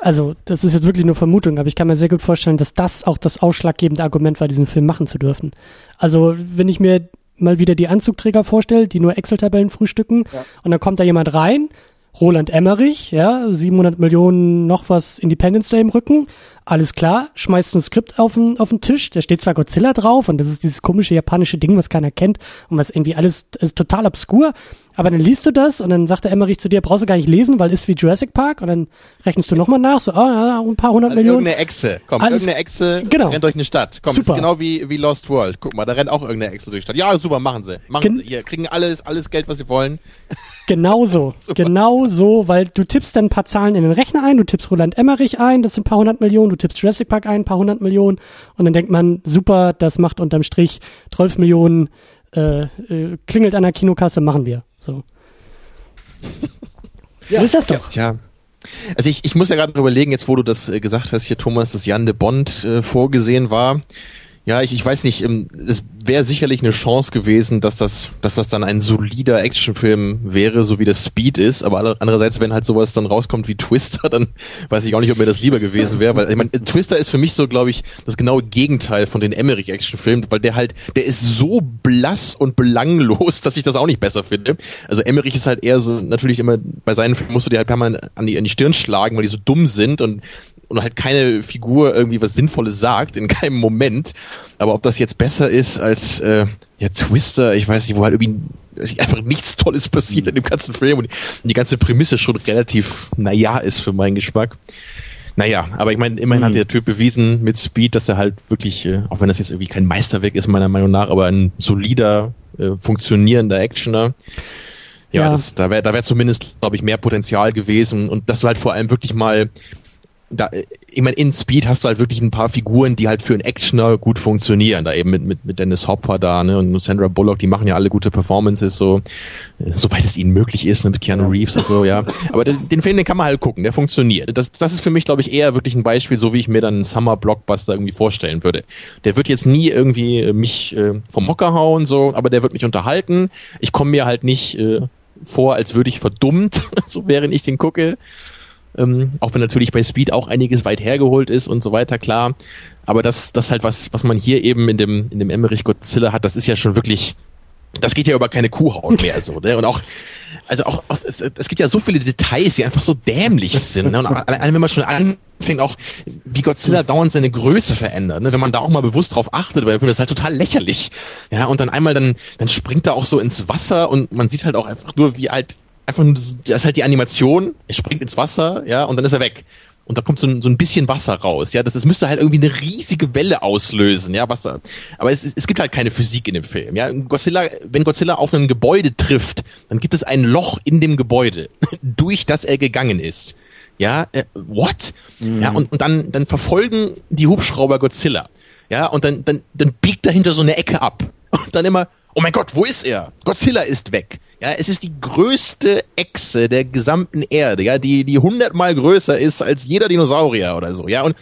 B: also das ist jetzt wirklich nur Vermutung, aber ich kann mir sehr gut vorstellen, dass das auch das ausschlaggebende Argument war, diesen Film machen zu dürfen. Also wenn ich mir mal wieder die Anzugträger vorstelle, die nur Excel-Tabellen frühstücken, und dann kommt da jemand rein, Roland Emmerich, ja, 700 Millionen noch was Independence Day im Rücken, alles klar, schmeißt ein Skript auf den, auf den Tisch, da steht zwar Godzilla drauf und das ist dieses komische japanische Ding, was keiner kennt und was irgendwie alles ist total obskur, aber dann liest du das und dann sagt der Emmerich zu dir, brauchst du gar nicht lesen, weil ist wie Jurassic Park und dann rechnest du nochmal nach, so, ah, ein paar hundert
C: Also
B: Millionen.
C: irgendeine Echse. Komm,
B: Alles-
C: irgendeine Echse
B: Genau.
C: rennt durch eine Stadt. Komm,
B: Super.
C: ist genau wie, wie Lost World. Guck mal, da rennt auch irgendeine Echse durch die Stadt. Ja, super, machen sie. Machen
B: Gen-
C: sie. Hier, kriegen alles, alles Geld, was sie wollen.
B: Genau so, genau so, weil du tippst dann ein paar Zahlen in den Rechner ein, du tippst Roland Emmerich ein, das sind ein paar hundert Millionen, tippst Jurassic Park ein, ein paar hundert Millionen und dann denkt man, super, das macht unterm Strich 12 Millionen, äh, äh, klingelt an der Kinokasse, machen wir. So. so ist das doch.
C: Tja. Also ich, ich muss ja gerade überlegen, jetzt wo du das äh, gesagt hast, hier Thomas, dass Jan de Bond äh, vorgesehen war. Ja, ich, ich weiß nicht, ähm, es wäre sicherlich eine Chance gewesen, dass das, dass das dann ein solider Actionfilm wäre, so wie das Speed ist. Aber andererseits, wenn halt sowas dann rauskommt wie Twister, dann weiß ich auch nicht, ob mir das lieber gewesen wäre. Weil ich meine, Twister ist für mich so, glaube ich, das genaue Gegenteil von den Emmerich-Actionfilmen, weil der halt, der ist so blass und belanglos, dass ich das auch nicht besser finde. Also Emmerich ist halt eher so, natürlich immer, bei seinen Filmen musst du dir halt permanent an die, an die Stirn schlagen, weil die so dumm sind und und halt keine Figur irgendwie was Sinnvolles sagt, in keinem Moment. Aber ob das jetzt besser ist als äh, ja, Twister, ich weiß nicht, wo halt irgendwie einfach nichts Tolles passiert in dem ganzen Film und die ganze Prämisse schon relativ naja ist für meinen Geschmack. Naja, aber ich meine, immerhin hat der Typ bewiesen mit Speed, dass er halt wirklich, äh, auch wenn das jetzt irgendwie kein Meisterwerk ist, meiner Meinung nach, aber ein solider, äh, funktionierender Actioner. Ja,
B: Ja.
C: Das, da wäre da wär zumindest, glaube ich, mehr Potenzial gewesen und dass du halt vor allem wirklich mal da, ich meine, in Speed hast du halt wirklich ein paar Figuren, die halt für einen Actioner gut funktionieren. Da eben mit, mit, mit Dennis Hopper da, ne, und Sandra Bullock, die machen ja alle gute Performances, so, äh, soweit es ihnen möglich ist, ne, mit Keanu Reeves und so, ja. Aber den, den Film, den kann man halt gucken, der funktioniert. Das, das ist für mich, glaube ich, eher wirklich ein Beispiel, so wie ich mir dann einen Summer-Blockbuster irgendwie vorstellen würde. Der wird jetzt nie irgendwie äh, mich äh, vom Hocker hauen, so, aber der wird mich unterhalten. Ich komme mir halt nicht äh, vor, als würde ich verdummt, so während ich den gucke. Ähm, auch wenn natürlich bei Speed auch einiges weit hergeholt ist und so weiter, klar. Aber das, das halt was, was man hier eben in dem, in dem Emmerich Godzilla hat, das ist ja schon wirklich, das geht ja über keine Kuhhaut mehr so, ne? Und auch, also auch, auch es, gibt ja so viele Details, die einfach so dämlich sind, ne? Und allein wenn man schon anfängt, auch wie Godzilla dauernd seine Größe verändert, ne? Wenn man da auch mal bewusst drauf achtet, weil das ist halt total lächerlich. Ja, und dann einmal dann, dann springt er auch so ins Wasser und man sieht halt auch einfach nur, wie halt einfach nur, das ist halt die Animation, er springt ins Wasser, ja, und dann ist er weg. Und da kommt so ein, so ein bisschen Wasser raus, ja, das, das müsste halt irgendwie eine riesige Welle auslösen, ja, was da, aber es, es gibt halt keine Physik in dem Film, ja. Godzilla, wenn Godzilla auf ein Gebäude trifft, dann gibt es ein Loch in dem Gebäude, durch das er gegangen ist. Ja, äh, what? Ja, und, und dann, dann verfolgen die Hubschrauber Godzilla. Ja, und dann, dann, dann biegt dahinter so eine Ecke ab. Und dann immer, oh mein Gott, wo ist er? Godzilla ist weg. Ja, es ist die größte Echse der gesamten Erde, ja, die, die hundertmal größer ist als jeder Dinosaurier oder so, ja, und,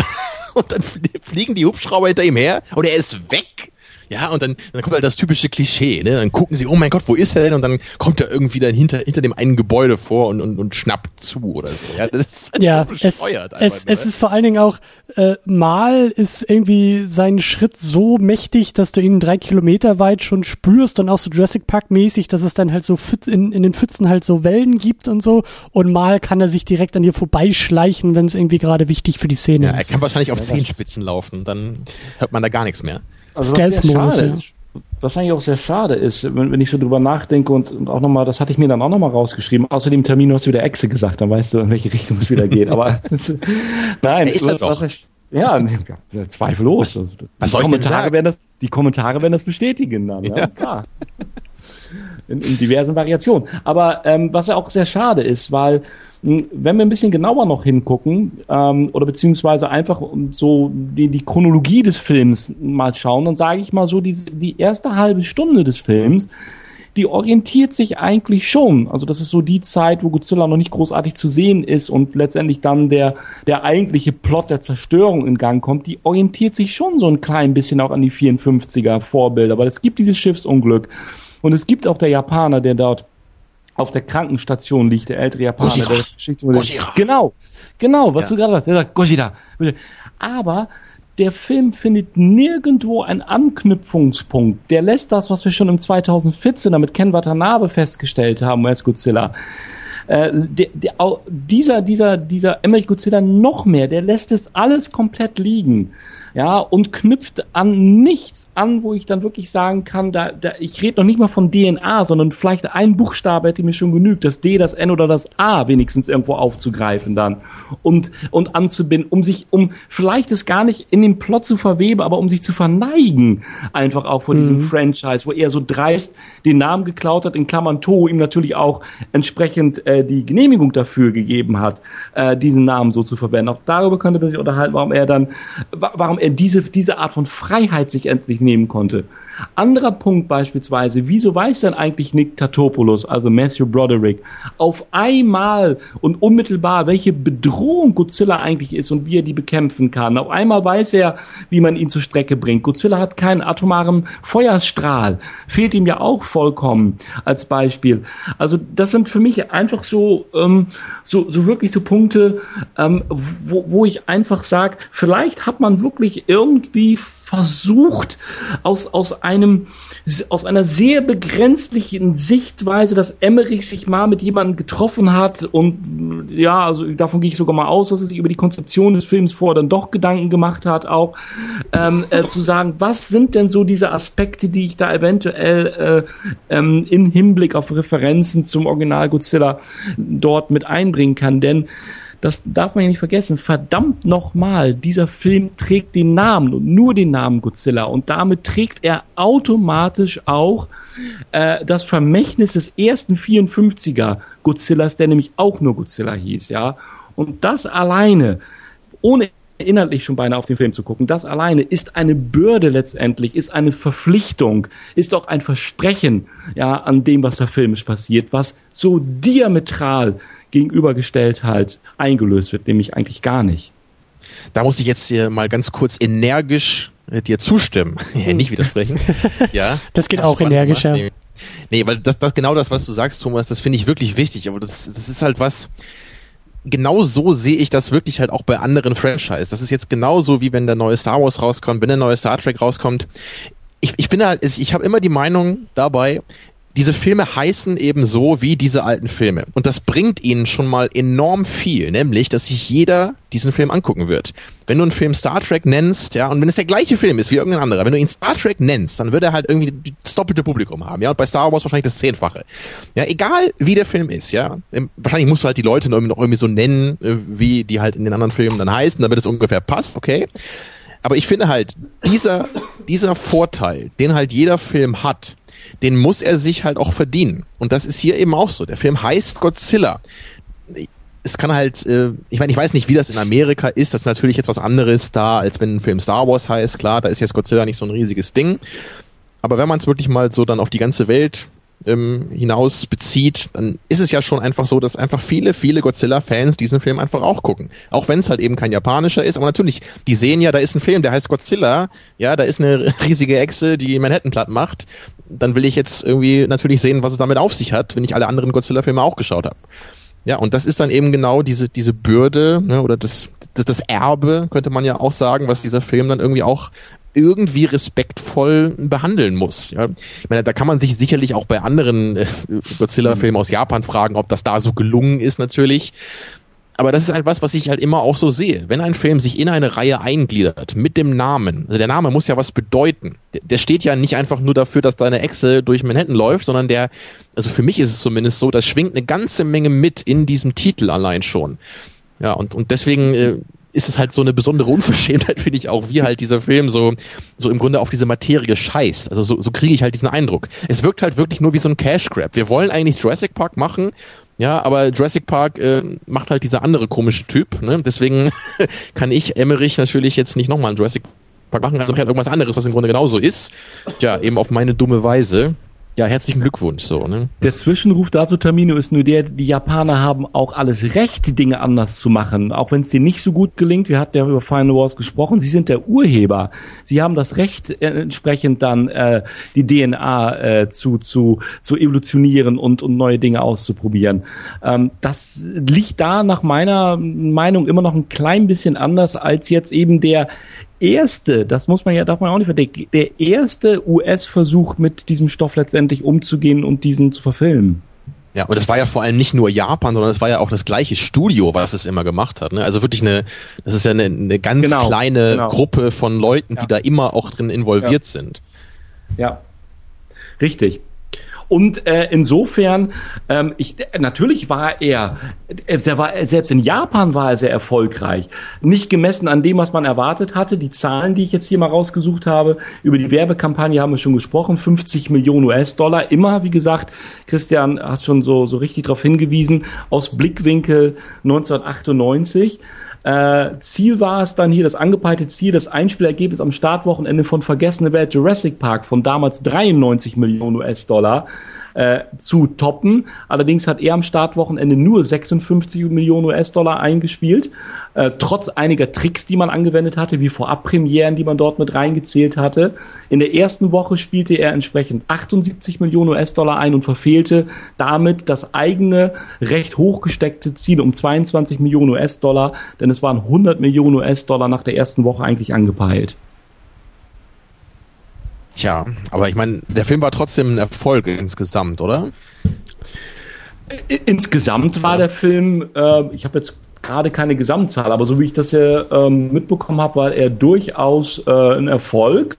C: und dann flie- fliegen die Hubschrauber hinter ihm her und er ist weg. Ja, und dann, dann kommt halt das typische Klischee, ne? Dann gucken sie, oh mein Gott, wo ist er denn? Und dann kommt er irgendwie dann hinter, hinter dem einen Gebäude vor und, und, und schnappt zu oder so. Ja, das ist halt
B: Ja,
C: so
B: es,
C: bescheuert einfach
B: es,
C: nur.
B: es ist vor allen Dingen auch, äh, mal ist irgendwie sein Schritt so mächtig, dass du ihn drei Kilometer weit schon spürst und auch so Jurassic Park mäßig, dass es dann halt so in, in den Pfützen halt so Wellen gibt und so und mal kann er sich direkt an dir vorbeischleichen, wenn es irgendwie gerade wichtig für die Szene
C: ja, er
B: ist.
C: kann wahrscheinlich auf Zehenspitzen laufen, dann hört man da gar nichts mehr.
D: Also was sehr
B: Stealth-Modus,
D: schade
B: ja.
D: ist, was eigentlich auch sehr schade ist, wenn, wenn ich so drüber nachdenke und, und auch nochmal, das hatte ich mir dann auch nochmal rausgeschrieben. Außerdem Termin, du hast wieder Echse gesagt, dann weißt du, in welche Richtung es wieder geht. Aber nein,
C: ist halt
D: was-
C: doch.
D: was- ja, ja, zweifellos. Also, das-
C: was
D: die,
C: soll ich denn
D: Kommentare werden das, die Kommentare werden das bestätigen dann, ja, klar. In, in diversen Variationen. Aber ähm, was ja auch sehr schade ist, weil wenn wir ein bisschen genauer noch hingucken ähm, oder beziehungsweise einfach so die, die Chronologie des Films mal schauen, dann sage ich mal so, die, die erste halbe Stunde des Films, die orientiert sich eigentlich schon. Also das ist so die Zeit, wo Godzilla noch nicht großartig zu sehen ist und letztendlich dann der, der eigentliche Plot der Zerstörung in Gang kommt, die orientiert sich schon so ein klein bisschen auch an die 54er Vorbilder, weil es gibt dieses Schiffsunglück und es gibt auch der Japaner, der dort auf der Krankenstation liegt, der ältere Japaner, der das Geschichtsmodell. Genau, genau, was
C: Ja.
D: du gerade sagst. Der sagt Gojira. Aber der Film findet nirgendwo einen Anknüpfungspunkt. Der lässt das, was wir schon im 2014 mit Ken Watanabe festgestellt haben, als Godzilla. Äh, der, der, dieser, dieser, dieser Emmerich Godzilla noch mehr, der lässt es alles komplett liegen. Ja, und knüpft an nichts an, wo ich dann wirklich sagen kann, da, da, ich rede noch nicht mal von DNA, sondern vielleicht ein Buchstabe hätte mir schon genügt, das D, das N oder das A wenigstens irgendwo aufzugreifen dann und, und anzubinden, um sich, um vielleicht es gar nicht in den Plot zu verweben, aber um sich zu verneigen, einfach auch vor diesem Franchise, wo er so dreist den Namen geklaut hat, in Klammern Toho ihm natürlich auch entsprechend äh, die Genehmigung dafür gegeben hat, äh, diesen Namen so zu verwenden. Auch darüber könnte man sich unterhalten, warum er dann, wa- warum diese, diese Art von Freiheit sich endlich nehmen konnte. Anderer Punkt beispielsweise, wieso weiß denn eigentlich Nick Tatopoulos, also Matthew Broderick, auf einmal und unmittelbar, welche Bedrohung Godzilla eigentlich ist und wie er die bekämpfen kann. Auf einmal weiß er, wie man ihn zur Strecke bringt. Godzilla hat keinen atomaren Feuerstrahl, fehlt ihm ja auch vollkommen als Beispiel. Also das sind für mich einfach so, ähm, so, so wirklich so Punkte, ähm, wo, wo ich einfach sage, vielleicht hat man wirklich irgendwie versucht, aus, aus einem, aus einer sehr begrenzlichen Sichtweise, dass Emmerich sich mal mit jemandem getroffen hat und ja, also davon gehe ich sogar mal aus, dass er sich über die Konzeption des Films vorher dann doch Gedanken gemacht hat, auch ähm, äh, zu sagen, was sind denn so diese Aspekte, die ich da eventuell äh, ähm, im Hinblick auf Referenzen zum Original Godzilla dort mit einbringen kann, denn das darf man ja nicht vergessen, verdammt nochmal, dieser Film trägt den Namen und nur den Namen Godzilla und damit trägt er automatisch auch äh, das Vermächtnis des ersten 54er Godzillas, der nämlich auch nur Godzilla hieß, ja. Und das alleine, ohne inhaltlich schon beinahe auf den Film zu gucken, das alleine ist eine Bürde letztendlich, ist eine Verpflichtung, ist auch ein Versprechen, ja, an dem, was da filmisch passiert, was so diametral gegenübergestellt halt eingelöst wird, nämlich eigentlich gar nicht.
C: Da muss ich jetzt hier mal ganz kurz energisch äh, dir zustimmen. ja, nicht widersprechen. ja.
B: Das geht auch energischer.
C: Nee. nee, weil das, das genau das, was du sagst, Thomas, das finde ich wirklich wichtig. Aber das, das ist halt was, genau so sehe ich das wirklich halt auch bei anderen Franchise. Das ist jetzt genauso wie wenn der neue Star Wars rauskommt, wenn der neue Star Trek rauskommt. Ich, ich bin halt, ich habe immer die Meinung dabei, diese Filme heißen eben so wie diese alten Filme. Und das bringt ihnen schon mal enorm viel, nämlich, dass sich jeder diesen Film angucken wird. Wenn du einen Film Star Trek nennst, ja, und wenn es der gleiche Film ist wie irgendein anderer, wenn du ihn Star Trek nennst, dann wird er halt irgendwie das doppelte Publikum haben, ja, und bei Star Wars wahrscheinlich das Zehnfache. Ja, egal wie der Film ist, ja. Wahrscheinlich musst du halt die Leute noch irgendwie so nennen, äh, wie die halt in den anderen Filmen dann heißen, damit es ungefähr passt, okay. Aber ich finde halt, dieser, dieser Vorteil, den halt jeder Film hat, den muss er sich halt auch verdienen. Und das ist hier eben auch so. Der Film heißt Godzilla. Es kann halt, äh, ich meine, ich weiß nicht, wie das in Amerika ist. Das ist natürlich jetzt was anderes da, als wenn ein Film Star Wars heißt. Klar, da ist jetzt Godzilla nicht so ein riesiges Ding. Aber wenn man es wirklich mal so dann auf die ganze Welt ähm, hinaus bezieht, dann ist es ja schon einfach so, dass einfach viele, viele Godzilla-Fans diesen Film einfach auch gucken. Auch wenn es halt eben kein japanischer ist, aber natürlich, die sehen ja, da ist ein Film, der heißt Godzilla, ja, da ist eine riesige Echse, die Manhattan platt macht. Dann will ich jetzt irgendwie natürlich sehen, was es damit auf sich hat, wenn ich alle anderen Godzilla-Filme auch geschaut habe. Ja, und das ist dann eben genau diese, diese Bürde, ne, oder das, das, das Erbe, könnte man ja auch sagen, was dieser Film dann irgendwie auch irgendwie respektvoll behandeln muss. Ja, ich meine, da kann man sich sicherlich auch bei anderen äh, Godzilla-Filmen aus Japan fragen, ob das da so gelungen ist natürlich. Aber das ist halt was, was ich halt immer auch so sehe. Wenn ein Film sich in eine Reihe eingliedert mit dem Namen, also der Name muss ja was bedeuten. Der, der steht ja nicht einfach nur dafür, dass deine Echse durch Manhattan läuft, sondern der, also für mich ist es zumindest so, das schwingt eine ganze Menge mit in diesem Titel allein schon. Ja, und, und deswegen äh, ist es halt so eine besondere Unverschämtheit, finde ich auch, wie halt dieser Film so, so im Grunde auf diese Materie scheißt. Also so, so kriege ich halt diesen Eindruck. Es wirkt halt wirklich nur wie so ein Cash Grab. Wir wollen eigentlich Jurassic Park machen, ja, aber Jurassic Park äh, macht halt dieser andere komische Typ. Ne? Deswegen kann ich Emmerich natürlich jetzt nicht nochmal einen Jurassic Park machen, also halt irgendwas anderes, was im Grunde genauso ist. Ja, eben auf meine dumme Weise. Ja, herzlichen Glückwunsch, so, ne?
D: Der Zwischenruf dazu, Termino, ist nur der, die Japaner haben auch alles Recht, die Dinge anders zu machen. Auch wenn es denen nicht so gut gelingt. Wir hatten ja über Final Wars gesprochen. Sie sind der Urheber. Sie haben das Recht, äh, entsprechend dann äh, die DNA äh, zu, zu, zu evolutionieren und, und neue Dinge auszuprobieren. Ähm, das liegt da nach meiner Meinung immer noch ein klein bisschen anders als jetzt eben der erste, das muss man ja, darf man auch nicht verdecken, der erste US-Versuch mit diesem Stoff letztendlich umzugehen und diesen zu verfilmen.
C: Ja, und es war ja vor allem nicht nur Japan, sondern es war ja auch das gleiche Studio, was es immer gemacht hat. Ne? Also wirklich eine, das ist ja eine, eine ganz genau, kleine genau. Gruppe von Leuten, ja. die da immer auch drin involviert ja. sind.
D: Ja, richtig. Und äh, insofern, ähm, ich, natürlich war er, er war, selbst in Japan war er sehr erfolgreich. Nicht gemessen an dem, was man erwartet hatte. Die Zahlen, die ich jetzt hier mal rausgesucht habe, über die Werbekampagne haben wir schon gesprochen. 50 Millionen US-Dollar. Immer, wie gesagt, Christian hat schon so, so richtig darauf hingewiesen, aus Blickwinkel 1998. Äh, Ziel war es dann hier, das angepeilte Ziel, das Einspielergebnis am Startwochenende von Vergessene Welt Jurassic Park von damals 93 Millionen US-Dollar äh, zu toppen. Allerdings hat er am Startwochenende nur 56 Millionen US-Dollar eingespielt, äh, trotz einiger Tricks, die man angewendet hatte, wie Vorabpremieren, die man dort mit reingezählt hatte. In der ersten Woche spielte er entsprechend 78 Millionen US-Dollar ein und verfehlte damit das eigene recht hochgesteckte Ziel um 22 Millionen US-Dollar, denn es waren 100 Millionen US-Dollar nach der ersten Woche eigentlich angepeilt.
C: Tja, aber ich meine, der Film war trotzdem ein Erfolg insgesamt, oder?
D: Insgesamt war der Film, äh, ich habe jetzt gerade keine Gesamtzahl, aber so wie ich das ja ähm, mitbekommen habe, war er durchaus äh, ein Erfolg.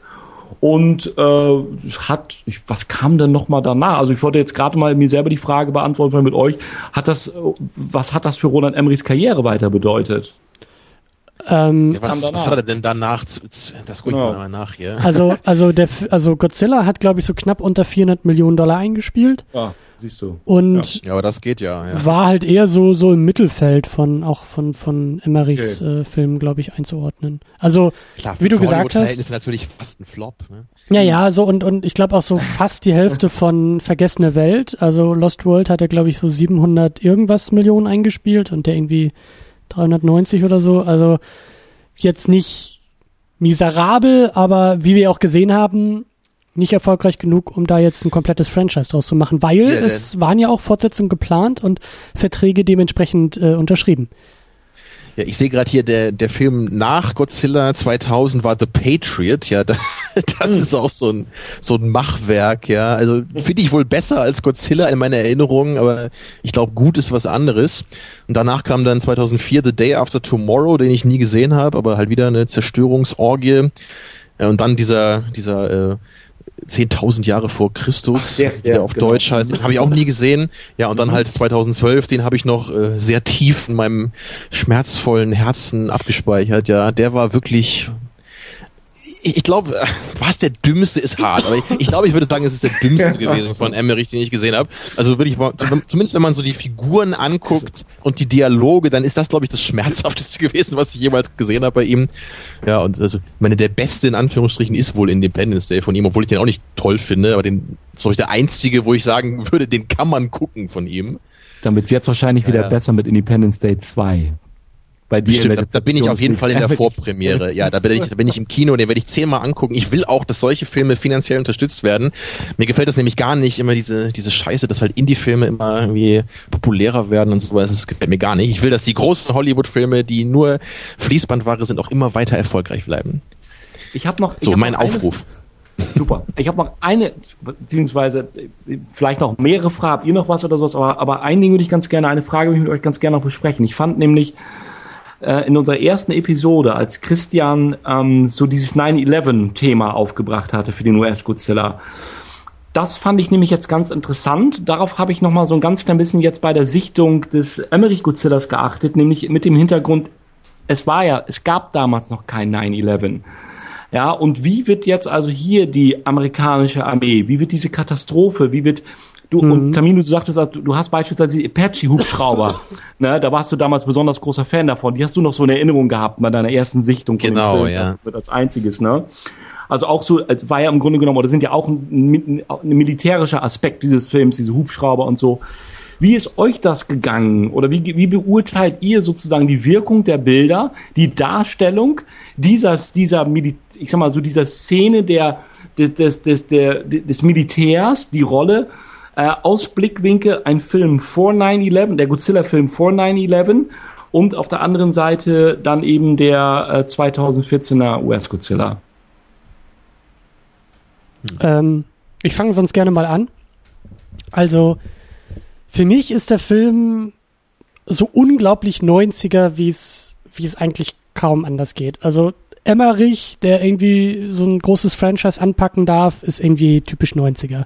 D: und äh, hat, ich, was kam denn noch mal danach? Also ich wollte jetzt gerade mal mir selber die Frage beantworten mit euch. Hat das, was hat das für Roland Emmerichs Karriere weiter bedeutet?
B: Ähm,
C: Ja, was, was hat er denn danach? Zu, zu, das gucke ich
D: Ja.
C: mal nach hier.
B: also, also der, also Godzilla hat, glaube ich, so knapp unter 400 Millionen Dollar eingespielt
D: Ja, siehst du.
B: und
C: Ja, aber das geht ja. ja.
B: war halt eher so, so im Mittelfeld von, auch von, von Emmerichs äh, Filmen, glaube ich, einzuordnen. Also,
C: Klar,
B: wie du gesagt hast,
C: Hollywood-Verhältnisse natürlich fast ein Flop. Ne?
B: ja, ja, so und, und ich glaube auch so fast die Hälfte von Vergessene Welt. Also Lost World hat er, glaube ich, so 700 irgendwas Millionen eingespielt und der irgendwie 390 oder so. Also jetzt nicht miserabel, aber wie wir auch gesehen haben, nicht erfolgreich genug, um da jetzt ein komplettes Franchise draus zu machen, weil
C: Ja,
B: es waren ja auch Fortsetzungen geplant und Verträge dementsprechend äh, unterschrieben.
C: Ja, ich sehe gerade hier, der, der Film nach Godzilla 2000 war The Patriot. Ja, das, ist auch so ein, so ein Machwerk. Ja, also finde ich wohl besser als Godzilla in meiner Erinnerung, aber ich glaube, gut ist was anderes. Und danach kam dann 2004 The Day After Tomorrow, den ich nie gesehen habe, aber halt wieder eine Zerstörungsorgie. Äh, Und dann dieser, dieser äh, 10.000 Jahre vor Christus,
D: Ach, der-
C: wieder
D: der,
C: auf
D: genau.
C: Deutsch heißt, habe ich auch nie gesehen. Ja, und dann halt 2012, den habe ich noch äh, sehr tief in meinem schmerzvollen Herzen abgespeichert. Ja, der war wirklich. Ich, ich glaube, was der dümmste ist hart, aber ich, ich glaube, ich würde sagen, es ist der dümmste gewesen von Emmerich, den ich gesehen habe. Also würde ich, zumindest wenn man so die Figuren anguckt und die Dialoge, dann ist das, glaube ich, das schmerzhafteste gewesen, was ich jemals gesehen habe bei ihm. Ja, und also, ich meine, der beste in Anführungsstrichen ist wohl Independence Day von ihm, obwohl ich den auch nicht toll finde, aber den, so der einzige, wo ich sagen würde, den kann man gucken von ihm.
D: Dann wird's jetzt wahrscheinlich wieder
C: ja.
D: besser mit Independence Day 2. Bei dir in
C: Bestimmt, da, da bin ich auf jeden Fall in der Vorpremiere. Ja, da bin ich, da bin ich im Kino, den werde ich zehnmal angucken. Ich will auch, dass solche Filme finanziell unterstützt werden. Mir gefällt das nämlich gar nicht, immer diese, diese Scheiße, dass halt Indie-Filme immer irgendwie populärer werden und sowas. Das gefällt mir gar nicht. Ich will, dass die großen Hollywood-Filme, die nur Fließbandware sind, auch immer weiter erfolgreich bleiben.
D: Ich habe noch ich
C: So,
D: hab
C: mein
D: noch
C: Aufruf.
D: Super. Ich habe noch eine, beziehungsweise äh, vielleicht noch mehrere Fragen. Habt ihr noch was oder sowas? Aber, aber ein Ding würde ich ganz gerne, eine Frage würde ich mit euch ganz gerne noch besprechen. Ich fand nämlich äh, in unserer ersten Episode, als Christian ähm, so dieses 9-11-Thema aufgebracht hatte für den US-Godzilla, das fand ich nämlich jetzt ganz interessant. Darauf habe ich noch mal so ein ganz klein bisschen jetzt bei der Sichtung des Emmerich-Godzillas geachtet, nämlich mit dem Hintergrund, es war ja, es gab damals noch kein 9-11. Ja, und wie wird jetzt also hier die amerikanische Armee, wie wird diese Katastrophe, wie wird du und Tamino, du sagtest, du, hast beispielsweise die Apache-Hubschrauber, ne, da warst du damals besonders großer Fan davon, die hast du noch so in Erinnerung gehabt bei deiner ersten Sichtung von
C: Genau,
D: dem Film,
C: ja.
D: das wird als einziges, ne? Also auch so, äh, war ja im Grunde genommen, oder sind ja auch ein, ein, militärischer Aspekt dieses Films, diese Hubschrauber und so. Wie ist euch das gegangen? Oder wie, wie beurteilt ihr sozusagen die Wirkung der Bilder, die Darstellung dieser, dieser, ich sag mal so, dieser Szene der, des, des, des, der, des Militärs, die Rolle, äh, aus Blickwinkel ein Film vor 9-11, der Godzilla-Film vor 9-11 und auf der anderen Seite dann eben der äh, 2014er US-Godzilla.
B: Ähm, ich fange sonst gerne mal an. Also, für mich ist der Film so unglaublich 90er, wie es, wie es eigentlich kaum anders geht. Also, Emmerich, der irgendwie so ein großes Franchise anpacken darf, ist irgendwie typisch 90er.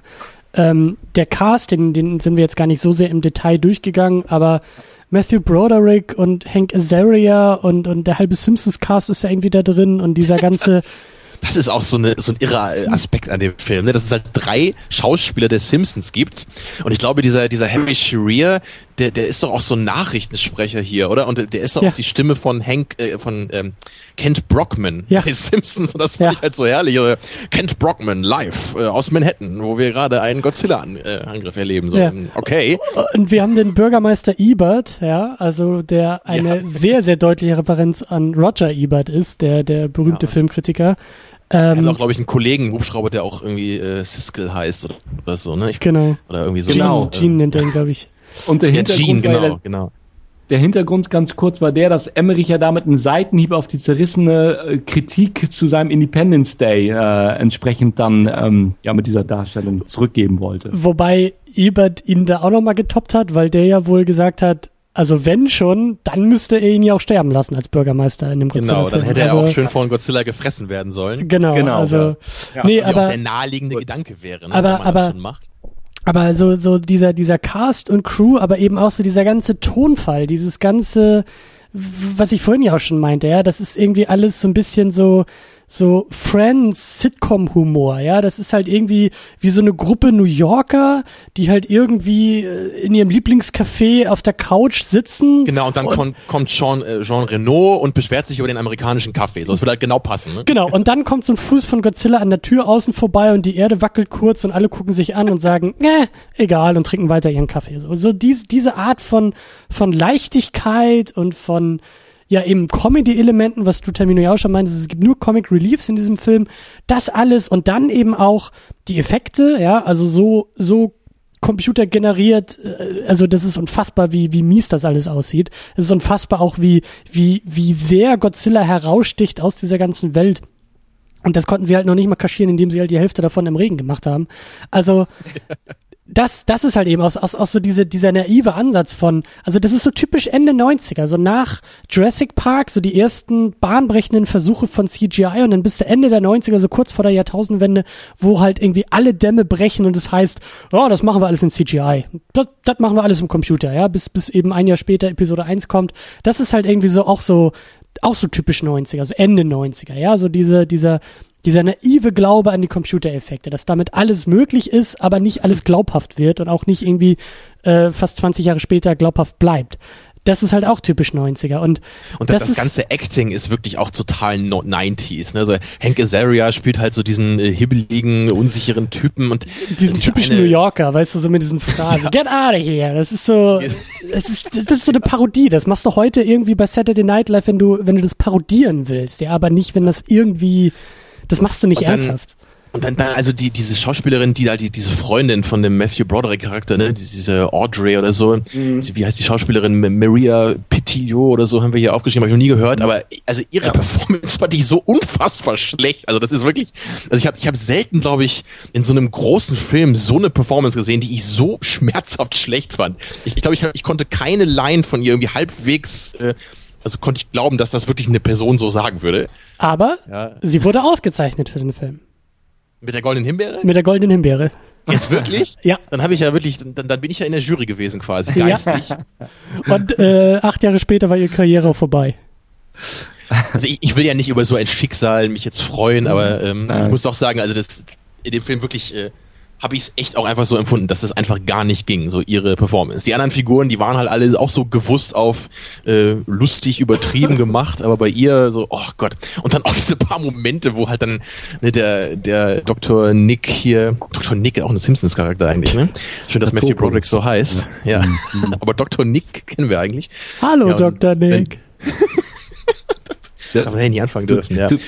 B: Ähm, der Cast, den, den sind wir jetzt gar nicht so sehr im Detail durchgegangen, aber Matthew Broderick und Hank Azaria und, und der halbe Simpsons-Cast ist ja irgendwie da drin und dieser ganze
C: Das ist auch so, eine, so ein irrer äh, Aspekt an dem Film, ne? dass es halt drei Schauspieler der Simpsons gibt. Und ich glaube, dieser, dieser Harry Shearer, der, der ist doch auch so ein Nachrichtensprecher hier, oder? Und der ist doch
B: Ja.
C: auch die Stimme von Hank, äh, von ähm, Kent Brockman
B: Ja.
C: bei Simpsons. Und das fand
B: Ja.
C: ich halt so herrlich. Oder Kent Brockman live äh, aus Manhattan, wo wir gerade einen Godzilla-Angriff erleben. So. Okay.
B: Und wir haben den Bürgermeister Ebert, ja, also der eine sehr, sehr deutliche Referenz an Roger Ebert ist, der, der berühmte Filmkritiker.
C: Er hat
B: Ähm,
C: auch, glaube ich, einen Kollegen, Hubschrauber, der auch irgendwie äh, Siskel heißt oder, oder so, ne? Ich,
B: genau.
C: oder irgendwie so.
D: Genau.
B: Gene, Gene nennt er ihn, glaube ich.
D: Und der
C: Ja,
D: Hintergrund, ja
C: genau, genau.
D: Der Hintergrund ganz kurz war der, dass Emmerich ja damit einen Seitenhieb auf die zerrissene äh, Kritik zu seinem Independence Day äh, entsprechend dann ähm, ja mit dieser Darstellung zurückgeben wollte.
B: Wobei Ebert ihn da auch nochmal getoppt hat, weil der ja wohl gesagt hat, Also wenn schon, dann müsste er ihn ja auch sterben lassen als Bürgermeister in dem
C: Genau,
B: Godzilla-Film.
C: dann hätte er
B: also,
C: auch schön von Godzilla gefressen werden sollen.
B: Genau,
D: Genau,
B: also
D: ja. Ja,
B: nee, aber
C: der naheliegende Gedanke wäre, ne,
B: aber-
C: wenn man
B: aber-
C: das schon macht.
B: Aber so, so dieser, dieser Cast und Crew, aber eben auch so dieser ganze Tonfall, dieses ganze, was ich vorhin ja auch schon meinte, ja, das ist irgendwie alles so ein bisschen so, so Friends Sitcom-Humor, ja, das ist halt irgendwie wie so eine Gruppe New Yorker, die halt irgendwie äh, in ihrem Lieblingscafé auf der Couch sitzen.
C: Genau, und dann kon- kommt Jean, äh, Jean Renault und beschwert sich über den amerikanischen Kaffee. So, das würde halt genau passen. Ne?
B: Genau, und dann kommt so ein Fuß von Godzilla an der Tür außen vorbei und die Erde wackelt kurz und alle gucken sich an und sagen, äh, egal und trinken weiter ihren Kaffee. So, so diese, diese Art von, von Leichtigkeit und von, ja, eben Comedy-Elementen, was du Termino ja auch schon meintest, es gibt nur Comic Reliefs in diesem Film, das alles und dann eben auch die Effekte, ja, also so, so computergeneriert, äh, also das ist unfassbar, wie, wie mies das alles aussieht. Es ist unfassbar auch, wie, wie, wie sehr Godzilla heraussticht aus dieser ganzen Welt. Und das konnten sie halt noch nicht mal kaschieren, indem sie halt die Hälfte davon im Regen gemacht haben. Also das, das ist halt eben aus, aus, aus so diese, dieser naive Ansatz von, also das ist so typisch Ende 90er, so nach Jurassic Park, so die ersten bahnbrechenden Versuche von CGI und dann bis zu Ende der 90er, so kurz vor der Jahrtausendwende, wo halt irgendwie alle Dämme brechen und es das heißt, oh, das machen wir alles in CGI. Das, das machen wir alles im Computer, ja, bis, bis eben ein Jahr später Episode 1 kommt. Das ist halt irgendwie so auch so, auch so typisch 90er, also Ende 90er, ja, so diese, dieser, dieser naive Glaube an die Computereffekte, dass damit alles möglich ist, aber nicht alles glaubhaft wird und auch nicht irgendwie äh, fast 20 Jahre später glaubhaft bleibt. Das ist halt auch typisch 90er. Und,
C: Und das,
B: das,
C: das ganze Acting ist wirklich auch total no 90s. Ne? Also Hank Azaria spielt halt so diesen äh, hibbeligen, unsicheren Typen und
B: diesen
C: diese
B: typischen
C: eine-
B: New Yorker, weißt du, so mit diesen Phrasen, get out of here. Das ist so, das ist, das ist so eine Parodie. Das machst du heute irgendwie bei Saturday Night Live, wenn du, wenn du das parodieren willst, ja, aber nicht, wenn das irgendwie, das machst du nicht
C: Und dann-
B: ernsthaft.
C: Und dann, dann also die, diese Schauspielerin, die da, die, diese Freundin von dem Matthew Broderick Charakter, ne, diese Audrey oder so, sie- wie heißt die Schauspielerin, Maria Pitillo oder so, haben wir hier aufgeschrieben, habe ich noch nie gehört, aber also ihre
D: Ja.
C: Performance fand ich so unfassbar schlecht. Also das ist wirklich, also ich habe ich hab selten, glaube ich, in so einem großen Film so eine Performance gesehen, die ich so schmerzhaft schlecht fand. Ich glaube, ich, hab- ich konnte keine Line von ihr irgendwie halbwegs, äh, also konnte ich glauben, dass das wirklich eine Person so sagen würde.
B: Aber
C: Ja.
B: sie wurde ausgezeichnet für den Film.
C: Mit der goldenen Himbeere?
B: Mit der goldenen Himbeere.
C: Ist wirklich?
B: Ja.
C: Dann habe ich ja wirklich, dann, dann bin ich ja in der Jury gewesen quasi,
B: Ja.
C: geistig.
B: Und äh, acht Jahre später war ihre Karriere vorbei.
C: Also ich, ich will ja nicht über so ein Schicksal mich jetzt freuen, aber ähm, ich muss doch sagen, also das in dem Film wirklich äh, habe ich es echt auch einfach so empfunden, dass das einfach gar nicht ging, so ihre Performance. Die anderen Figuren, die waren halt alle auch so gewusst auf äh, lustig übertrieben gemacht, aber bei ihr so, oh Gott. Und dann auch diese paar Momente, wo halt dann ne, der der Dr. Nick hier, Dr. Nick, auch ein Simpsons Charakter eigentlich, ne? Schön, dass Matthew Broderick so heißt. Ja, aber Dr. Nick kennen wir eigentlich.
B: Hallo,
C: Ja,
B: Dr. Nick.
C: Aber hätte nie anfangen dürfen, ja.
D: Du-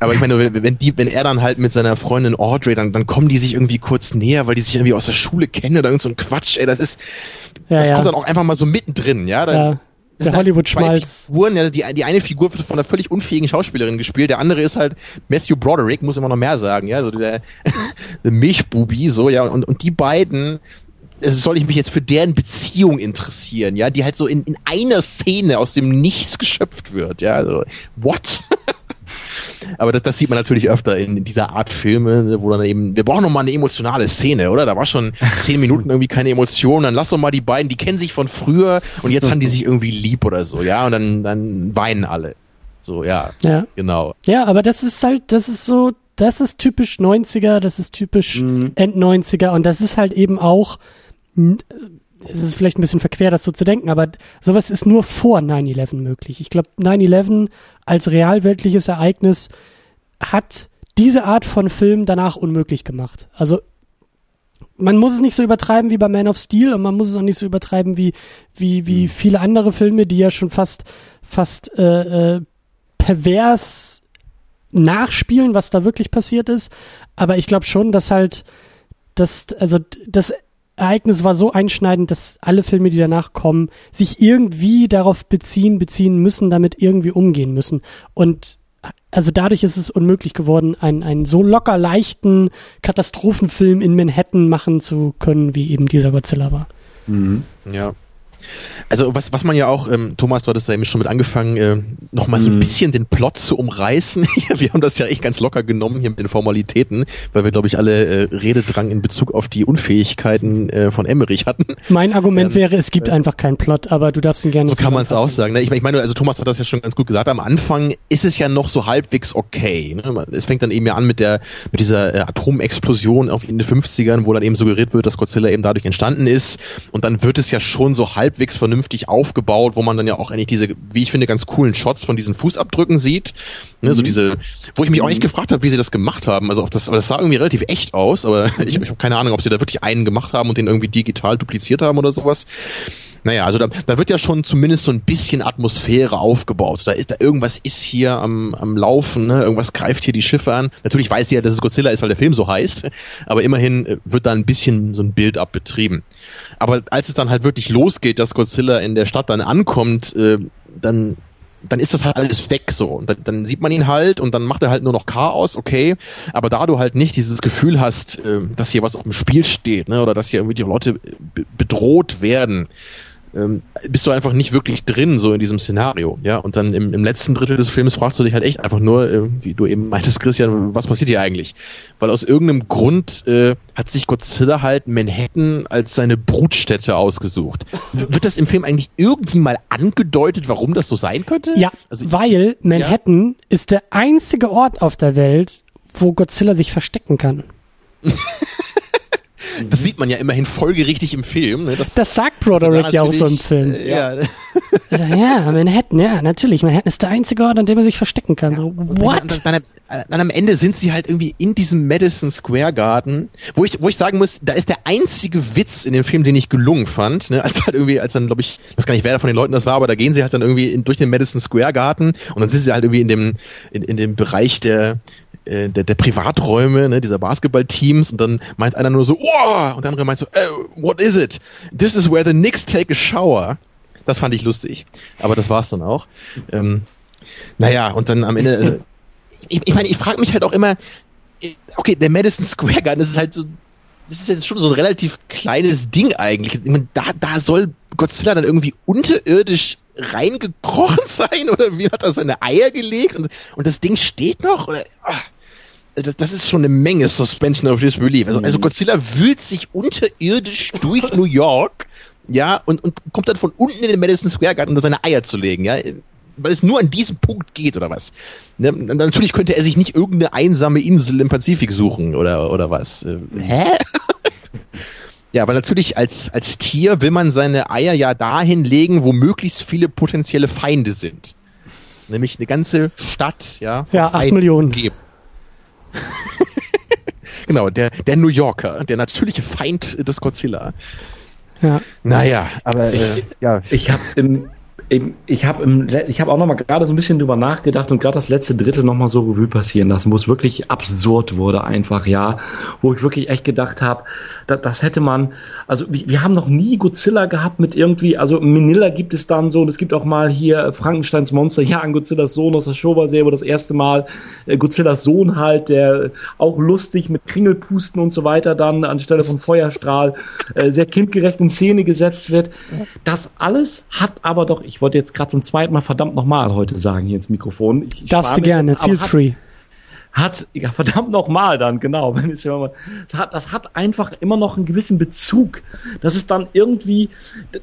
C: Aber ich meine, wenn, wenn, die, wenn er dann halt mit seiner Freundin Audrey, dann, dann kommen die sich irgendwie kurz näher, weil die sich irgendwie aus der Schule kennen oder irgend so ein Quatsch, ey, das ist,
B: Ja,
C: das
B: ja.
C: kommt dann auch einfach mal so mittendrin, ja. Dann,
B: Ja.
C: das
B: Der Hollywood-Schmalz.
C: Figuren, ja, die, die eine Figur wird von einer völlig unfähigen Schauspielerin gespielt, der andere ist halt Matthew Broderick, muss immer noch mehr sagen, ja, so der, der Milchbubi, so, ja, und, und die beiden, es soll ich mich jetzt für deren Beziehung interessieren, ja, die halt so in, in einer Szene aus dem Nichts geschöpft wird, ja, so, what? Aber das, das sieht man natürlich öfter in, in dieser Art Filme, wo dann eben, wir brauchen noch mal eine emotionale Szene, oder? Da war schon zehn Minuten irgendwie keine Emotion, dann lass doch mal die beiden, die kennen sich von früher und jetzt haben die sich irgendwie lieb oder so, ja, und dann, dann weinen alle. So, ja,
B: Ja.
C: genau.
B: Ja, aber das ist halt, das ist so, das ist typisch 90er, das ist typisch End 90er und das ist halt eben auch, es ist vielleicht ein bisschen verquer, das so zu denken, aber sowas ist nur vor 9-11 möglich. Ich glaube, 9-11 als realweltliches Ereignis hat diese Art von Film danach unmöglich gemacht. Also man muss es nicht so übertreiben wie bei Man of Steel und man muss es auch nicht so übertreiben wie, wie, wie viele andere Filme, die ja schon fast, fast äh, äh, pervers nachspielen, was da wirklich passiert ist. Aber ich glaube schon, dass halt das, also das Ereignis war so einschneidend, dass alle Filme, die danach kommen, sich irgendwie darauf beziehen, beziehen müssen, damit irgendwie umgehen müssen. Und also dadurch ist es unmöglich geworden, einen, einen so locker leichten Katastrophenfilm in Manhattan machen zu können, wie eben dieser Godzilla war.
C: Ja. Also was, was man ja auch, ähm, Thomas, du hattest da eben schon mit angefangen, äh, nochmal so ein
D: Mhm.
C: bisschen den Plot zu umreißen. wir haben das ja echt ganz locker genommen hier mit den Formalitäten, weil wir, glaube ich, alle äh, Rededrang in Bezug auf die Unfähigkeiten äh, von Emmerich hatten.
B: Mein Argument wäre, es gibt einfach keinen Plot, aber du darfst ihn gerne
C: So kann man es auch sagen. Ne? Ich, mein- ich meine, also Thomas hat das ja schon ganz gut gesagt. Am Anfang ist es ja noch so halbwegs okay. Ne? Es fängt dann eben ja an mit der mit dieser äh, Atomexplosion auf in den 50ern, wo dann eben suggeriert wird, dass Godzilla eben dadurch entstanden ist. Und dann wird es ja schon so halbwegs vernünftig aufgebaut, wo man dann ja auch eigentlich diese, wie ich finde, ganz coolen Shots von diesen Fußabdrücken sieht. Ne? So diese, wo ich mich auch echt gefragt habe, wie sie das gemacht haben. Also ob das, aber das sah irgendwie relativ echt aus, aber ich, ich habe keine Ahnung, ob sie da wirklich einen gemacht haben und den irgendwie digital dupliziert haben oder sowas. Naja, also da, da wird ja schon zumindest so ein bisschen Atmosphäre aufgebaut. Da ist da irgendwas ist hier am, am Laufen, ne? irgendwas greift hier die Schiffe an. Natürlich weiß sie ja, dass es Godzilla ist, weil der Film so heißt, aber immerhin äh, wird da ein bisschen so ein Bild abbetrieben. Aber als es dann halt wirklich losgeht, dass Godzilla in der Stadt dann ankommt, äh, dann dann ist das halt alles weg so. Und dann, dann sieht man ihn halt und dann macht er halt nur noch Chaos, okay. Aber da du halt nicht dieses Gefühl hast, äh, dass hier was auf dem Spiel steht, ne, oder dass hier irgendwie die Leute be- bedroht werden, ähm, bist du einfach nicht wirklich drin, so in diesem Szenario, ja. Und dann im, im letzten Drittel des Films fragst du dich halt echt einfach nur, äh, wie du eben meintest, Christian, was passiert hier eigentlich? Weil aus irgendeinem Grund äh, hat sich Godzilla halt Manhattan als seine Brutstätte ausgesucht. Wird das im Film eigentlich irgendwie mal angedeutet, warum das so sein könnte?
B: Ja,
C: Also
B: weil Manhattan ist der einzige Ort auf der Welt, wo Godzilla sich verstecken kann.
C: Das sieht man ja immerhin folgerichtig im Film. Ne? Das,
B: Das sagt Broderick ja auch so im Film.
C: äh, Ja,
B: Also, ja, Manhattan, ja, natürlich. Manhattan ist der einzige Ort, an dem er sich verstecken kann. So,
C: Und
B: what?
C: Dann, dann, dann am Ende sind sie halt irgendwie in diesem Madison Square Garden, wo ich, wo ich sagen muss, da ist der einzige Witz in dem Film, den ich gelungen fand, ne, als halt irgendwie, als dann, glaube ich, ich weiß gar nicht, wer von den Leuten das war, aber da gehen sie halt dann irgendwie in, durch den Madison Square Garden und dann sind sie halt irgendwie in dem, in, in dem Bereich der, äh, der, der Privaträume, ne, dieser Basketballteams und dann meint einer nur so, oh, und der andere meint so, oh, what is it? This is where the Knicks take a shower. Das fand ich lustig. Aber das war's dann auch. Ähm, naja, und dann am Ende, äh, ich, ich meine, ich frage mich halt auch immer, okay, der Madison Square Garden, das ist halt so, das ist jetzt schon so ein relativ kleines Ding eigentlich. Ich meine, da, da soll Godzilla dann irgendwie unterirdisch reingekrochen sein oder wie hat er seine Eier gelegt und, und das Ding steht noch? Oder, ah, das, das ist schon eine Menge Suspension of Disbelief. Also, also Godzilla wühlt sich unterirdisch durch New York, ja, und, und kommt dann von unten in den Madison Square Garden, um da seine Eier zu legen, ja weil es nur an diesem Punkt geht oder was. Ne? Natürlich könnte er sich nicht irgendeine einsame Insel im Pazifik suchen oder, oder was. Äh, hä? ja, aber natürlich als, als Tier will man seine Eier ja dahin legen, wo möglichst viele potenzielle Feinde sind. Nämlich eine ganze Stadt, ja.
B: Ja, acht Millionen.
C: umgeben. genau, der, der New Yorker, der natürliche Feind des Godzilla.
B: Ja.
C: Naja, aber äh, ja.
D: Ich habe im, im, ich habe ich habe auch noch mal gerade so ein bisschen drüber nachgedacht und gerade das letzte Drittel noch mal so Revue passieren lassen, wo es wirklich absurd wurde einfach, ja, wo ich wirklich echt gedacht habe, da, das hätte man, also wir, wir haben noch nie Godzilla gehabt mit irgendwie, also Manila gibt es dann so und es gibt auch mal hier Frankensteins Monster, ja, an Godzillas Sohn aus der Showa-Serie, wo das erste Mal äh, Godzillas Sohn halt, der auch lustig mit Kringelpusten und so weiter dann anstelle von Feuerstrahl äh, sehr kindgerecht in Szene gesetzt wird. Das alles hat aber doch, ich wollte jetzt gerade zum zweiten Mal verdammt nochmal heute sagen hier ins Mikrofon. Ich, ich
B: Darfst du gerne, feel free.
D: Hat, ja, verdammt nochmal dann, genau. Wenn ich mal, das, hat, das hat einfach immer noch einen gewissen Bezug. Das ist dann irgendwie,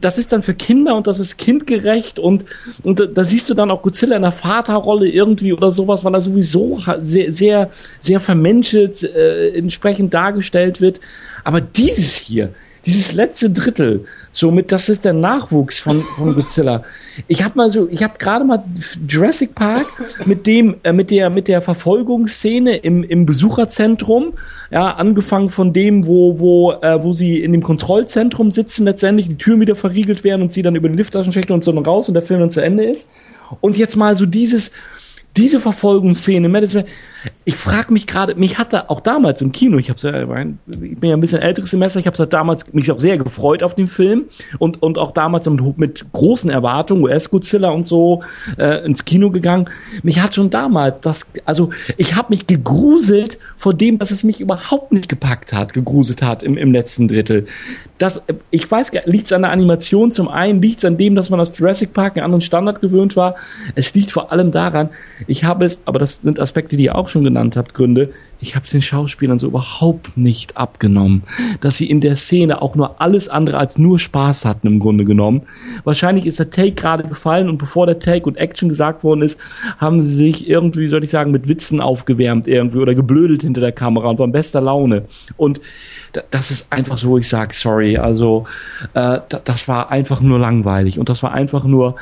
D: das ist dann für Kinder und das ist kindgerecht und, und da, siehst du dann auch Godzilla in der Vaterrolle irgendwie oder sowas, weil er sowieso sehr, sehr, sehr vermenschelt äh, entsprechend dargestellt wird. Aber dieses hier, dieses letzte Drittel, somit, das ist der Nachwuchs von, von Godzilla. Ich habe mal so, ich habe gerade mal Jurassic Park mit dem, äh, mit der, mit der Verfolgungsszene im, im Besucherzentrum, ja, angefangen von dem, wo, wo, äh, wo sie in dem Kontrollzentrum sitzen, letztendlich die Türen wieder verriegelt werden und sie dann über den Lifttaschenschächte und so raus und der Film dann zu Ende ist. Und jetzt mal so dieses, diese Verfolgungsszene, ich frage mich gerade, mich hatte auch damals im Kino, ich, hab's ja, ich bin ja ein bisschen älteres Semester, ich habe halt damals mich auch sehr gefreut auf den Film und, und auch damals mit, mit großen Erwartungen, US-Godzilla und so, äh, ins Kino gegangen. Mich hat schon damals das, also ich habe mich gegruselt vor dem, dass es mich überhaupt nicht gepackt hat, gegruselt hat im, im letzten Drittel. Das, ich weiß gar liegt es an der Animation zum einen, liegt es an dem, dass man aus Jurassic Park einen anderen Standard gewöhnt war. Es liegt vor allem daran, ich habe es, aber das sind Aspekte, die auch schon genannt habt, Gründe, ich habe es den Schauspielern so überhaupt nicht abgenommen, dass sie in der Szene auch nur alles andere als nur Spaß hatten im Grunde genommen. Wahrscheinlich ist der Take gerade gefallen und bevor der Take und Action gesagt worden ist, haben sie sich irgendwie, soll ich sagen, mit Witzen aufgewärmt irgendwie oder geblödelt hinter der Kamera und waren bester Laune. Und das ist einfach so, wo ich sage, sorry, also äh, das war einfach nur langweilig und das war einfach nur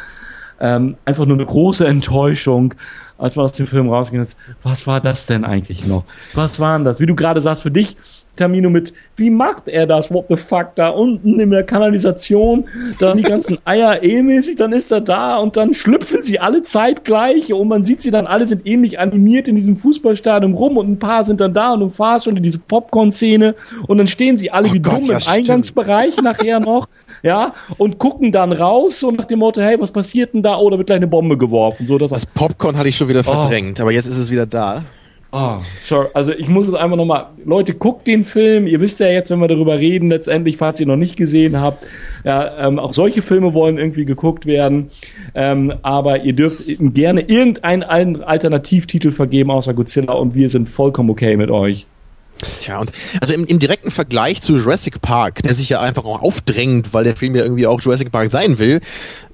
D: ähm, einfach nur eine große Enttäuschung als man aus dem Film rausging, ist, was war das denn eigentlich noch? Was waren das? Wie du gerade sagst, für dich, Termino, mit, wie macht er das? What the fuck? Da unten in der Kanalisation, dann die ganzen Eier eh-mäßig, dann ist er da und dann schlüpfen sie alle zeitgleich und man sieht sie dann, alle sind ähnlich animiert in diesem Fußballstadion rum und ein paar sind dann da und du fahrst schon in diese Popcorn-Szene und dann stehen sie alle oh wie Gott, dumm ja, im Eingangsbereich nachher noch ja, und gucken dann raus, so nach dem Motto, hey, was passiert denn da? Oh, da wird gleich eine Bombe geworfen. So,
C: das, das Popcorn hatte ich schon wieder oh. verdrängt, aber jetzt ist es wieder da.
D: Oh, sorry. Also ich muss es einfach nochmal. Leute, guckt den Film. Ihr wisst ja jetzt, wenn wir darüber reden, letztendlich, falls ihr noch nicht gesehen habt, ja, ähm, auch solche Filme wollen irgendwie geguckt werden. Ähm, aber ihr dürft gerne irgendeinen Alternativtitel vergeben außer Godzilla und wir sind vollkommen okay mit euch.
C: Tja, und also im, im direkten Vergleich zu Jurassic Park, der sich ja einfach auch aufdrängt, weil der Film ja irgendwie auch Jurassic Park sein will.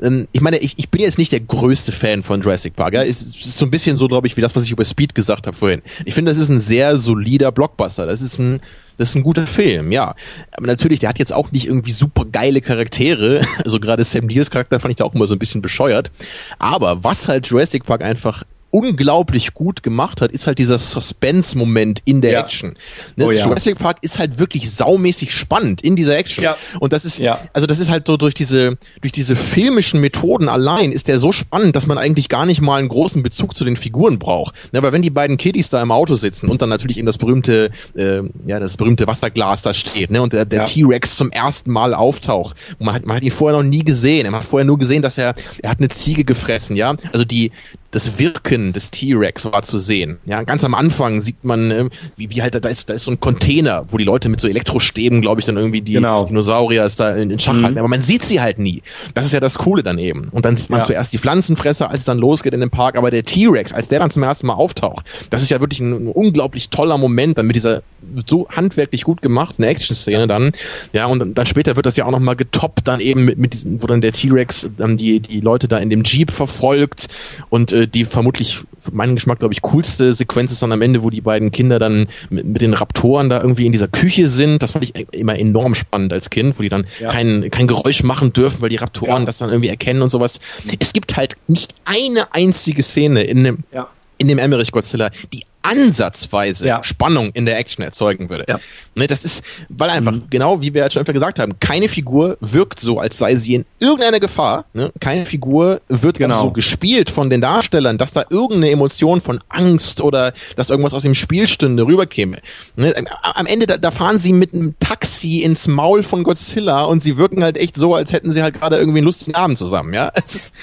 C: Ähm, ich meine, ich, ich bin jetzt nicht der größte Fan von Jurassic Park. Ja? Es ist so ein bisschen so, glaube ich, wie das, was ich über Speed gesagt habe vorhin. Ich finde, das ist ein sehr solider Blockbuster. Das ist ein das ist ein guter Film, ja. Aber natürlich, der hat jetzt auch nicht irgendwie super geile Charaktere. Also gerade Sam Neils Charakter fand ich da auch immer so ein bisschen bescheuert. Aber was halt Jurassic Park einfach unglaublich gut gemacht hat, ist halt dieser Suspense-Moment in der ja. Action. Ne? Oh, ja. Jurassic Park ist halt wirklich saumäßig spannend in dieser Action. Ja. Und das ist, ja. also das ist halt so durch diese, durch diese filmischen Methoden allein ist der so spannend, dass man eigentlich gar nicht mal einen großen Bezug zu den Figuren braucht. Ne? Aber wenn die beiden Kiddies da im Auto sitzen und dann natürlich eben das berühmte, äh, ja, das berühmte Wasserglas da steht, ne? Und der, der T-Rex zum ersten Mal auftaucht. Und man hat, man hat ihn vorher noch nie gesehen. Man hat vorher nur gesehen, dass er, er hat eine Ziege gefressen, ja. Also die, das Wirken des T-Rex war zu sehen. Ja, ganz am Anfang sieht man, äh, wie, wie halt da ist, da ist so ein Container, wo die Leute mit so Elektrostäben, glaube ich, dann irgendwie die genau. Dinosaurier ist da in, in Schach mhm. halten. Aber man sieht sie halt nie. Das ist ja das Coole dann eben. Und dann sieht man ja. zuerst die Pflanzenfresser, als es dann losgeht in dem Park. Aber der T-Rex, als der dann zum ersten Mal auftaucht, das ist ja wirklich ein, ein unglaublich toller Moment dann mit dieser so handwerklich gut gemachten Action-Szene dann. Ja, und dann später wird das ja auch nochmal getoppt dann eben mit, mit diesem, wo dann der T-Rex dann die, die Leute da in dem Jeep verfolgt und äh, die vermutlich für meinen Geschmack, glaube ich, coolste Sequenz ist dann am Ende, wo die beiden Kinder dann mit, mit, den Raptoren da irgendwie in dieser Küche sind. Das fand ich immer enorm spannend als Kind, wo die dann ja. kein, kein Geräusch machen dürfen, weil die Raptoren ja. das dann irgendwie erkennen und sowas. Es gibt halt nicht eine einzige Szene in dem, ja. in dem Emmerich Godzilla, die ansatzweise ja. Spannung in der Action erzeugen würde. Ja. Ne, das ist, weil einfach, mhm. genau wie wir jetzt schon öfter gesagt haben, keine Figur wirkt so, als sei sie in irgendeiner Gefahr. Ne? Keine Figur wird genau. so gespielt von den Darstellern, dass da irgendeine Emotion von Angst oder dass irgendwas aus dem Spiel stünde rüberkäme. Ne? Am Ende, da, da fahren sie mit einem Taxi ins Maul von Godzilla und sie wirken halt echt so, als hätten sie halt gerade irgendwie einen lustigen Abend zusammen. Ja, es ist,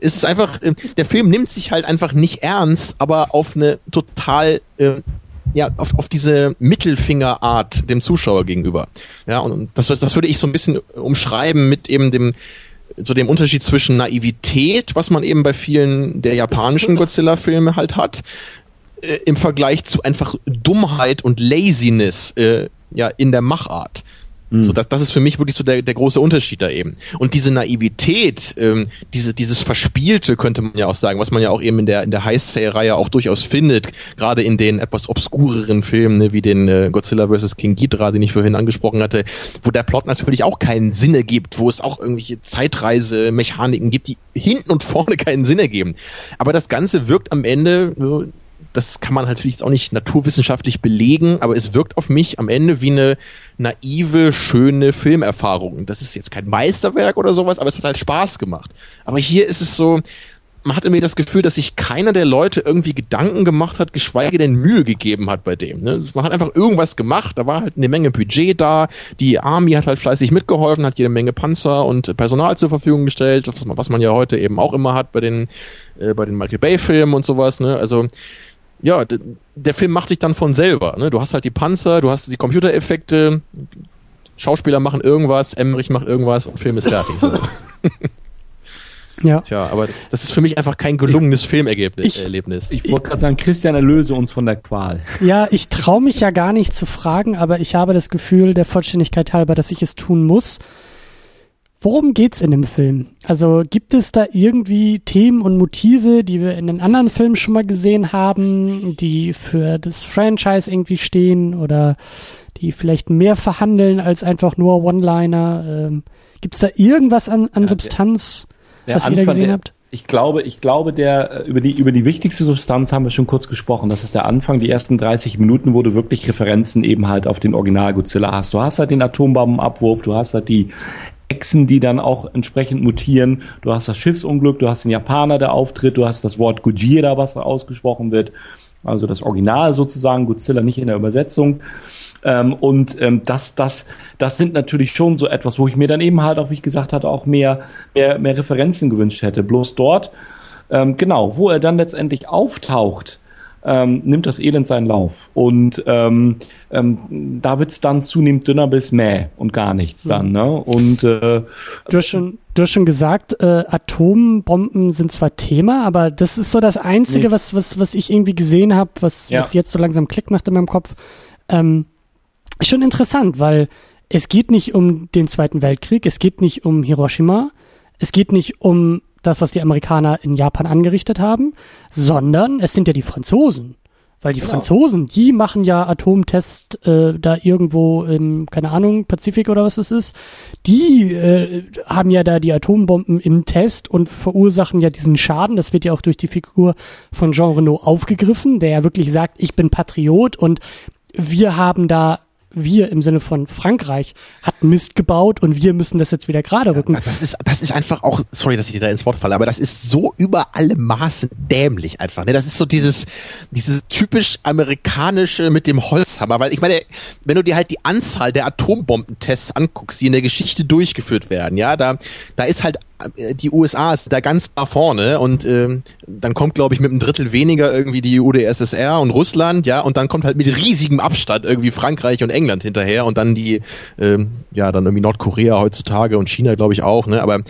C: es ist einfach, äh, der Film nimmt sich halt einfach nicht ernst, aber auf eine total äh, ja, auf, auf diese Mittelfingerart dem Zuschauer gegenüber. Ja, und das, das würde ich so ein bisschen umschreiben mit eben dem, so dem Unterschied zwischen Naivität, was man eben bei vielen der japanischen Godzilla-Filme halt hat, äh, im Vergleich zu einfach Dummheit und Laziness äh, ja, in der Machart. Mhm. So, das, das ist für mich wirklich so der, der große Unterschied da eben. Und diese Naivität, ähm, diese, dieses Verspielte, könnte man ja auch sagen, was man ja auch eben in der, in der Heist-Reihe auch durchaus findet, gerade in den etwas obskureren Filmen, ne, wie den äh, Godzilla vs. King Ghidorah, den ich vorhin angesprochen hatte, wo der Plot natürlich auch keinen Sinn ergibt, wo es auch irgendwelche Zeitreise-Mechaniken gibt, die hinten und vorne keinen Sinn ergeben. Aber das Ganze wirkt am Ende das kann man natürlich jetzt auch nicht naturwissenschaftlich belegen, aber es wirkt auf mich am Ende wie eine naive, schöne Filmerfahrung. Das ist jetzt kein Meisterwerk oder sowas, aber es hat halt Spaß gemacht. Aber hier ist es so, man hatte mir das Gefühl, dass sich keiner der Leute irgendwie Gedanken gemacht hat, geschweige denn Mühe gegeben hat bei dem. Ne? Man hat einfach irgendwas gemacht, da war halt eine Menge Budget da, die Army hat halt fleißig mitgeholfen, hat jede Menge Panzer und Personal zur Verfügung gestellt, was man, was man ja heute eben auch immer hat bei den, äh, bei den Michael Bay-Filmen und sowas. Ne? Also ja, der Film macht sich dann von selber. Ne? Du hast halt die Panzer, du hast die Computereffekte, Schauspieler machen irgendwas, Emmerich macht irgendwas und Film ist fertig. So.
B: Ja.
C: Tja, aber das ist für mich einfach kein gelungenes Filmerlebnis.
B: Ich-.
D: Ich wollte gerade sagen, Christian, erlöse uns von der Qual.
B: Ja, ich traue mich ja gar nicht zu fragen, aber ich habe das Gefühl, der Vollständigkeit halber, dass ich es tun muss. Worum geht's in dem Film? Also gibt es da irgendwie Themen und Motive, die wir in den anderen Filmen schon mal gesehen haben, die für das Franchise irgendwie stehen oder die vielleicht mehr verhandeln als einfach nur One-Liner? Ähm, Gibt es da irgendwas an, an
D: Ja,
B: Substanz,
D: Der
B: was ihr da
D: Anfang,
B: gesehen
D: der-
B: habt?
D: Ich glaube, ich glaube, der äh, über die über die wichtigste Substanz haben wir schon kurz gesprochen. Das ist der Anfang, die ersten 30 Minuten, wo du wirklich Referenzen eben halt auf den Original Godzilla hast. Du hast halt den Atombombenabwurf, du hast halt die Echsen, die dann auch entsprechend mutieren. Du hast das Schiffsunglück, du hast den Japaner, der auftritt, du hast das Wort Gojira, was da ausgesprochen wird. Also das Original sozusagen, Godzilla nicht in der Übersetzung. Ähm, und ähm, das, das, das sind natürlich schon so etwas, wo ich mir dann eben halt auch, wie ich gesagt hatte, auch mehr, mehr, mehr Referenzen gewünscht hätte. Bloß dort, ähm, genau, wo er dann letztendlich auftaucht, ähm, nimmt das Elend seinen Lauf. Und ähm, ähm, da wird's dann zunehmend dünner bis mäh und gar nichts dann. Ne? Und äh,
B: Du hast schon, du hast schon gesagt, äh, Atombomben sind zwar Thema, aber das ist so das Einzige,
D: Nee.
B: was, was, was ich irgendwie gesehen habe, was,
D: Ja.
B: was jetzt so langsam Klick macht in meinem Kopf. Ähm, schon interessant, weil es geht nicht um den Zweiten Weltkrieg, es geht nicht um Hiroshima, es geht nicht um das, was die Amerikaner in Japan angerichtet haben, sondern es sind ja die Franzosen. Weil die
D: Genau.
B: Franzosen, die machen ja Atomtests äh, da irgendwo im, keine Ahnung, Pazifik oder was es ist. Die äh, haben ja da die Atombomben im Test und verursachen ja diesen Schaden. Das wird ja auch durch die Figur von Jean Renault aufgegriffen, der ja wirklich sagt, ich bin Patriot und wir haben da, wir im Sinne von Frankreich, hat Mist gebaut und wir müssen das jetzt wieder gerade rücken.
C: Das ist, das ist einfach auch, sorry, dass ich dir da ins Wort falle, aber das ist so über alle Maßen dämlich einfach. Ne? Das ist so dieses, dieses typisch amerikanische mit dem Holzhammer, weil ich meine, wenn du dir halt die Anzahl der Atombombentests anguckst, die in der Geschichte durchgeführt werden, ja, da, da ist halt die USA ist da ganz da vorne und ähm, dann kommt, glaube ich, mit einem Drittel weniger irgendwie die UdSSR und Russland, ja, und dann kommt halt mit riesigem Abstand irgendwie Frankreich und England hinterher und dann die, ähm, ja, dann irgendwie Nordkorea heutzutage und China, glaube ich, auch, ne, aber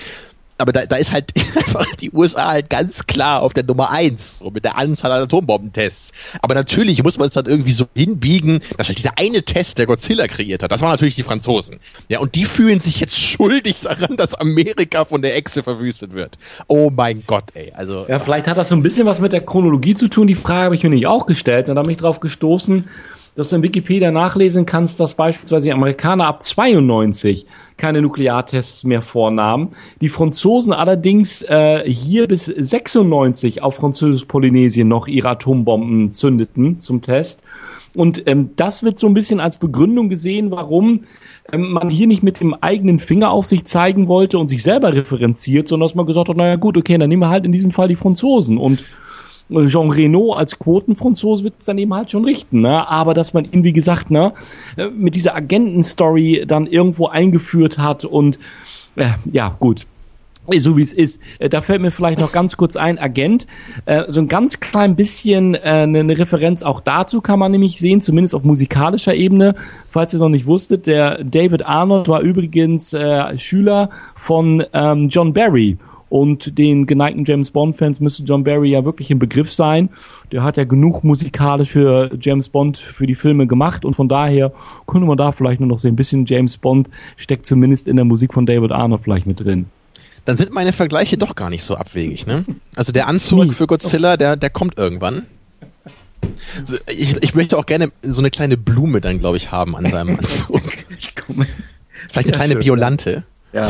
C: aber da, da ist halt einfach die USA halt ganz klar auf der Nummer eins, so mit der Anzahl an Atombombentests. Aber natürlich muss man es dann irgendwie so hinbiegen, dass halt dieser eine Test, der Godzilla kreiert hat, das waren natürlich die Franzosen. Ja, und die fühlen sich jetzt schuldig daran, dass Amerika von der Echse verwüstet wird. Oh mein Gott, ey. Also,
D: Ja, vielleicht hat das so ein bisschen was mit der Chronologie zu tun. Die Frage habe ich mir nicht auch gestellt. Und da bin ich drauf gestoßen, dass du in Wikipedia nachlesen kannst, dass beispielsweise die Amerikaner ab 92 keine Nukleartests mehr vornahmen. Die Franzosen allerdings äh, hier bis 96 auf französisch-Polynesien noch ihre Atombomben zündeten zum Test. Und ähm, das wird so ein bisschen als Begründung gesehen, warum ähm, man hier nicht mit dem eigenen Finger auf sich zeigen wollte und sich selber referenziert, sondern dass man gesagt hat, naja gut, okay, dann nehmen wir halt in diesem Fall die Franzosen. Und Jean Reno als Quotenfranzose wird es dann eben halt schon richten, ne? Aber dass man ihn, wie gesagt, ne, äh, mit dieser Agentenstory dann irgendwo eingeführt hat und äh, ja, gut. So wie es ist. Äh, Da fällt mir vielleicht noch ganz kurz ein, Agent. Äh, so ein ganz klein bisschen äh, eine Referenz auch dazu kann man nämlich sehen, zumindest auf musikalischer Ebene. Falls ihr es noch nicht wusstet, der David Arnold war übrigens äh, Schüler von ähm, John Barry. Und den geneigten James Bond-Fans müsste John Barry ja wirklich im Begriff sein. Der hat ja genug musikalische James Bond für die Filme gemacht und von daher könnte man da vielleicht nur noch sehen. Ein bisschen James Bond steckt zumindest in der Musik von David Arnold vielleicht mit drin.
C: dann sind meine Vergleiche doch gar nicht so abwegig, ne? Also der Anzug
B: Nie.
C: für Godzilla, der, der kommt irgendwann. So, ich, ich möchte auch gerne so eine kleine Blume dann, glaube ich, haben an seinem Anzug. Vielleicht eine kleine Violante.
D: Ja.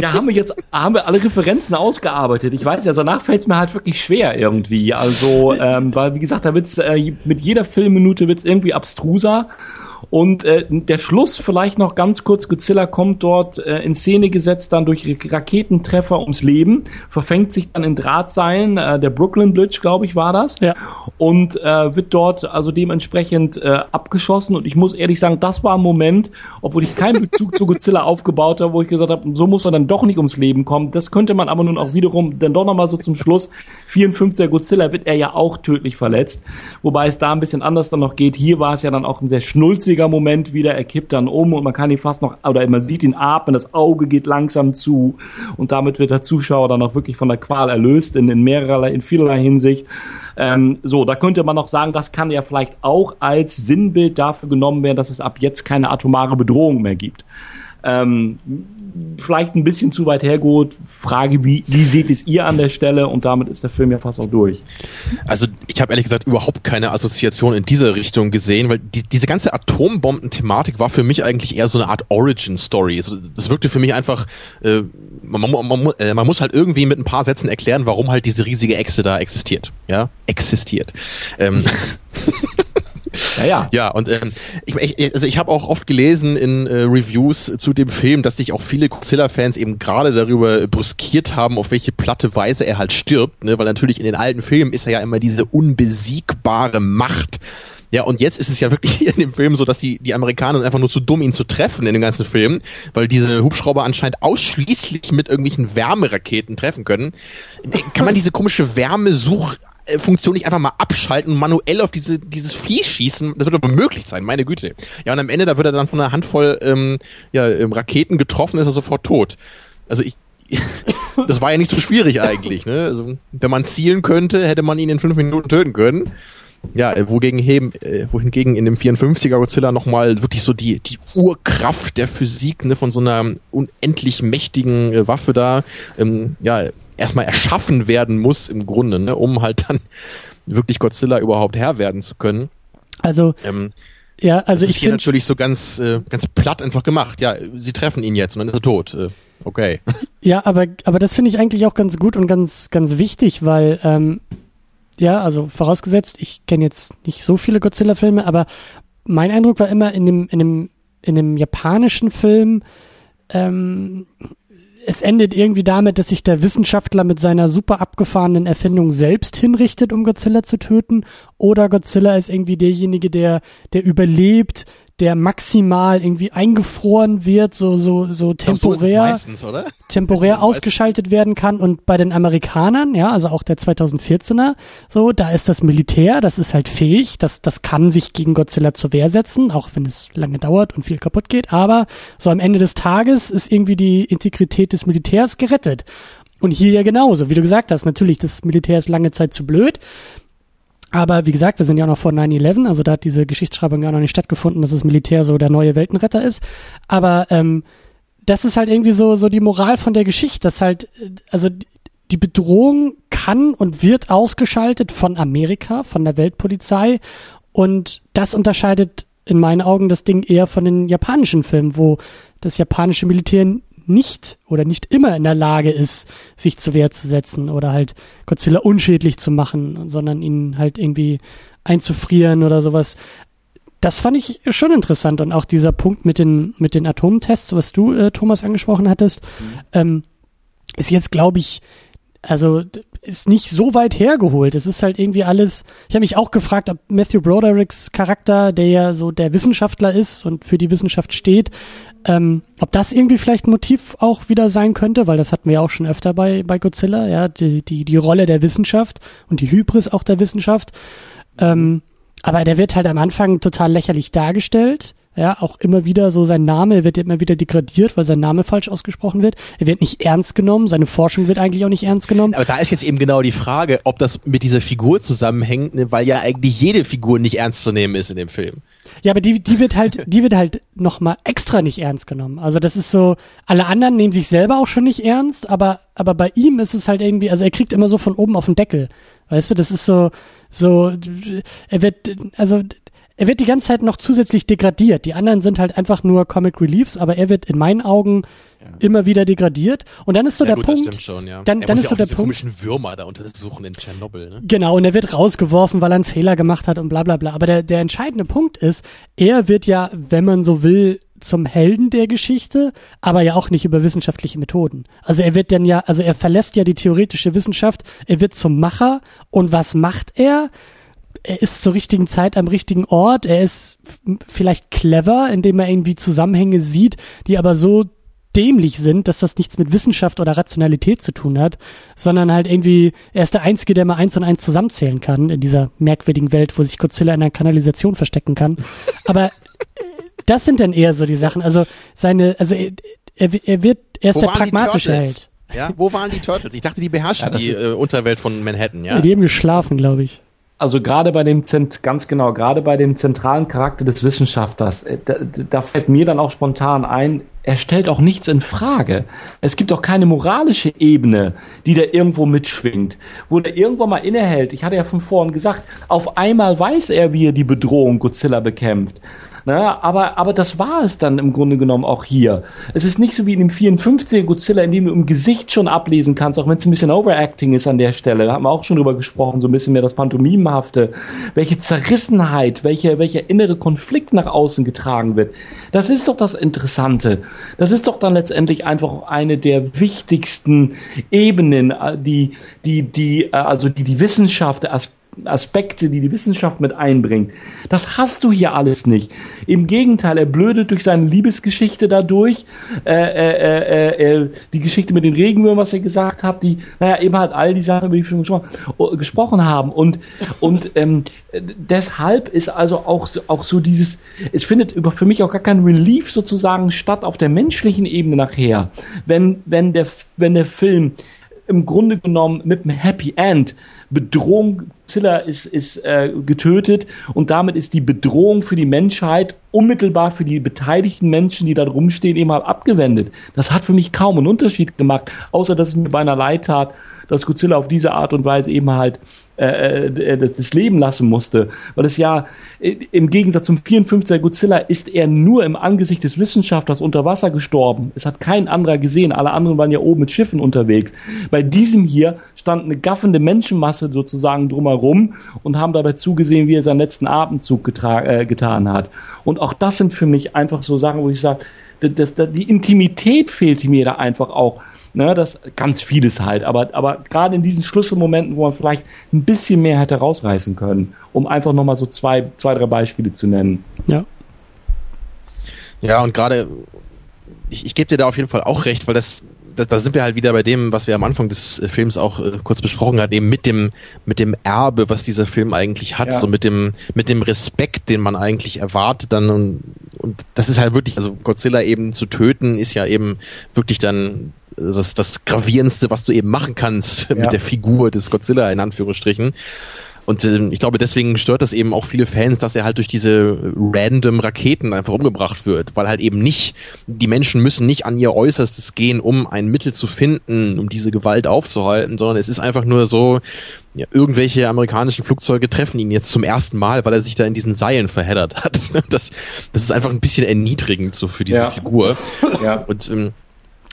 D: ja, haben wir jetzt, haben wir alle Referenzen ausgearbeitet. Ich weiß ja, also danach fällt es mir halt wirklich schwer irgendwie. Also, ähm, weil, wie gesagt, da wird's, äh, mit jeder Filmminute wird's irgendwie abstruser. Und äh, der Schluss vielleicht noch ganz kurz, Godzilla kommt dort äh, in Szene gesetzt, dann durch Raketentreffer ums Leben, verfängt sich dann in Drahtseilen, äh, der Brooklyn Bridge, glaube ich, war das.
B: Ja.
D: Und äh, wird dort also dementsprechend äh, abgeschossen. Und ich muss ehrlich sagen, das war ein Moment, obwohl ich keinen Bezug zu Godzilla aufgebaut habe, wo ich gesagt habe, so muss er dann doch nicht ums Leben kommen. Das könnte man aber nun auch wiederum dann doch nochmal so zum Schluss. 54er Godzilla wird er ja auch tödlich verletzt. Wobei es da ein bisschen anders dann noch geht. Hier war es ja dann auch ein sehr schnulziger Moment wieder. Er kippt dann um und man kann ihn fast noch, oder man sieht ihn atmen, das Auge geht langsam zu. Und damit wird der Zuschauer dann auch wirklich von der Qual erlöst in, in mehrerlei, in vielerlei Hinsicht. Ähm, so, da könnte man noch sagen, das kann ja vielleicht auch als Sinnbild dafür genommen werden, dass es ab jetzt keine atomare Bedrohung mehr gibt. Ähm, vielleicht ein bisschen zu weit hergeholt. Frage, wie, wie seht es ihr an der Stelle? Und damit ist der Film ja fast auch durch.
C: Also ich habe ehrlich gesagt überhaupt keine Assoziation in diese Richtung gesehen, weil die, diese ganze Atombomben-Thematik war für mich eigentlich eher so eine Art Origin-Story. Also das wirkte für mich einfach, äh, man, man, man, äh, man muss halt irgendwie mit ein paar Sätzen erklären, warum halt diese riesige Echse da existiert. Ja, existiert. Ähm,
D: Ja, ja.
C: Ja, und ähm, ich, also ich habe auch oft gelesen in äh, Reviews zu dem Film, dass sich auch viele Godzilla-Fans eben gerade darüber brüskiert haben, auf welche platte Weise er halt stirbt, ne? weil natürlich in den alten Filmen ist er ja immer diese unbesiegbare Macht. Ja, und jetzt ist es ja wirklich in dem Film so, dass die, die Amerikaner sind einfach nur zu dumm, ihn zu treffen in dem ganzen Film, weil diese Hubschrauber anscheinend ausschließlich mit irgendwelchen Wärmeraketen treffen können. Kann man diese komische Wärmesuch Funktion nicht einfach mal abschalten und manuell auf diese, dieses Vieh schießen. Das wird aber möglich sein, meine Güte. Ja, und am Ende, da wird er dann von einer Handvoll ähm, ja, ähm, Raketen getroffen, ist er sofort tot. Also ich, das war ja nicht so schwierig eigentlich. Ne? Also, wenn man zielen könnte, hätte man ihn in fünf Minuten töten können. Ja, äh, wogegen heben, äh, wohingegen in dem 54er Godzilla nochmal wirklich so die, die Urkraft der Physik ne, von so einer unendlich mächtigen äh, Waffe da ähm, ja, erstmal erschaffen werden muss im Grunde, ne, um halt dann wirklich Godzilla überhaupt Herr werden zu können.
B: Also,
C: Ähm,
B: ja, also
C: das
B: ich
C: ist hier
B: finde,
C: natürlich so ganz, äh, ganz platt einfach gemacht. Ja, sie treffen ihn jetzt und dann ist er tot. Äh, okay.
B: ja, aber, aber das finde ich eigentlich auch ganz gut und ganz, ganz wichtig, weil, ähm, ja, also vorausgesetzt, ich kenne jetzt nicht so viele Godzilla-Filme, aber mein Eindruck war immer in dem, in dem, in dem japanischen Film, ähm, es endet irgendwie damit, dass sich der Wissenschaftler mit seiner super abgefahrenen Erfindung selbst hinrichtet, um Godzilla zu töten. Oder Godzilla ist irgendwie derjenige, der, der überlebt, der maximal irgendwie eingefroren wird, so, so, so
C: Ich glaub, so
B: temporär
C: meistens, oder?
B: temporär ausgeschaltet werden kann. Und bei den Amerikanern, ja, also auch der 2014er, so, da ist das Militär, das ist halt fähig, das, das kann sich gegen Godzilla zur Wehr setzen, auch wenn es lange dauert und viel kaputt geht, aber so am Ende des Tages ist irgendwie die Integrität des Militärs gerettet. Und hier ja genauso, wie du gesagt hast, natürlich, das Militär ist lange Zeit zu blöd, aber wie gesagt, wir sind ja noch vor 9-11, also da hat diese Geschichtsschreibung ja noch nicht stattgefunden, dass das Militär so der neue Weltenretter ist. Aber ähm, das ist halt irgendwie so, so die Moral von der Geschichte, dass halt, äh, also die Bedrohung kann und wird ausgeschaltet von Amerika, von der Weltpolizei. Und das unterscheidet in meinen Augen das Ding eher von den japanischen Filmen, wo das japanische Militär nicht oder nicht immer in der Lage ist, sich zur Wehr zu setzen oder halt Godzilla unschädlich zu machen, sondern ihn halt irgendwie einzufrieren oder sowas. Das fand ich schon interessant und auch dieser Punkt mit den mit den Atomtests, was du äh, Thomas angesprochen hattest, ähm, ist jetzt glaube ich also ist nicht so weit hergeholt. Es ist halt irgendwie alles. Ich habe mich auch gefragt, ob Matthew Brodericks Charakter, der ja so der Wissenschaftler ist und für die Wissenschaft steht, ähm, ob das irgendwie vielleicht ein Motiv auch wieder sein könnte, weil das hatten wir ja auch schon öfter bei bei Godzilla, ja die die die Rolle der Wissenschaft und die Hybris auch der Wissenschaft. Ähm, aber der wird halt am Anfang total lächerlich dargestellt. Ja, auch immer wieder so sein Name, wird immer wieder degradiert, weil sein Name falsch ausgesprochen wird. Er wird nicht ernst genommen, seine Forschung wird eigentlich auch nicht ernst genommen.
C: Aber da ist jetzt eben genau die Frage, ob das mit dieser Figur zusammenhängt, ne, weil ja eigentlich jede Figur nicht ernst zu nehmen ist in dem Film.
B: Ja, aber die, die wird halt, die wird halt nochmal extra nicht ernst genommen. Also das ist so, alle anderen nehmen sich selber auch schon nicht ernst, aber, aber bei ihm ist es halt irgendwie, also er kriegt immer so von oben auf den Deckel. Weißt du, das ist so, so, er wird, also er wird die ganze Zeit noch zusätzlich degradiert. Die anderen sind halt einfach nur Comic Reliefs, aber er wird in meinen Augen immer wieder degradiert. Und dann ist so
C: ja,
B: der
C: gut,
B: Punkt.
C: Das stimmt schon, ja.
B: Dann,
C: er
B: dann ist
C: ja
B: so der
C: diese
B: Punkt.
C: komischen Würmer da untersuchen in Tschernobyl, ne?
B: Genau, und er wird rausgeworfen, weil er einen Fehler gemacht hat und bla bla bla. Aber der, der entscheidende Punkt ist, er wird ja, wenn man so will, zum Helden der Geschichte, aber ja auch nicht über wissenschaftliche Methoden. Also er wird dann ja, also er verlässt ja die theoretische Wissenschaft, er wird zum Macher und was macht er? Er ist zur richtigen Zeit am richtigen Ort, er ist vielleicht clever, indem er irgendwie Zusammenhänge sieht, die aber so dämlich sind, dass das nichts mit Wissenschaft oder Rationalität zu tun hat, sondern halt irgendwie, er ist der Einzige, der mal eins und eins zusammenzählen kann in dieser merkwürdigen Welt, wo sich Godzilla in einer Kanalisation verstecken kann. Aber äh, das sind dann eher so die Sachen. Also seine, also er, er, er wird, er ist
C: Wo
B: der pragmatische? Held.
C: Ja, wo waren die Turtles? Ich dachte, die beherrschen
D: Ja,
C: die
D: ist-
C: äh, Unterwelt von Manhattan, ja?
B: Die haben geschlafen, glaube ich.
D: Also gerade bei dem Zent ganz genau, gerade bei dem zentralen Charakter des Wissenschaftlers, äh, da, da fällt mir dann auch spontan ein, er stellt auch nichts in Frage. Es gibt auch keine moralische Ebene, die da irgendwo mitschwingt, wo der irgendwo mal innehält. Ich hatte ja von vorhin gesagt, auf einmal weiß er, wie er die Bedrohung Godzilla bekämpft. Na, aber, aber das war es dann im Grunde genommen auch hier. Es ist nicht so wie in dem 54er Godzilla, in dem du im Gesicht schon ablesen kannst, auch wenn es ein bisschen Overacting ist an der Stelle. Da haben wir auch schon drüber gesprochen, so ein bisschen mehr das Pantomimhafte. Welche Zerrissenheit, welcher welcher innere Konflikt nach außen getragen wird. Das ist doch das Interessante. Das ist doch dann letztendlich einfach eine der wichtigsten Ebenen, äh, die, die, die, äh, also die, die Wissenschaft, der Aspekt Aspekte, die die Wissenschaft mit einbringt. Das hast du hier alles nicht. Im Gegenteil, er blödelt durch seine Liebesgeschichte dadurch, äh, äh, äh, äh, die Geschichte mit den Regenwürmern, was ihr gesagt habt, die, naja, eben halt all die Sachen, über die wir schon gesprochen, oh, gesprochen haben. Und, und ähm, deshalb ist also auch, auch so dieses, es findet über für mich auch gar kein Relief sozusagen statt auf der menschlichen Ebene nachher, wenn, wenn der, wenn der Film im Grunde genommen mit einem Happy End Bedrohung, Zilla ist, ist äh, getötet und damit ist die Bedrohung für die Menschheit unmittelbar für die beteiligten Menschen, die da rumstehen, eben halt abgewendet. Das hat für mich kaum einen Unterschied gemacht, außer dass es mir beinahe leid tat, dass Godzilla auf diese Art und Weise eben halt äh, äh, das Leben lassen musste. Weil es ja im Gegensatz zum 54er Godzilla ist er nur im Angesicht des Wissenschaftlers unter Wasser gestorben. Es hat kein anderer gesehen. Alle anderen waren ja oben mit Schiffen unterwegs. Bei diesem hier stand eine gaffende Menschenmasse sozusagen drumherum und haben dabei zugesehen, wie er seinen letzten Atemzug äh, getan hat. Und auch das sind für mich einfach so Sachen, wo ich sage, das, das, die Intimität fehlte mir da einfach auch. Ne, das ganz vieles halt, aber, aber gerade in diesen Schlüsselmomenten, wo man vielleicht ein bisschen mehr hätte rausreißen können, um einfach nochmal so zwei, zwei, drei Beispiele zu nennen.
B: Ja.
C: Ja, und gerade, ich, ich gebe dir da auf jeden Fall auch recht, weil das, das, da sind wir halt wieder bei dem, was wir am Anfang des äh, Films auch äh, kurz besprochen hatten, eben mit dem, mit dem Erbe, was dieser Film eigentlich hat,
D: Ja.
C: so mit dem, mit dem Respekt, den man eigentlich erwartet dann und, und das ist halt wirklich, also Godzilla eben zu töten, ist ja eben wirklich dann das, das gravierendste, was du eben machen kannst
D: Ja.
C: mit der Figur des Godzilla in Anführungsstrichen. Und ähm, ich glaube, deswegen stört das eben auch viele Fans, dass er halt durch diese random Raketen einfach umgebracht wird, weil halt eben nicht, die Menschen müssen nicht an ihr Äußerstes gehen, um ein Mittel zu finden, um diese Gewalt aufzuhalten, sondern es ist einfach nur so, ja, irgendwelche amerikanischen Flugzeuge treffen ihn jetzt zum ersten Mal, weil er sich da in diesen Seilen verheddert hat. Das, das ist einfach ein bisschen erniedrigend so für diese
D: Ja.
C: Figur.
D: Ja.
C: Und ähm,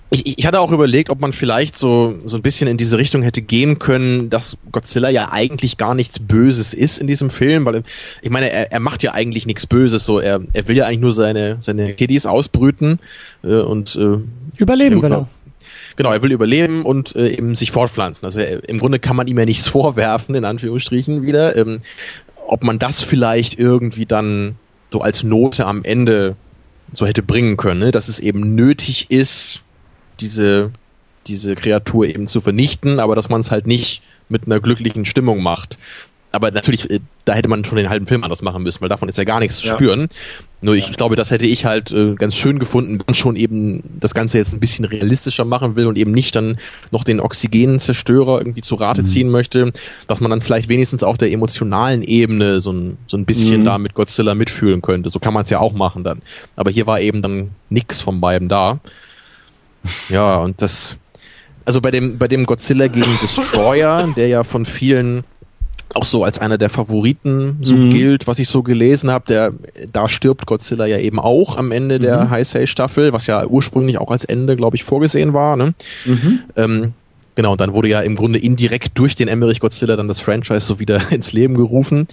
C: ich, ich hatte auch überlegt, ob man vielleicht so, so ein bisschen in diese Richtung hätte gehen können, dass Godzilla ja eigentlich gar nichts Böses ist in diesem Film, weil ich meine, er, er macht ja eigentlich nichts Böses, so er, er will ja eigentlich nur seine, seine Kiddies ausbrüten äh, und äh,
B: Überleben
C: Ja,
B: er.
C: Genau, er will überleben und äh, eben sich fortpflanzen. Also er, im Grunde kann man ihm ja nichts vorwerfen, in Anführungsstrichen wieder. Ähm, ob man das vielleicht irgendwie dann so als Note am Ende so hätte bringen können, ne? dass es eben nötig ist, diese, diese Kreatur eben zu vernichten, aber dass man es halt nicht mit einer glücklichen Stimmung macht. Aber natürlich, äh, da hätte man schon den halben Film anders machen müssen, weil davon ist ja gar nichts zu
D: Ja.
C: spüren. Nur ich, ich glaube, das hätte ich halt äh, ganz schön gefunden, wenn man schon eben das Ganze jetzt ein bisschen realistischer machen will und eben nicht dann noch den Oxygenzerstörer irgendwie zu Rate ziehen möchte, dass man dann vielleicht wenigstens auf der emotionalen Ebene so ein, so ein bisschen
D: Mhm.
C: da mit Godzilla mitfühlen könnte. So kann man es ja auch machen dann. Aber hier war eben dann nix von beiden da. Ja, und das, also bei dem, bei dem Godzilla gegen Destroyer, der ja von vielen auch so als einer der Favoriten so
D: Mhm.
C: gilt, was ich so gelesen habe. Der da stirbt Godzilla ja eben auch am Ende der
D: Mhm.
C: Heisei Staffel, was ja ursprünglich auch als Ende, glaube ich, vorgesehen war. Ne?
D: Mhm.
C: Ähm, genau, und dann wurde ja im Grunde indirekt durch den Emmerich Godzilla dann das Franchise so wieder ins Leben gerufen.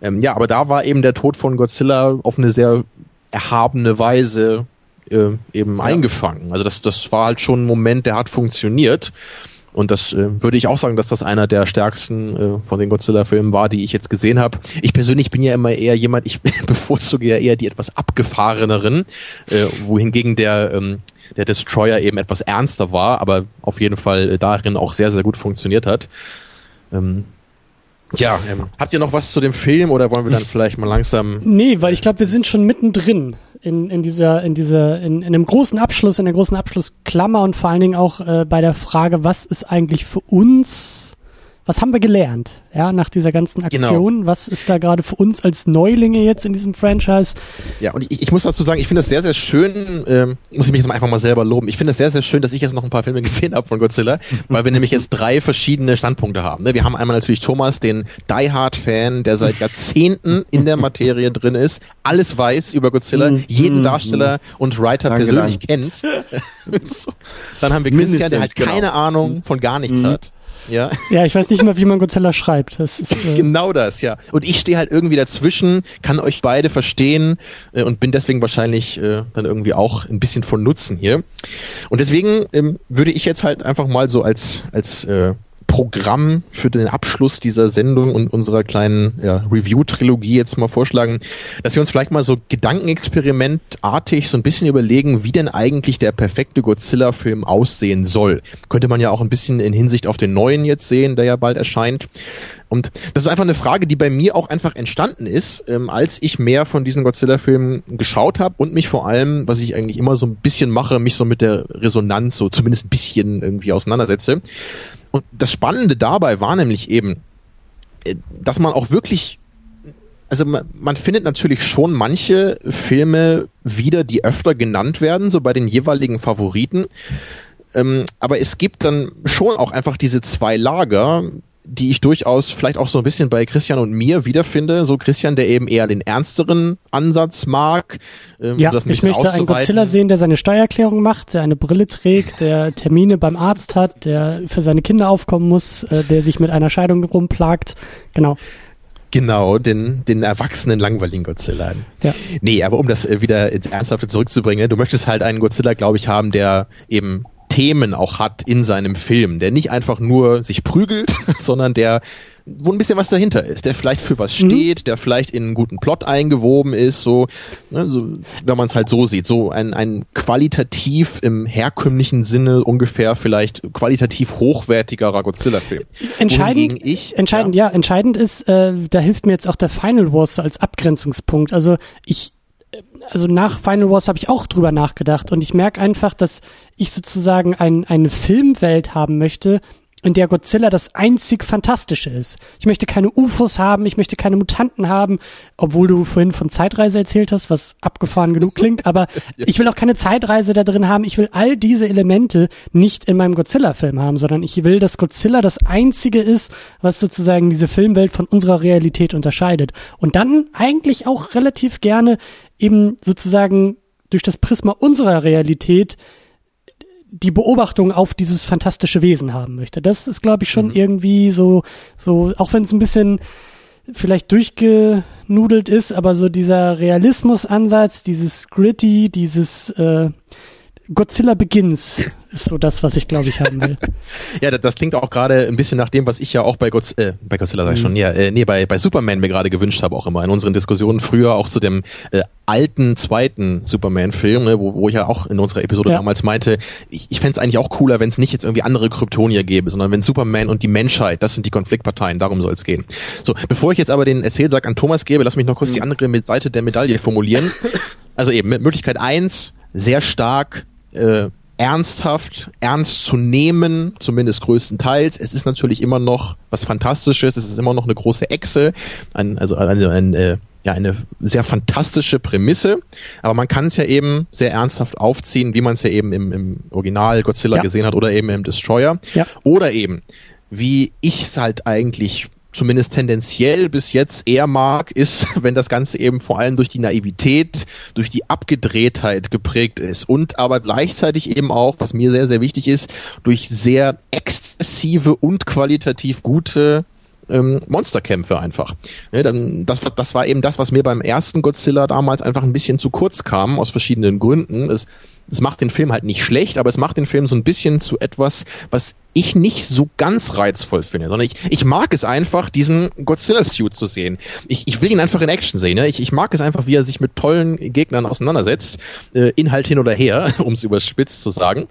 C: Ähm, ja, aber da war eben der Tod von Godzilla auf eine sehr erhabene Weise äh, eben eingefangen. Also das, das war halt schon ein Moment, der hat funktioniert. Und das äh, würde ich auch sagen, dass das einer der stärksten äh, von den Godzilla-Filmen war, die ich jetzt gesehen habe. Ich persönlich bin ja immer eher jemand, ich bevorzuge ja eher die etwas abgefahreneren, äh, wohingegen der, ähm, der Destroyer eben etwas ernster war, aber auf jeden Fall äh, darin auch sehr, sehr gut funktioniert hat. Ähm, ja, ähm, habt ihr noch was zu dem Film oder wollen wir dann vielleicht mal langsam
B: Nee, weil ich glaube, wir sind schon mittendrin in, in dieser, in dieser, in, in einem großen Abschluss, in der großen Abschlussklammer und vor allen Dingen auch äh, bei der Frage, was ist eigentlich für uns, was haben wir gelernt, ja, nach dieser ganzen Aktion? Was ist da gerade für uns als Neulinge jetzt in diesem Franchise?
C: Ja, und ich, ich muss dazu sagen, ich finde das sehr, sehr schön, ähm, muss ich mich jetzt mal einfach mal selber loben, ich finde es sehr, sehr schön, dass ich jetzt noch ein paar Filme gesehen habe von Godzilla, weil wir nämlich jetzt drei verschiedene Standpunkte haben. Ne? Wir haben einmal natürlich Thomas, den Die Hard-Fan, der seit Jahrzehnten in der Materie drin ist, alles weiß über Godzilla, jeden Darsteller und Writer
D: Danke,
C: persönlich kennt. so. Dann haben wir Christian, der halt
D: genau.
C: keine Ahnung von gar nichts hat. Ja.
B: Ja, ich weiß nicht mal, wie man Godzilla schreibt. Das ist, äh,
C: Genau das, ja. Und ich stehe halt irgendwie dazwischen, kann euch beide verstehen äh, und bin deswegen wahrscheinlich äh, dann irgendwie auch ein bisschen von Nutzen hier. Und deswegen ähm, würde ich jetzt halt einfach mal so als, als äh, Programm für den Abschluss dieser Sendung und unserer kleinen ja, Review-Trilogie jetzt mal vorschlagen, dass wir uns vielleicht mal so gedankenexperimentartig so ein bisschen überlegen, wie denn eigentlich der perfekte Godzilla-Film aussehen soll. Könnte man ja auch ein bisschen in Hinsicht auf den neuen jetzt sehen, der ja bald erscheint. Und das ist einfach eine Frage, die bei mir auch einfach entstanden ist, ähm, als ich mehr von diesen Godzilla-Filmen geschaut habe und mich vor allem, was ich eigentlich immer so ein bisschen mache, mich so mit der Resonanz so zumindest ein bisschen irgendwie auseinandersetze. Und das Spannende dabei war nämlich eben, äh, dass man auch wirklich also man, man findet natürlich schon manche Filme wieder, die öfter genannt werden, so bei den jeweiligen Favoriten. Ähm, aber es gibt dann schon auch einfach diese zwei Lager, die ich durchaus vielleicht auch so ein bisschen bei Christian und mir wiederfinde. So Christian, der eben eher den ernsteren Ansatz mag. ähm,
B: ja, ich möchte einen. Godzilla sehen, der seine Steuererklärung macht, der eine Brille trägt, der Termine beim Arzt hat, der für seine Kinder aufkommen muss, äh, der sich mit einer Scheidung rumplagt. Genau.
C: Genau, den, den erwachsenen langweiligen Godzilla.
B: Ja.
C: Nee, aber um das äh, wieder ins Ernsthafte zurückzubringen, du möchtest halt einen Godzilla, glaube ich, haben, der eben Themen auch hat in seinem Film, der nicht einfach nur sich prügelt, sondern der wo ein bisschen was dahinter ist, der vielleicht für was steht, der vielleicht in einen guten Plot eingewoben ist, so, ne, so wenn man es halt so sieht, so ein, ein qualitativ im herkömmlichen Sinne ungefähr vielleicht qualitativ hochwertigerer Godzilla-Film.
B: Entscheidend,
C: ich,
B: entscheidend, ja. entscheidend ist, äh, da hilft mir jetzt auch der Final Wars so als Abgrenzungspunkt. Also ich, also nach Final Wars habe ich auch drüber nachgedacht und ich merke einfach, dass ich sozusagen ein, eine Filmwelt haben möchte, in der Godzilla das einzig Fantastische ist. Ich möchte keine UFOs haben, ich möchte keine Mutanten haben, obwohl du vorhin von Zeitreise erzählt hast, was abgefahren genug klingt, aber ich will auch keine Zeitreise da drin haben. Ich will all diese Elemente nicht in meinem Godzilla-Film haben, sondern ich will, dass Godzilla das einzige ist, was sozusagen diese Filmwelt von unserer Realität unterscheidet. Und dann eigentlich auch relativ gerne eben sozusagen durch das Prisma unserer Realität die Beobachtung auf dieses fantastische Wesen haben möchte. Das ist, glaube ich, schon irgendwie so, so, auch wenn es ein bisschen vielleicht durchgenudelt ist, aber so dieser Realismusansatz, dieses Gritty, dieses äh, Godzilla Begins ist so das, was ich, glaube ich, haben will.
C: Ja, das, das klingt auch gerade ein bisschen nach dem, was ich ja auch bei, Godz äh, bei Godzilla sag ich schon, ja, äh, nee, bei, bei Superman mir gerade gewünscht habe, auch immer in unseren Diskussionen früher auch zu dem äh, alten zweiten Superman-Film, ne, wo, wo ich ja auch in unserer Episode
B: Ja.
C: damals meinte, ich, ich fände es eigentlich auch cooler, wenn es nicht jetzt irgendwie andere Kryptonier gäbe, sondern wenn Superman und die Menschheit, das sind die Konfliktparteien, darum soll es gehen. So, bevor ich jetzt aber den Erzählsack an Thomas gebe, lass mich noch kurz die andere Seite der Medaille formulieren. Also eben, Möglichkeit eins sehr stark äh, ernsthaft, ernst zu nehmen, zumindest größtenteils. Es ist natürlich immer noch was Fantastisches, es ist immer noch eine große Echse, ein, also ein, ein, äh, ja, eine sehr fantastische Prämisse, aber man kann es ja eben sehr ernsthaft aufziehen, wie man es ja eben im, im Original Godzilla
B: Ja.
C: gesehen hat oder eben im Destroyer.
B: Ja.
C: Oder eben, wie ich es halt eigentlich zumindest tendenziell bis jetzt eher mag, ist, wenn das Ganze eben vor allem durch die Naivität, durch die Abgedrehtheit geprägt ist. Und aber gleichzeitig eben auch, was mir sehr, sehr wichtig ist, durch sehr exzessive und qualitativ gute ähm, Monsterkämpfe einfach. Ja, dann, das, das war eben das, was mir beim ersten Godzilla damals einfach ein bisschen zu kurz kam, aus verschiedenen Gründen. Es, es macht den Film halt nicht schlecht, aber es macht den Film so ein bisschen zu etwas, was ich nicht so ganz reizvoll finde, sondern ich, ich mag es einfach, diesen Godzilla-Suit zu sehen. Ich, ich will ihn einfach in Action sehen. Ne? Ich, ich mag es einfach, wie er sich mit tollen Gegnern auseinandersetzt. Äh, Inhalt hin oder her, um es überspitzt zu sagen.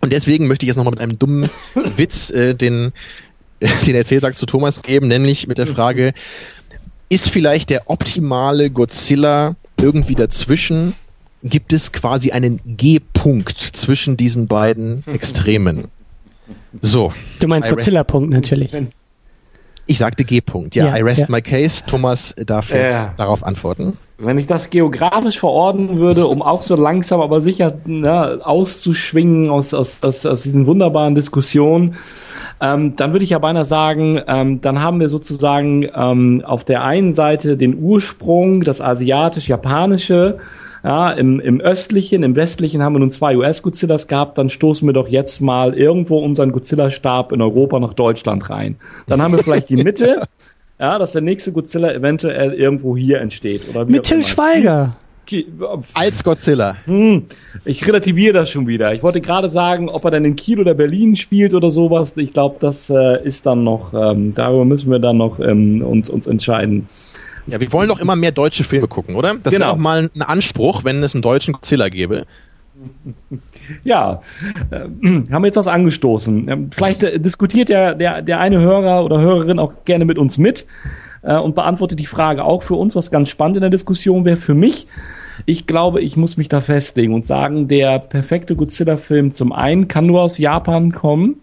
C: Und deswegen möchte ich jetzt nochmal mit einem dummen Witz äh, den, den Erzählsack zu Thomas geben, nämlich mit der Frage, ist vielleicht der optimale Godzilla irgendwie dazwischen? Gibt es quasi einen G-Punkt zwischen diesen beiden Extremen? So.
B: Du meinst Godzilla-Punkt natürlich.
C: Ich sagte G-Punkt, ja,
B: Ja,
C: I rest
B: ja.
C: my case. Thomas darf jetzt
D: Ja.
C: darauf antworten.
D: Wenn ich das geografisch verordnen würde, um auch so langsam aber sicher ne, auszuschwingen aus, aus, aus, aus diesen wunderbaren Diskussionen, ähm, dann würde ich ja beinahe sagen, ähm, dann haben wir sozusagen ähm, auf der einen Seite den Ursprung, das asiatisch-japanische, ja, im, im östlichen, im westlichen haben wir nun zwei US-Godzillas gehabt, dann stoßen wir doch jetzt mal irgendwo unseren Godzilla-Stab in Europa nach Deutschland rein. Dann haben wir vielleicht die Mitte, ja, dass der nächste Godzilla eventuell irgendwo hier entsteht. Oder wie
B: Mit
D: auch
B: Till. Schweiger.
C: Als Godzilla.
D: Hm, ich relativiere das schon wieder. Ich wollte gerade sagen, ob er dann in Kiel oder Berlin spielt oder sowas. Ich glaube, das äh, ist dann noch, ähm, darüber müssen wir dann noch ähm, uns, uns entscheiden.
C: Ja, wir wollen doch immer mehr deutsche Filme gucken, oder? Das
D: Genau.
C: wäre doch mal ein Anspruch, wenn es einen deutschen Godzilla gäbe.
D: Ja, äh, haben wir jetzt was angestoßen. Ähm, Vielleicht äh, diskutiert der, der, der eine Hörer oder Hörerin auch gerne mit uns mit äh, und beantwortet die Frage auch für uns, was ganz spannend in der Diskussion wäre. Für mich, ich glaube, ich muss mich da festlegen und sagen, der perfekte Godzilla-Film zum einen kann nur aus Japan kommen.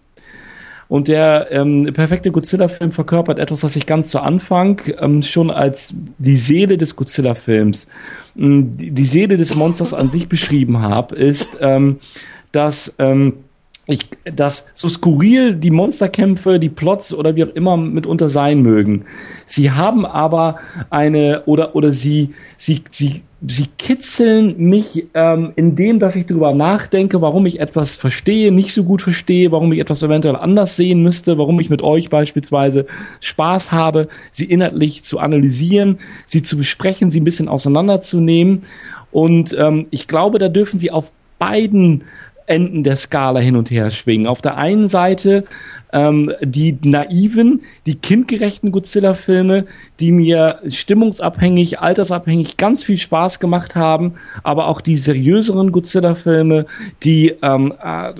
D: Und der ähm, perfekte Godzilla-Film verkörpert etwas, was ich ganz zu Anfang ähm, schon als die Seele des Godzilla-Films, die, Seele des Monsters an sich beschrieben habe, ist, ähm, dass ähm, ich, dass so skurril die Monsterkämpfe, die Plots oder wie auch immer mitunter sein mögen. Sie haben aber eine oder oder sie sie sie sie kitzeln mich ähm, in dem, dass ich darüber nachdenke, warum ich etwas verstehe, nicht so gut verstehe, warum ich etwas eventuell anders sehen müsste, warum ich mit euch beispielsweise Spaß habe, sie inhaltlich zu analysieren, sie zu besprechen, sie ein bisschen auseinanderzunehmen. Und ähm, ich glaube, da dürfen sie auf beiden Enden der Skala hin und her schwingen. Auf der einen Seite ähm, die naiven, die kindgerechten Godzilla-Filme, die mir stimmungsabhängig, altersabhängig ganz viel Spaß gemacht haben, aber auch die seriöseren Godzilla-Filme, die ähm, äh,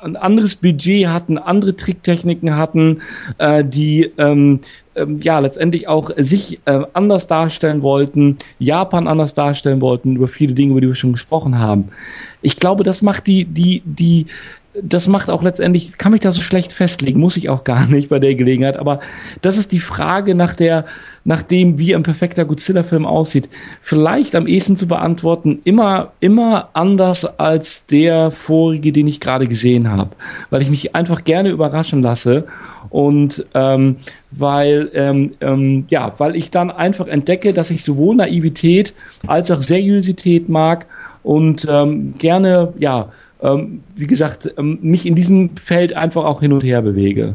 D: ein anderes Budget hatten, andere Tricktechniken hatten, äh, die ähm, ähm, ja letztendlich auch sich äh, anders darstellen wollten, Japan anders darstellen wollten, über viele Dinge, über die wir schon gesprochen haben. Ich glaube, das macht die, die, die, das macht auch letztendlich, kann mich da so schlecht festlegen, muss ich auch gar nicht bei der Gelegenheit, aber das ist die Frage nach der, nach dem, wie ein perfekter Godzilla-Film aussieht, vielleicht am ehesten zu beantworten, immer, immer anders als der vorige, den ich gerade gesehen habe, weil ich mich einfach gerne überraschen lasse und ähm, weil ähm, ähm, ja, weil ich dann einfach entdecke, dass ich sowohl Naivität als auch Seriosität mag und ähm, gerne ja ähm, wie gesagt, ähm, mich in diesem Feld einfach auch hin und her bewege.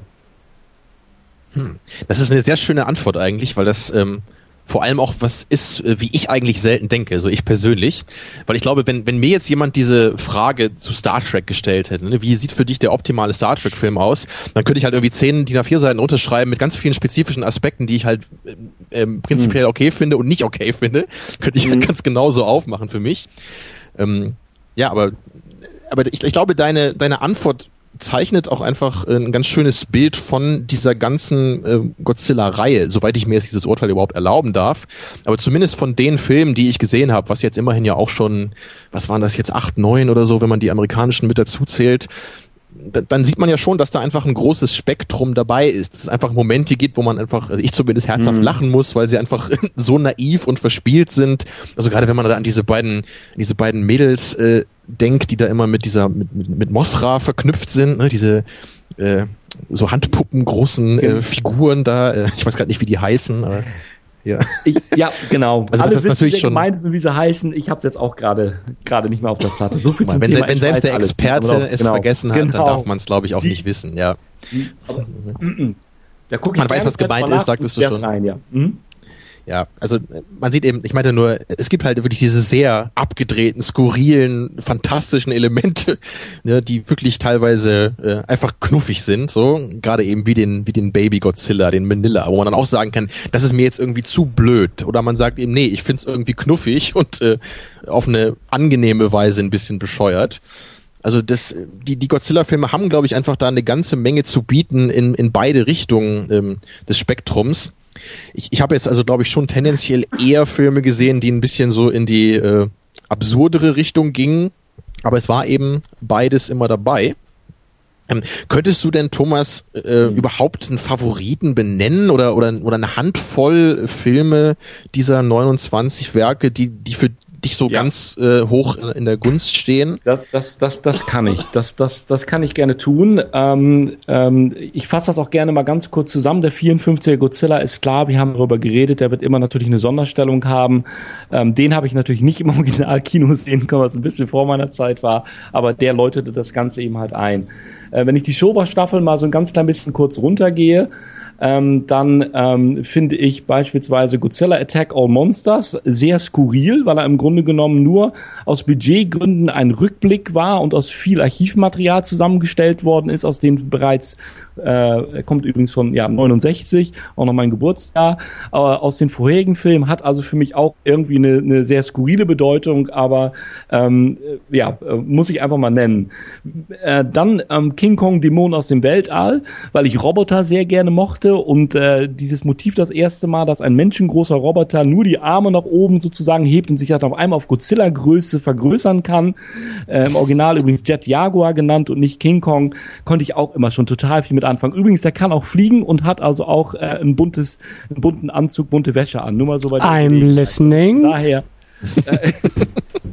C: Das ist eine sehr schöne Antwort eigentlich, weil das ähm, vor allem auch was ist, äh, wie ich eigentlich selten denke, so ich persönlich. Weil ich glaube, wenn, wenn mir jetzt jemand diese Frage zu Star Trek gestellt hätte, ne, wie sieht für dich der optimale Star Trek-Film aus, dann könnte ich halt irgendwie zehn DIN A4 Seiten unterschreiben mit ganz vielen spezifischen Aspekten, die ich halt ähm, ähm, prinzipiell okay finde und nicht okay finde. Könnte ich halt ganz genauso aufmachen für mich. Ähm, ja, aber, aber ich, ich glaube, deine, deine Antwort zeichnet auch einfach äh, ein ganz schönes Bild von dieser ganzen äh, Godzilla-Reihe, soweit ich mir jetzt dieses Urteil überhaupt erlauben darf. Aber zumindest von den Filmen, die ich gesehen habe, was jetzt immerhin ja auch schon, was waren das jetzt, acht, neun oder so, wenn man die amerikanischen mit dazu zählt, da- dann sieht man ja schon, dass da einfach ein großes Spektrum dabei ist. Dass es einfach Momente gibt, wo man einfach, also ich zumindest herzhaft lachen muss, weil sie einfach so naiv und verspielt sind. Also gerade wenn man da an diese beiden, an diese beiden Mädels äh, denkt, die da immer mit dieser, mit, mit, mit Mothra verknüpft sind, ne? diese äh, so handpuppengroßen äh, Figuren da. Äh, ich weiß gerade nicht, wie die heißen, aber ja.
D: Ich, ja, genau.
C: Also
D: Alle
C: das ist natürlich schon-
D: gemeint ist und wie sie heißen. Ich habe es jetzt auch gerade gerade nicht mehr auf der Platte. So viel zum
C: wenn,
D: Thema.
C: wenn selbst der
D: alles.
C: Experte
D: Genau,
C: es
D: genau.
C: vergessen hat, dann
D: Genau.
C: darf man es, glaube ich, auch
D: Die-
C: nicht wissen. Ja.
D: Aber, mm, mm. Da guck ich
C: Man weiß, was gemeint ist, sagtest du schon.
D: Rein, ja. Hm?
C: Ja, also äh, man sieht eben, ich meinte nur, es gibt halt wirklich diese sehr abgedrehten, skurrilen, fantastischen Elemente, ne, die wirklich teilweise äh, einfach knuffig sind, so gerade eben wie den wie den Baby Godzilla, den Manila, wo man dann auch sagen kann, das ist mir jetzt irgendwie zu blöd oder man sagt eben, nee, ich find's irgendwie knuffig und äh, auf eine angenehme Weise ein bisschen bescheuert. Also das, die, die Godzilla-Filme haben, glaube ich, einfach da eine ganze Menge zu bieten in, in beide Richtungen ähm, des Spektrums. Ich, ich habe jetzt also, glaube ich, schon tendenziell eher Filme gesehen, die ein bisschen so in die äh, absurdere Richtung gingen. Aber es war eben beides immer dabei. Ähm, könntest du denn, Thomas, äh, überhaupt einen Favoriten benennen oder, oder, oder eine Handvoll Filme dieser 29 Werke, die, die für dich so
D: Ja.
C: ganz äh, hoch in, der Gunst stehen?
D: Das, das, das, das kann ich. Das, das, das kann ich gerne tun. Ähm, ähm, ich fasse das auch gerne mal ganz kurz zusammen. Der 54er Godzilla ist klar, wir haben darüber geredet, der wird immer natürlich eine Sonderstellung haben. Ähm, den habe ich natürlich nicht im Originalkino sehen können, was ein bisschen vor meiner Zeit war, aber der läutete das Ganze eben halt ein. Äh, wenn ich die Showa-Staffel mal so ein ganz klein bisschen kurz runtergehe, ähm, dann ähm, finde ich beispielsweise Godzilla Attack All Monsters sehr skurril, weil er im Grunde genommen nur aus Budgetgründen ein Rückblick war und aus viel Archivmaterial zusammengestellt worden ist, aus dem bereits äh, er kommt übrigens von ja 69, auch noch mein Geburtsjahr, aber aus den vorherigen Filmen hat also für mich auch irgendwie eine, eine sehr skurrile Bedeutung, aber ähm, äh, ja äh, muss ich einfach mal nennen. Äh, dann ähm, King Kong Dämon aus dem Weltall, weil ich Roboter sehr gerne mochte und äh, dieses Motiv das erste Mal, dass ein menschengroßer Roboter nur die Arme nach oben sozusagen hebt und sich dann auf einmal auf Godzilla-Größe vergrößern kann. Äh, Im Original übrigens Jet Jaguar genannt und nicht King Kong, konnte ich auch immer schon total viel mit anfangen. Übrigens, der kann auch fliegen und hat also auch äh, ein buntes, einen bunten Anzug, bunte Wäsche an. Nur mal so weit.
B: I'm listening.
D: Daher. Äh,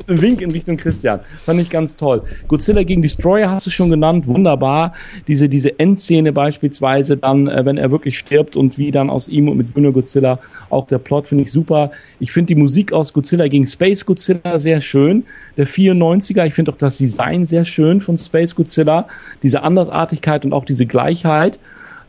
D: Wink in Richtung Christian. Fand ich ganz toll. Godzilla gegen Destroyer hast du schon genannt. Wunderbar. Diese, diese Endszene beispielsweise dann, äh, wenn er wirklich stirbt und wie dann aus ihm und mit Junior Godzilla auch der Plot finde ich super. Ich finde die Musik aus Godzilla gegen Space Godzilla sehr schön. Der 94er, ich finde auch das Design sehr schön von Space Godzilla. Diese Andersartigkeit und auch diese Gleichheit.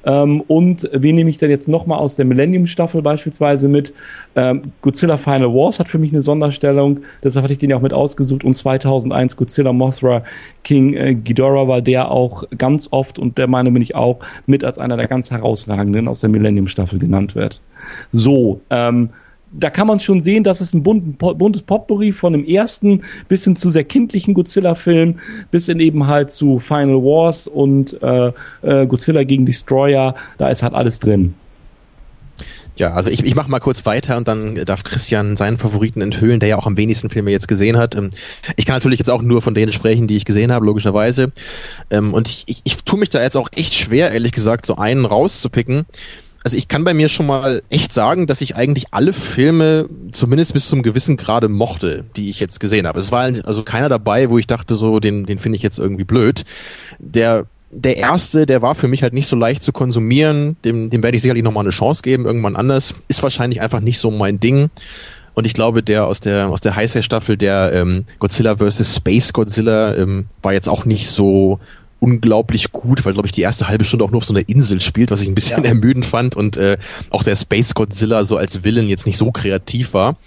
D: Ähm, und wen nehme ich denn jetzt nochmal aus der Millennium-Staffel beispielsweise mit? Ähm, Godzilla Final Wars hat für mich eine Sonderstellung, deshalb hatte ich den ja auch mit ausgesucht. Und 2001 Godzilla Mothra King äh, Ghidorah war der auch ganz oft und der Meinung bin ich auch mit als einer der ganz herausragenden aus der Millennium-Staffel genannt wird. So, ähm, da kann man schon sehen, dass es ein bunten, buntes Potpourri von dem ersten bis hin zu sehr kindlichen Godzilla-Film, bis hin eben halt zu Final Wars und äh, äh, Godzilla gegen Destroyer, da ist halt alles drin.
C: Ja, also ich, ich mache mal kurz weiter und dann darf Christian seinen Favoriten enthüllen, der ja auch am wenigsten Filme jetzt gesehen hat. Ähm, Ich kann natürlich jetzt auch nur von denen sprechen, die ich gesehen habe, logischerweise. Ähm, Und ich, ich, ich tue mich da jetzt auch echt schwer, ehrlich gesagt, so einen rauszupicken. Also ich kann bei mir schon mal echt sagen, dass ich eigentlich alle Filme zumindest bis zum gewissen Grade mochte, die ich jetzt gesehen habe. Es war also keiner dabei, wo ich dachte, so den, den finde ich jetzt irgendwie blöd. Der der erste, der war für mich halt nicht so leicht zu konsumieren. Dem, dem werde ich sicherlich nochmal eine Chance geben, irgendwann anders. Ist wahrscheinlich einfach nicht so mein Ding. Und ich glaube, der aus der aus der Highside-Staffel, der ähm, Godzilla vs. Space Godzilla, ähm, war jetzt auch nicht so unglaublich gut, weil glaube ich die erste halbe Stunde auch nur auf so einer Insel spielt, was ich ein bisschen
D: Ja.
C: ermüdend fand und äh, auch der Space Godzilla so als Villain jetzt nicht so kreativ war.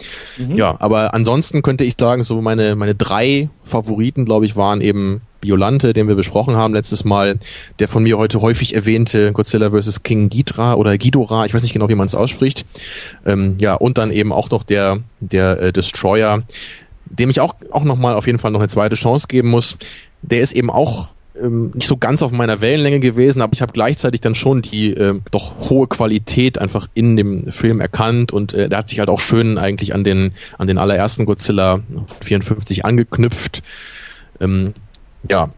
C: Ja, aber ansonsten könnte ich sagen, so meine meine drei Favoriten, glaube ich, waren eben Biolante, den wir besprochen haben letztes Mal, der von mir heute häufig erwähnte Godzilla vs. King Ghidra oder Ghidorah, ich weiß nicht genau, wie man es ausspricht. Ähm, ja, und dann eben auch noch der, der äh, Destroyer, dem ich auch, auch nochmal auf jeden Fall noch eine zweite Chance geben muss. Der ist eben auch ähm, nicht so ganz auf meiner Wellenlänge gewesen, aber ich habe gleichzeitig dann schon die ähm, doch hohe Qualität einfach in dem Film erkannt und äh, der hat sich halt auch schön eigentlich an den an den allerersten Godzilla 54 angeknüpft. Ähm, ja,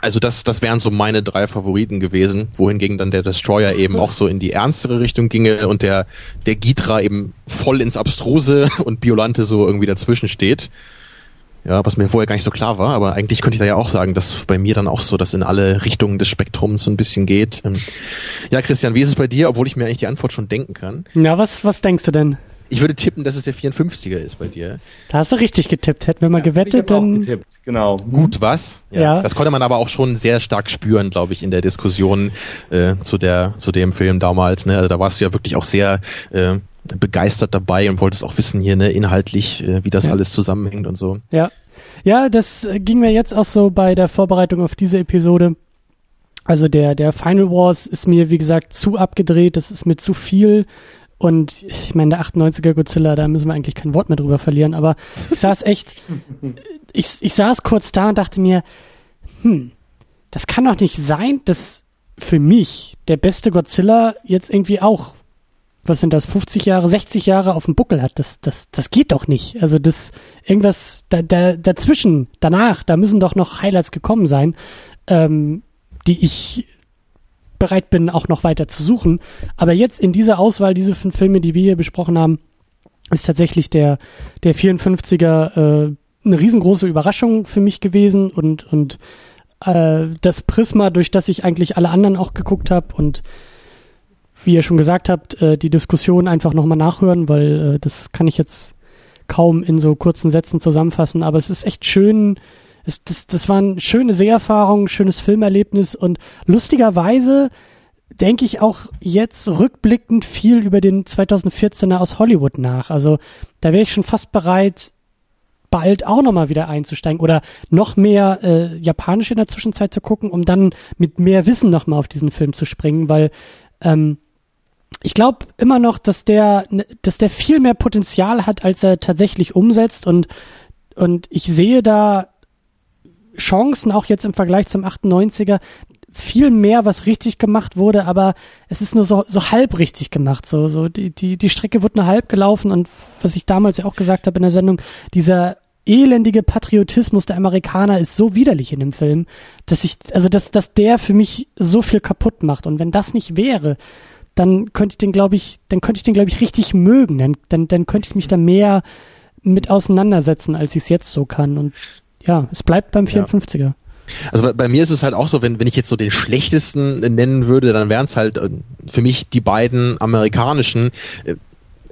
C: also das, das wären so meine drei Favoriten gewesen, wohingegen dann der Destroyer eben auch so in die ernstere Richtung ginge und der, der Ghidra eben voll ins Abstruse und Biolante so irgendwie dazwischen steht. Ja, was mir vorher gar nicht so klar war, aber eigentlich könnte ich da ja auch sagen, dass bei mir dann auch so das in alle Richtungen des Spektrums ein bisschen geht. Ähm, ja, Christian, wie ist es bei dir, obwohl ich mir eigentlich die Antwort schon denken kann?
B: Na, was, was denkst du denn?
C: Ich würde tippen, dass es der 54er ist bei dir.
B: Da hast du richtig getippt. Hätten wir mal
D: Ja,
B: gewettet, dann.
D: getippt, genau.
C: Gut, was?
B: Ja.
C: Das konnte man aber auch schon sehr stark spüren, glaube ich, in der Diskussion äh, zu der zu dem Film damals. Ne? Also da warst du ja wirklich auch sehr äh, begeistert dabei und wolltest auch wissen hier ne, inhaltlich, äh, wie das
B: Ja.
C: alles zusammenhängt und so.
B: Ja. Ja, das äh, ging mir jetzt auch so bei der Vorbereitung auf diese Episode. Also der, der Final Wars ist mir, wie gesagt, zu abgedreht, das ist mir zu viel. Und ich meine, der 98er Godzilla, da müssen wir eigentlich kein Wort mehr drüber verlieren, aber ich saß echt, ich, ich saß kurz da und dachte mir, hm, das kann doch nicht sein, dass für mich der beste Godzilla jetzt irgendwie auch, was sind das, 50 Jahre, 60 Jahre auf dem Buckel hat. Das, das, das geht doch nicht. Also das, irgendwas da, da, dazwischen, danach, da müssen doch noch Highlights gekommen sein, ähm, die ich bereit bin, auch noch weiter zu suchen. Aber jetzt in dieser Auswahl, diese fünf Filme, die wir hier besprochen haben, ist tatsächlich der, der 54er äh, eine riesengroße Überraschung für mich gewesen und, und äh, das Prisma, durch das ich eigentlich alle anderen auch geguckt habe und wie ihr schon gesagt habt, äh, die Diskussion einfach nochmal nachhören, weil äh, das kann ich jetzt kaum in so kurzen Sätzen zusammenfassen, aber es ist echt schön. Es, das, das war eine schöne Seherfahrung, schönes Filmerlebnis und lustigerweise denke ich auch jetzt rückblickend viel über den 2014er aus Hollywood nach. Also da wäre ich schon fast bereit, bald auch nochmal wieder einzusteigen oder noch mehr äh, Japanisch in der Zwischenzeit zu gucken, um dann mit mehr Wissen nochmal auf diesen Film zu springen, weil ähm, ich glaube immer noch, dass der, ne, dass der viel mehr Potenzial hat, als er tatsächlich umsetzt und und ich sehe da Chancen auch jetzt im Vergleich zum 98er viel mehr, was richtig gemacht wurde, aber es ist nur so, so halb richtig gemacht. So, so die, die, die Strecke wird nur halb gelaufen und was ich damals ja auch gesagt habe in der Sendung, dieser elendige Patriotismus der Amerikaner ist so widerlich in dem Film, dass ich, also dass, dass der für mich so viel kaputt macht. Und wenn das nicht wäre, dann könnte ich den, glaube ich, dann könnte ich den, glaube ich, richtig mögen. Dann, dann, dann könnte ich mich da mehr mit auseinandersetzen, als ich es jetzt so kann. Und ja, es bleibt beim 54er.
C: Also bei, bei mir ist es halt auch so, wenn, wenn ich jetzt so den schlechtesten äh, nennen würde, dann wären es halt äh, für mich die beiden amerikanischen.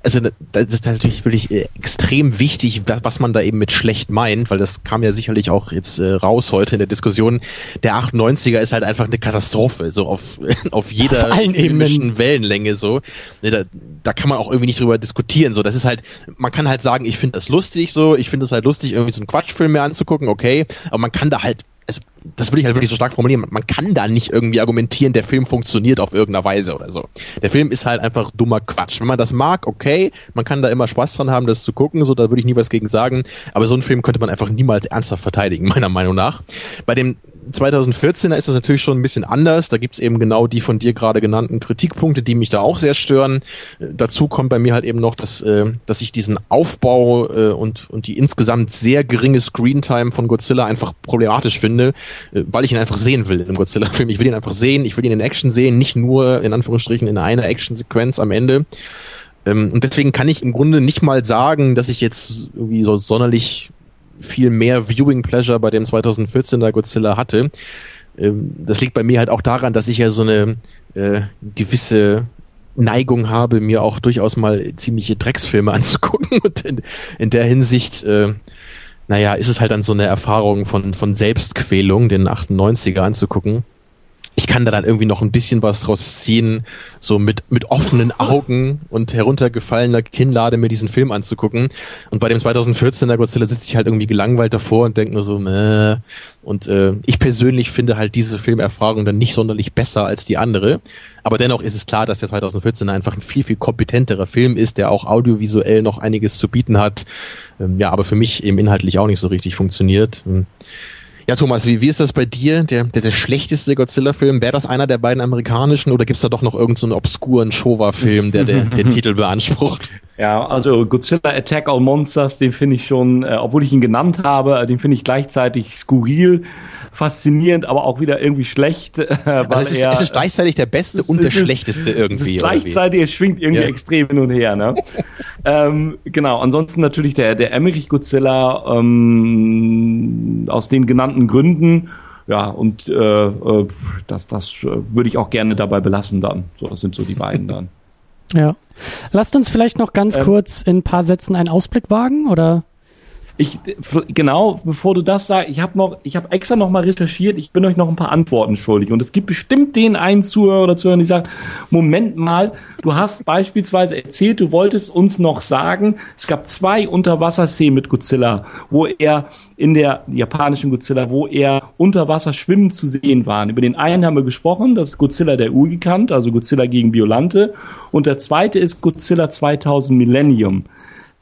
C: Also das ist natürlich wirklich äh, extrem wichtig, wa- was man da eben mit schlecht meint, weil das kam ja sicherlich auch jetzt äh, raus heute in der Diskussion. Der 98er ist halt einfach eine Katastrophe, so auf, auf jeder
B: Auf
C: filmischen. Wellenlänge so. Ne, Da, da kann man auch irgendwie nicht drüber diskutieren. So, das ist halt, man kann halt sagen, ich finde das lustig, so, ich finde es halt lustig, irgendwie so einen Quatschfilm mir anzugucken, okay, aber man kann da halt, also das würde ich halt wirklich so stark formulieren, man, kann da nicht irgendwie argumentieren, der Film funktioniert auf irgendeiner Weise oder so. Der Film ist halt einfach dummer Quatsch. Wenn man das mag, okay, man kann da immer Spaß dran haben, das zu gucken, so, da würde ich nie was gegen sagen, aber so einen Film könnte man einfach niemals ernsthaft verteidigen, meiner Meinung nach. Bei dem 2014er ist das natürlich schon ein bisschen anders. Da gibt's eben genau die von dir gerade genannten Kritikpunkte, die mich da auch sehr stören. Äh, Dazu kommt bei mir halt eben noch, dass, äh, dass ich diesen Aufbau äh, und, und die insgesamt sehr geringe Screentime von Godzilla einfach problematisch finde, äh, weil ich ihn einfach sehen will im Godzilla-Film. Ich will ihn einfach sehen, ich will ihn in Action sehen, nicht nur in Anführungsstrichen in einer Action-Sequenz am Ende. Ähm, und deswegen kann ich im Grunde nicht mal sagen, dass ich jetzt irgendwie so sonderlich viel mehr Viewing Pleasure bei dem 2014er Godzilla hatte. Ähm, das liegt bei mir halt auch daran, dass ich ja so eine äh, gewisse Neigung habe, mir auch durchaus mal ziemliche Drecksfilme anzugucken. Und in, in der Hinsicht, äh, naja, ist es halt dann so eine Erfahrung von, von Selbstquälung, den 98er anzugucken. Ich kann da dann irgendwie noch ein bisschen was draus ziehen, so mit, mit offenen Augen und heruntergefallener Kinnlade mir diesen Film anzugucken. Und bei dem 2014er Godzilla sitze ich halt irgendwie gelangweilt davor und denke nur so, Mäh. und äh, ich persönlich finde halt diese Filmerfahrung dann nicht sonderlich besser als die andere. Aber dennoch ist es klar, dass der 2014er einfach ein viel, viel kompetenterer Film ist, der auch audiovisuell noch einiges zu bieten hat. Ähm, ja, aber für mich eben inhaltlich auch nicht so richtig funktioniert. Ähm, ja, Thomas, wie, wie ist das bei dir? Der, der, der schlechteste Godzilla-Film, wäre das einer der beiden amerikanischen oder gibt's da doch noch irgendeinen so einen obskuren Showa-Film, der, der den Titel beansprucht?
D: Ja, also Godzilla Attack All Monsters, den finde ich schon, äh, obwohl ich ihn genannt habe, äh, den finde ich gleichzeitig skurril, faszinierend, aber auch wieder irgendwie schlecht, äh, weil
C: also es, ist,
D: er
C: es ist gleichzeitig der beste
D: es
C: und der schlechteste
D: es
C: irgendwie.
D: gleichzeitig, es schwingt irgendwie
C: Ja.
D: extrem hin und her. Ne? ähm, genau, ansonsten natürlich der, der Emmerich Godzilla ähm, aus den genannten Gründen. Ja, und äh, äh, das, das äh, würde ich auch gerne dabei belassen dann. So, das sind so die beiden dann.
B: Ja. Lasst uns vielleicht noch ganz
D: Ähm.
B: kurz in ein paar Sätzen einen Ausblick wagen, oder?
D: Ich genau, bevor du das sagst, ich habe noch, ich habe extra noch mal recherchiert. Ich bin euch noch ein paar Antworten schuldig und es gibt bestimmt den einen Zuhörer oder Zuhörer, die sagt: Moment mal, du hast beispielsweise erzählt, du wolltest uns noch sagen, es gab zwei Unterwasserszenen mit Godzilla, wo er in der japanischen Godzilla, wo er unter Wasser schwimmend zu sehen war. Über den einen haben wir gesprochen, das ist Godzilla der Urgekant, also Godzilla gegen Biolante, und der zweite ist Godzilla 2000 Millennium.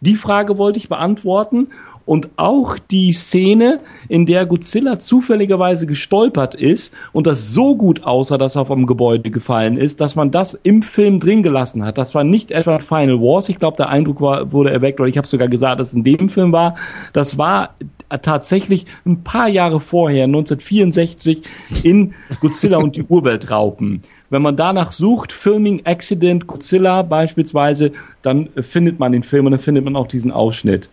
D: Die Frage wollte ich beantworten. Und auch die Szene, in der Godzilla zufälligerweise gestolpert ist und das so gut aussah, dass er vom Gebäude gefallen ist, dass man das im Film drin gelassen hat. Das war nicht etwa Final Wars. Ich glaube, der Eindruck war, wurde erweckt, oder ich habe sogar gesagt, dass es in dem Film war. Das war tatsächlich ein paar Jahre vorher, 1964, in Godzilla und die Urweltraupen. Wenn man danach sucht, Filming Accident Godzilla beispielsweise, dann findet man den Film und dann findet man auch diesen Ausschnitt.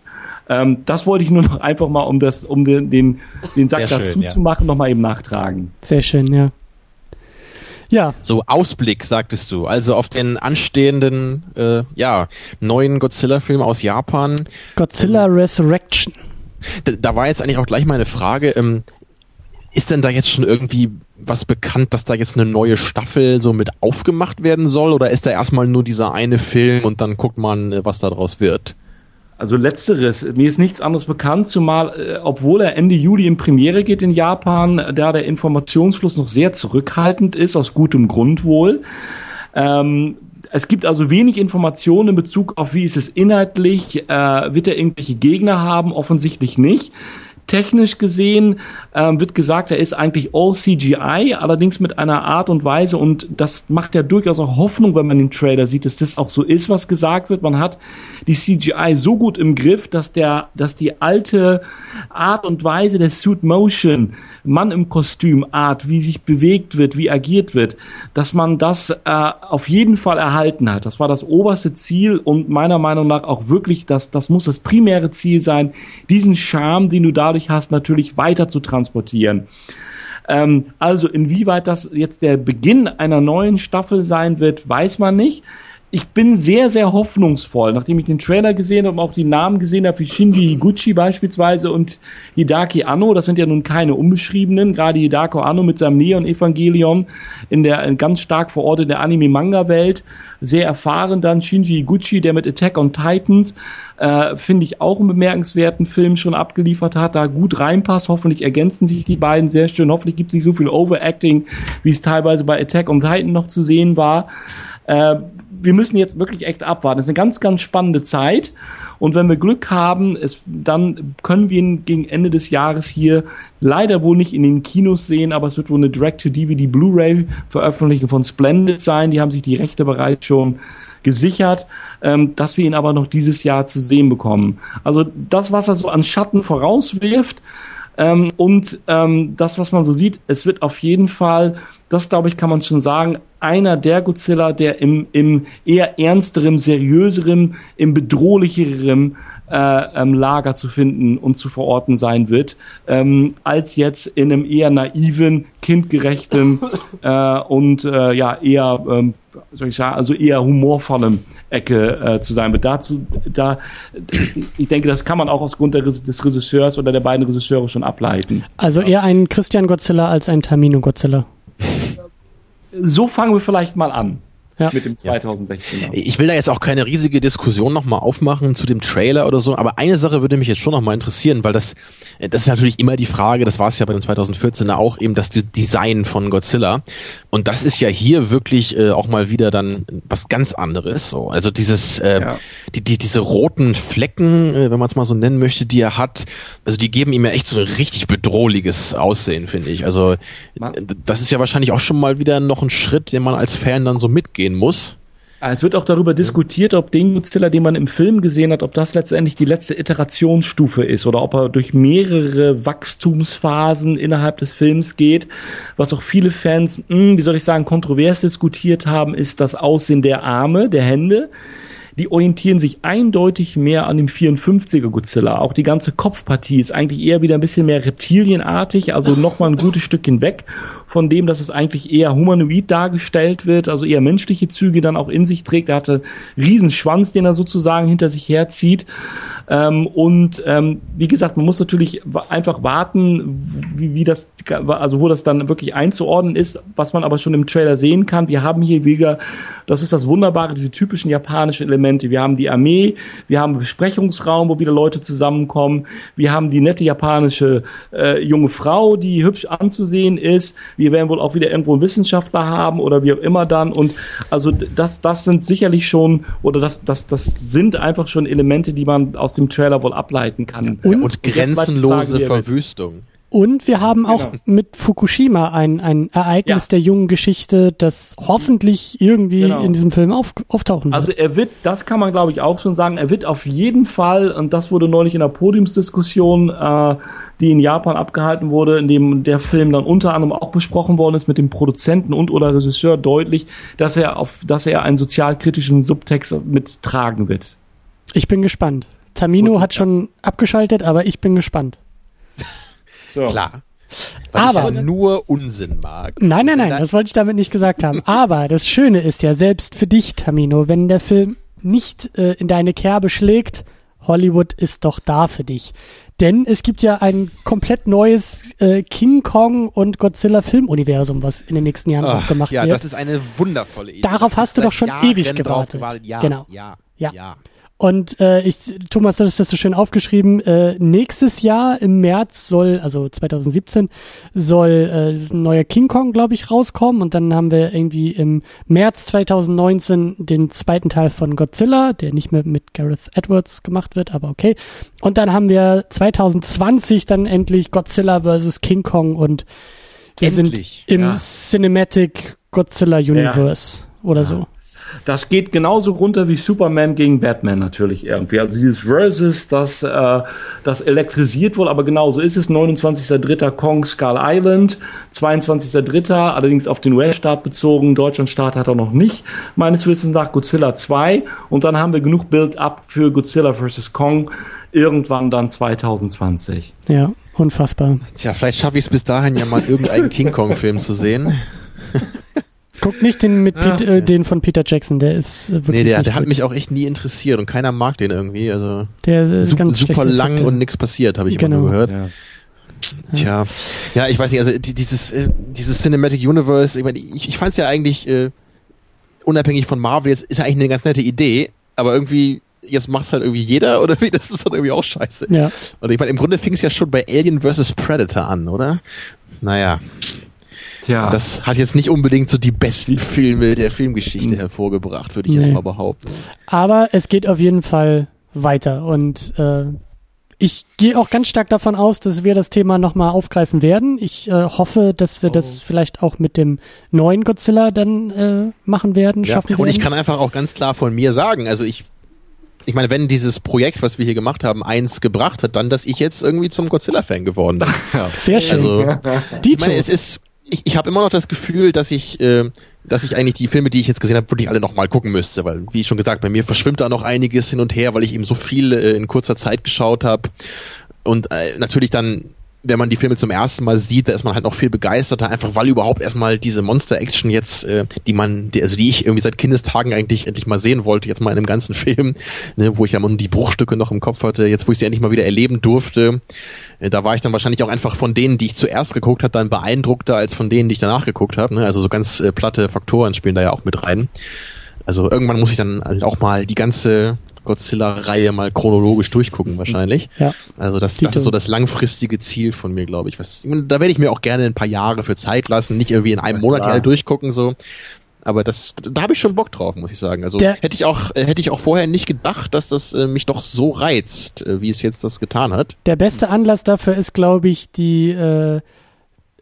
D: Ähm, das wollte ich nur noch einfach mal, um das, um den, den, den Sack
C: Sehr schön,
D: dazu
C: ja.
D: zu machen, noch mal eben nachtragen.
B: Sehr schön, ja. Ja,
C: So Ausblick, sagtest du. Also auf den anstehenden, äh, ja, neuen Godzilla-Film aus Japan.
B: Godzilla Resurrection.
C: Da, da war jetzt eigentlich auch gleich meine Frage, ähm, ist denn da jetzt schon irgendwie was bekannt, dass da jetzt eine neue Staffel so mit aufgemacht werden soll? Oder ist da erstmal nur dieser eine Film und dann guckt man, äh, was da draus wird?
D: Also letzteres, mir ist nichts anderes bekannt, zumal, äh, obwohl er Ende Juli in Premiere geht in Japan, äh, da der Informationsfluss noch sehr zurückhaltend ist, aus gutem Grund wohl. Ähm, es gibt also wenig Informationen in Bezug auf, wie ist es inhaltlich, äh, wird er irgendwelche Gegner haben, offensichtlich nicht. Technisch gesehen ähm, wird gesagt, er ist eigentlich all CGI, allerdings mit einer Art und Weise und das macht ja durchaus auch Hoffnung, wenn man den Trailer sieht, dass das auch so ist, was gesagt wird. Man hat die CGI so gut im Griff, dass der, dass die alte Art und Weise der Suit Motion, Mann im Kostüm Art, wie sich bewegt wird, wie agiert wird, dass man das äh, auf jeden Fall erhalten hat. Das war das oberste Ziel und meiner Meinung nach auch wirklich das, das muss das primäre Ziel sein, diesen Charme, den du dadurch hast, natürlich weiter zu transportieren. Ähm, also inwieweit das jetzt der Beginn einer neuen Staffel sein wird, weiß man nicht. Ich bin sehr, sehr hoffnungsvoll, nachdem ich den Trailer gesehen habe und auch die Namen gesehen habe, wie Shinji Higuchi beispielsweise und Hidaki Anno. Das sind ja nun keine unbeschriebenen. Gerade Hidako Anno mit seinem Neon-Evangelion in der ganz stark vor Ort in der Anime-Manga-Welt. Sehr erfahren dann Shinji Higuchi, der mit Attack on Titans äh, finde ich auch einen bemerkenswerten Film schon abgeliefert hat, da gut reinpasst. Hoffentlich ergänzen sich die beiden sehr schön. Hoffentlich gibt es nicht so viel Overacting, wie es teilweise bei Attack on Titan noch zu sehen war. Äh, wir müssen jetzt wirklich echt abwarten. Es ist eine ganz, ganz spannende Zeit. Und wenn wir Glück haben, es, dann können wir ihn gegen Ende des Jahres hier leider wohl nicht in den Kinos sehen, aber es wird wohl eine Direct-to-DVD Blu-ray-Veröffentlichung von Splendid sein. Die haben sich die Rechte bereits schon gesichert, ähm, dass wir ihn aber noch dieses Jahr zu sehen bekommen. Also das, was er so an Schatten vorauswirft ähm, und ähm, das, was man so sieht, es wird auf jeden Fall, das glaube ich, kann man schon sagen, einer der Godzilla, der im, im eher ernsterem, seriöserem, im bedrohlicherem äh, ähm, Lager zu finden und zu verorten sein wird, ähm, als jetzt in einem eher naiven, kindgerechten äh, und äh, ja eher, ähm, soll ich sagen, also eher humorvollem Ecke äh, zu sein wird. Dazu, da, ich denke, das kann man auch aus Grund des Regisseurs oder der beiden Regisseure schon ableiten.
B: Also eher ein Christian Godzilla als ein Tamino Godzilla.
D: So fangen wir vielleicht mal an
B: Ja.
D: mit dem 2016er.
C: Ich will da jetzt auch keine riesige Diskussion nochmal aufmachen zu dem Trailer oder so, aber eine Sache würde mich jetzt schon nochmal interessieren, weil das, das ist natürlich immer die Frage, das war es ja bei den 2014er auch, eben das Design von Godzilla. Und das ist ja hier wirklich äh, auch mal wieder dann was ganz anderes. So. Also dieses, äh,
D: Ja.
C: die, die, diese roten Flecken, äh, wenn man es mal so nennen möchte, die er hat, also die geben ihm ja echt so ein richtig bedrohliches Aussehen, finde ich. Also
D: Man-
C: das ist ja wahrscheinlich auch schon mal wieder noch ein Schritt, den man als Fan dann so mitgehen muss.
D: Es wird auch darüber diskutiert, ob den Godzilla, den man im Film gesehen hat, ob das letztendlich die letzte Iterationsstufe ist oder ob er durch mehrere Wachstumsphasen innerhalb des Films geht. Was auch viele Fans, mh, wie soll ich sagen, kontrovers diskutiert haben, ist das Aussehen der Arme, der Hände die orientieren sich eindeutig mehr an dem 54er Godzilla. Auch die ganze Kopfpartie ist eigentlich eher wieder ein bisschen mehr reptilienartig, also nochmal ein gutes Stückchen weg von dem, dass es eigentlich eher humanoid dargestellt wird, also eher menschliche Züge dann auch in sich trägt. Er hatte einen riesen Schwanz, den er sozusagen hinter sich herzieht. Ähm, und ähm, wie gesagt, man muss natürlich einfach warten, wie, wie das, also wo das dann wirklich einzuordnen ist, was man aber schon im Trailer sehen kann. Wir haben hier wieder, das ist das Wunderbare, diese typischen japanischen Elemente. Wir haben die Armee, wir haben einen Besprechungsraum, wo wieder Leute zusammenkommen. Wir haben die nette japanische äh, junge Frau, die hübsch anzusehen ist. Wir werden wohl auch wieder irgendwo einen Wissenschaftler haben oder wie auch immer dann. Und also das, das sind sicherlich schon, oder das, das, das sind einfach schon Elemente, die man aus dem Trailer wohl ableiten kann.
C: Und, und grenzenlose Verwüstung.
B: Und wir haben auch genau. mit Fukushima ein, ein Ereignis ja. der jungen Geschichte, das hoffentlich irgendwie genau. in diesem Film auf, auftauchen
D: also wird. Also er wird, das kann man glaube ich auch schon sagen, er wird auf jeden Fall, und das wurde neulich in der Podiumsdiskussion, äh, die in Japan abgehalten wurde, in dem der Film dann unter anderem auch besprochen worden ist mit dem Produzenten und oder Regisseur deutlich, dass er auf, dass er einen sozialkritischen Subtext mittragen wird.
B: Ich bin gespannt. Tamino Gut, hat schon abgeschaltet, aber ich bin gespannt.
C: So. Klar. Weil aber ich ja nur Unsinn mag.
B: Nein, nein, nein, das wollte ich damit nicht gesagt haben. Aber das Schöne ist ja selbst für dich, Tamino, wenn der Film nicht äh, in deine Kerbe schlägt, Hollywood ist doch da für dich. Denn es gibt ja ein komplett neues äh, King Kong und Godzilla Filmuniversum, was in den nächsten Jahren Ach, aufgemacht
C: ja,
B: wird.
C: Ja, das ist eine wundervolle
B: Idee. Darauf hast du doch schon Jahren ewig gewartet.
C: Ja, genau. Ja, ja.
B: ja. Und äh, ich, Thomas, du hast das so schön aufgeschrieben. Äh, nächstes Jahr im März soll, also 2017, soll äh, ein neuer King Kong, glaube ich, rauskommen. Und dann haben wir irgendwie im März 2019 den zweiten Teil von Godzilla, der nicht mehr mit Gareth Edwards gemacht wird, aber okay. Und dann haben wir 2020 dann endlich Godzilla vs. King Kong und wir endlich, sind im ja. Cinematic Godzilla Universe ja. oder ja. so
D: das geht genauso runter wie Superman gegen Batman natürlich irgendwie. Also dieses Versus, das, äh, das elektrisiert wohl, aber genauso ist es. 29.03. Kong Skull Island, 22.03. allerdings auf den US-Staat bezogen. Deutschland-Staat hat er noch nicht. Meines Wissens nach Godzilla 2. Und dann haben wir genug Build-up für Godzilla vs. Kong irgendwann dann 2020.
B: Ja, unfassbar.
C: Tja, vielleicht schaffe ich es bis dahin ja mal irgendeinen King Kong-Film zu sehen.
B: Guck nicht den mit ja, Pete, äh, den von Peter Jackson, der ist
C: äh, wirklich Nee, der, der hat mich auch echt nie interessiert und keiner mag den irgendwie. Also
B: der ist
C: super, super lang Effekte. und nichts passiert, habe ich genau. immer nur gehört. Ja. Tja, ja, ich weiß nicht, also dieses, äh, dieses Cinematic Universe, ich, mein, ich, ich fand es ja eigentlich äh, unabhängig von Marvel, jetzt ist ja eigentlich eine ganz nette Idee, aber irgendwie jetzt macht's halt irgendwie jeder oder wie, das ist dann irgendwie auch scheiße.
B: Ja.
C: Und ich meine, im Grunde fing es ja schon bei Alien vs. Predator an, oder? Naja. Tja. Das hat jetzt nicht unbedingt so die besten Filme der Filmgeschichte hervorgebracht, würde ich nee. jetzt mal behaupten.
B: Aber es geht auf jeden Fall weiter und äh, ich gehe auch ganz stark davon aus, dass wir das Thema nochmal aufgreifen werden. Ich äh, hoffe, dass wir oh. das vielleicht auch mit dem neuen Godzilla dann äh, machen werden, ja. schaffen
C: Und ich kann einfach auch ganz klar von mir sagen, also ich ich meine, wenn dieses Projekt, was wir hier gemacht haben, eins gebracht hat, dann, dass ich jetzt irgendwie zum Godzilla-Fan geworden bin.
B: Sehr schön.
C: Also, ich meine, es ist, ich, ich habe immer noch das Gefühl, dass ich, äh, dass ich eigentlich die Filme, die ich jetzt gesehen habe, wirklich alle nochmal gucken müsste, weil, wie schon gesagt, bei mir verschwimmt da noch einiges hin und her, weil ich eben so viel äh, in kurzer Zeit geschaut habe. Und äh, natürlich dann wenn man die Filme zum ersten Mal sieht, da ist man halt noch viel begeisterter, einfach weil überhaupt erstmal diese Monster-Action jetzt, äh, die man, die, also die ich irgendwie seit Kindestagen eigentlich endlich mal sehen wollte, jetzt mal in einem ganzen Film, ne, wo ich ja mal die Bruchstücke noch im Kopf hatte, jetzt wo ich sie endlich mal wieder erleben durfte, äh, da war ich dann wahrscheinlich auch einfach von denen, die ich zuerst geguckt habe, dann beeindruckter als von denen, die ich danach geguckt habe. Ne? Also so ganz äh, platte Faktoren spielen da ja auch mit rein. Also irgendwann muss ich dann halt auch mal die ganze Godzilla-Reihe mal chronologisch durchgucken wahrscheinlich.
B: Ja.
C: Also das, das ist so das langfristige Ziel von mir, glaube ich. Was, da werde ich mir auch gerne ein paar Jahre für Zeit lassen, nicht irgendwie in einem Monat alle durchgucken so. Aber das, da habe ich schon Bock drauf, muss ich sagen. Also Der hätte ich auch, äh, hätte ich auch vorher nicht gedacht, dass das äh, mich doch so reizt, äh, wie es jetzt das getan hat.
B: Der beste Anlass dafür ist, glaube ich, die äh,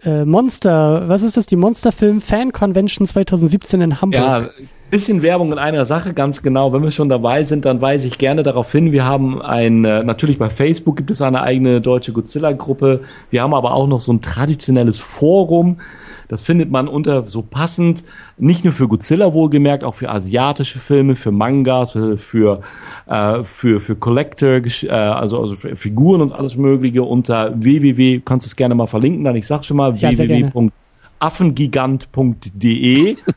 B: äh, Monster, was ist das, die Monsterfilm Fan Convention 2017 in Hamburg. Ja,
D: Bisschen Werbung in einer Sache, ganz genau. Wenn wir schon dabei sind, dann weise ich gerne darauf hin. Wir haben ein, äh, natürlich bei Facebook gibt es eine eigene deutsche Godzilla-Gruppe. Wir haben aber auch noch so ein traditionelles Forum. Das findet man unter so passend, nicht nur für Godzilla wohlgemerkt, auch für asiatische Filme, für Mangas, für, für, äh, für, für Collector, äh, also, also für Figuren und alles Mögliche unter www, kannst du es gerne mal verlinken, dann ich sag schon mal,
B: Ja,
D: www.affengigant.de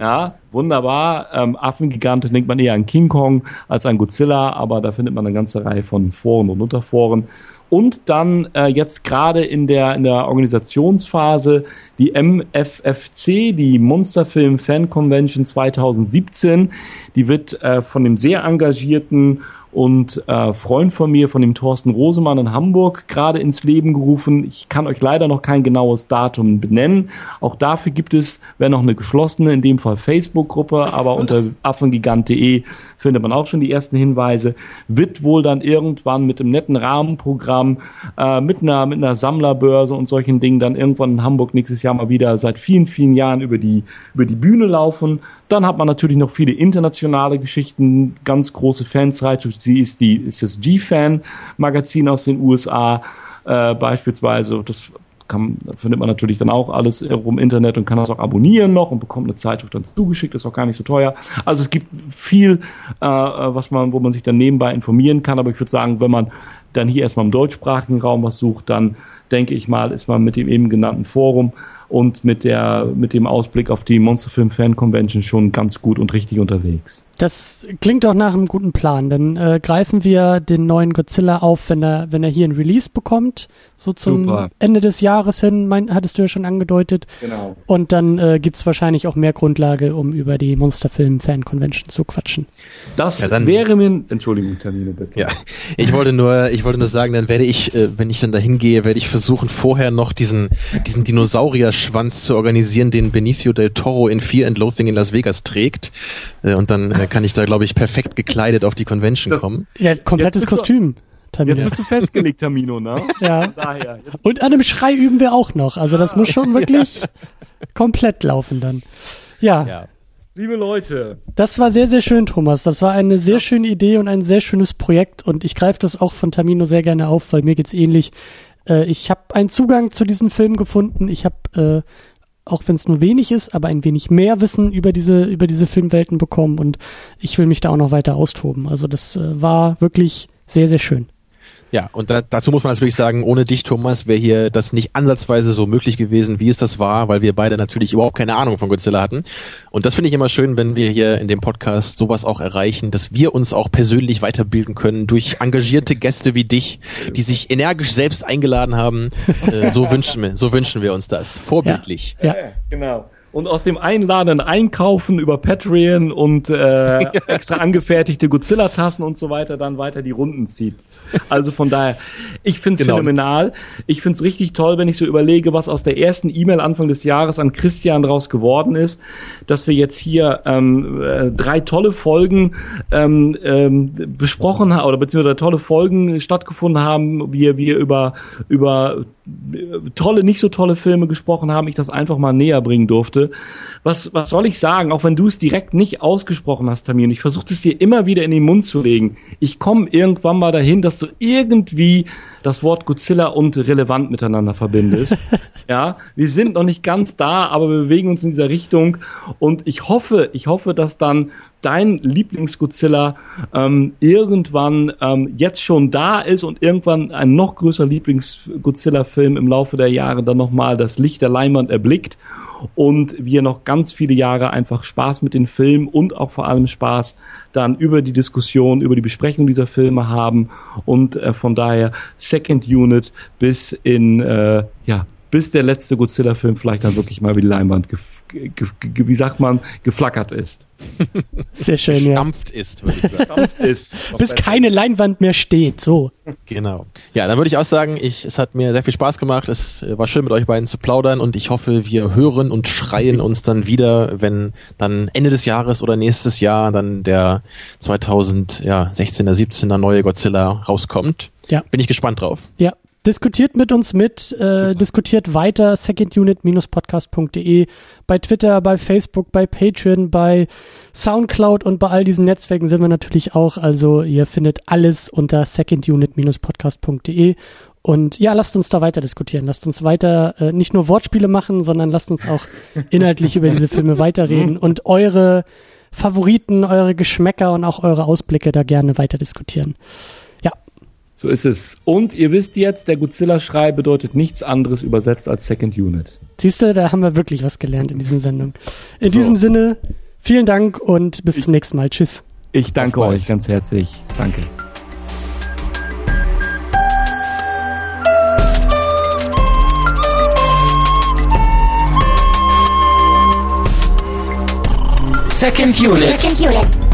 D: Ja, wunderbar. Ähm, Affengigant denkt man eher an King Kong als an Godzilla, aber da findet man eine ganze Reihe von Foren und Unterforen. Und dann äh, jetzt gerade in der, in der Organisationsphase die MFFC, die Monsterfilm Fan Convention 2017. Die wird äh, von dem sehr engagierten und äh, Freund von mir, von dem Thorsten Rosemann in Hamburg, gerade ins Leben gerufen. Ich kann euch leider noch kein genaues Datum benennen. Auch dafür gibt es, wäre noch eine geschlossene, in dem Fall Facebook-Gruppe, aber unter affengigant.de findet man auch schon die ersten Hinweise. Wird wohl dann irgendwann mit einem netten Rahmenprogramm, äh, mit, einer, mit einer Sammlerbörse und solchen Dingen dann irgendwann in Hamburg nächstes Jahr mal wieder seit vielen, vielen Jahren über die, über die Bühne laufen. Dann hat man natürlich noch viele internationale Geschichten, ganz große Fansreihe. Sie ist die, ist das G-Fan-Magazin aus den USA, äh, beispielsweise. Das kann, findet man natürlich dann auch alles im Internet und kann das auch abonnieren noch und bekommt eine Zeitschrift dann zugeschickt, ist auch gar nicht so teuer. Also es gibt viel, äh, was man, wo man sich dann nebenbei informieren kann, aber ich würde sagen, wenn man dann hier erstmal im deutschsprachigen Raum was sucht, dann denke ich mal, ist man mit dem eben genannten Forum und mit der, mit dem Ausblick auf die Monsterfilm Fan Convention schon ganz gut und richtig unterwegs.
B: Das klingt doch nach einem guten Plan. Dann äh, greifen wir den neuen Godzilla auf, wenn er, wenn er hier ein Release bekommt, so zum
D: Super.
B: Ende des Jahres hin, mein, hattest du ja schon angedeutet.
D: Genau.
B: Und dann äh, gibt's wahrscheinlich auch mehr Grundlage, um über die Monsterfilm-Fan-Convention zu quatschen.
D: Das
C: Ja, dann-
D: wäre mir, Entschuldigung, Termine bitte.
C: Ja, ich wollte nur, ich wollte nur sagen, dann werde ich, äh, wenn ich dann dahin gehe, werde ich versuchen, vorher noch diesen, diesen Dinosaurierschwanz zu organisieren, den Benicio del Toro in Fear and Loathing in Las Vegas trägt. Äh, und dann äh, kann ich da, glaube ich, perfekt gekleidet auf die Convention
D: Das-
C: kommen.
B: Ja, komplettes Kostüm. Tamina.
D: Jetzt bist du festgelegt, Tamino, ne?
B: ja.
D: Daher.
B: Und an einem Schrei üben wir auch noch. Also das muss schon wirklich komplett laufen dann. Ja,
C: Ja.
D: Liebe Leute,
B: das war sehr, sehr schön, Thomas. Das war eine sehr schöne Idee und ein sehr schönes Projekt. Und ich greife das auch von Tamino sehr gerne auf, weil mir geht's ähnlich. Äh, ich habe einen Zugang zu diesem Film gefunden. Ich habe, äh, auch wenn es nur wenig ist, aber ein wenig mehr Wissen über diese, über diese Filmwelten bekommen. Und ich will mich da auch noch weiter austoben. Also das äh, war wirklich sehr, sehr schön.
C: Ja, und da, dazu muss man natürlich sagen, ohne dich, Thomas, wäre hier das nicht ansatzweise so möglich gewesen, wie es das war, weil wir beide natürlich überhaupt keine Ahnung von Godzilla hatten. Und das finde ich immer schön, wenn wir hier in dem Podcast sowas auch erreichen, dass wir uns auch persönlich weiterbilden können durch engagierte Gäste wie dich, die sich energisch selbst eingeladen haben. Äh, so wünschen wir, so wünschen wir uns das. Vorbildlich.
B: Ja.
D: genau. Und aus dem Einladen einkaufen über Patreon und äh, extra angefertigte Godzilla-Tassen und so weiter dann weiter die Runden zieht. Also von daher, ich find's
C: Genau.
D: phänomenal. Ich find's richtig toll, wenn ich so überlege, was aus der ersten E-Mail Anfang des Jahres an Christian draus geworden ist, dass wir jetzt hier ähm, äh, drei tolle Folgen ähm, ähm, besprochen haben oder beziehungsweise tolle Folgen stattgefunden haben, wir wir über über tolle, nicht so tolle Filme gesprochen haben, ich das einfach mal näher bringen durfte. Was, was soll ich sagen, auch wenn du es direkt nicht ausgesprochen hast, Tamir, und ich versuche es dir immer wieder in den Mund zu legen. Ich komme irgendwann mal dahin, dass du irgendwie das Wort Godzilla und relevant miteinander verbindest. ja, wir sind noch nicht ganz da, aber wir bewegen uns in dieser Richtung und ich hoffe, ich hoffe, dass dann dein Lieblings-Godzilla ähm, irgendwann ähm, jetzt schon da ist und irgendwann ein noch größer Lieblings-Godzilla-Film im Laufe der Jahre dann nochmal das Licht der Leinwand erblickt und wir noch ganz viele Jahre einfach Spaß mit den Filmen und auch vor allem Spaß dann über die Diskussion, über die Besprechung dieser Filme haben. Und äh, von daher Second Unit bis in, äh, ja, bis der letzte Godzilla-Film vielleicht dann wirklich mal über die Leinwand, gef ge ge wie sagt man, geflackert ist.
B: Sehr schön, ja.
C: Stampft ist, würde ich sagen.
D: Dampft ist.
B: Bis keine Leinwand mehr steht. So.
C: Genau. Ja, dann würde ich auch sagen, ich, es hat mir sehr viel Spaß gemacht. Es äh, war schön mit euch beiden zu plaudern und ich hoffe, wir hören und schreien uns dann wieder, wenn dann Ende des Jahres oder nächstes Jahr dann der 2016er, 17er neue Godzilla rauskommt.
B: Ja.
C: Bin ich gespannt drauf.
B: Ja, diskutiert mit uns mit, äh, diskutiert weiter, secondunit-podcast.de, bei Twitter, bei Facebook, bei Patreon, bei Soundcloud und bei all diesen Netzwerken sind wir natürlich auch. Also ihr findet alles unter secondunit-podcast.de und ja, lasst uns da weiter diskutieren. Lasst uns weiter äh, nicht nur Wortspiele machen, sondern lasst uns auch inhaltlich über diese Filme weiterreden und eure Favoriten, eure Geschmäcker und auch eure Ausblicke da gerne weiter diskutieren.
D: So ist es. Und ihr wisst jetzt, der Godzilla-Schrei bedeutet nichts anderes übersetzt als Second Unit.
B: Siehst du, da haben wir wirklich was gelernt in dieser Sendung. In so. diesem Sinne, vielen Dank und bis ich, zum nächsten Mal. Tschüss.
D: Ich danke euch ganz herzlich. Danke.
A: Second Unit. Second Unit.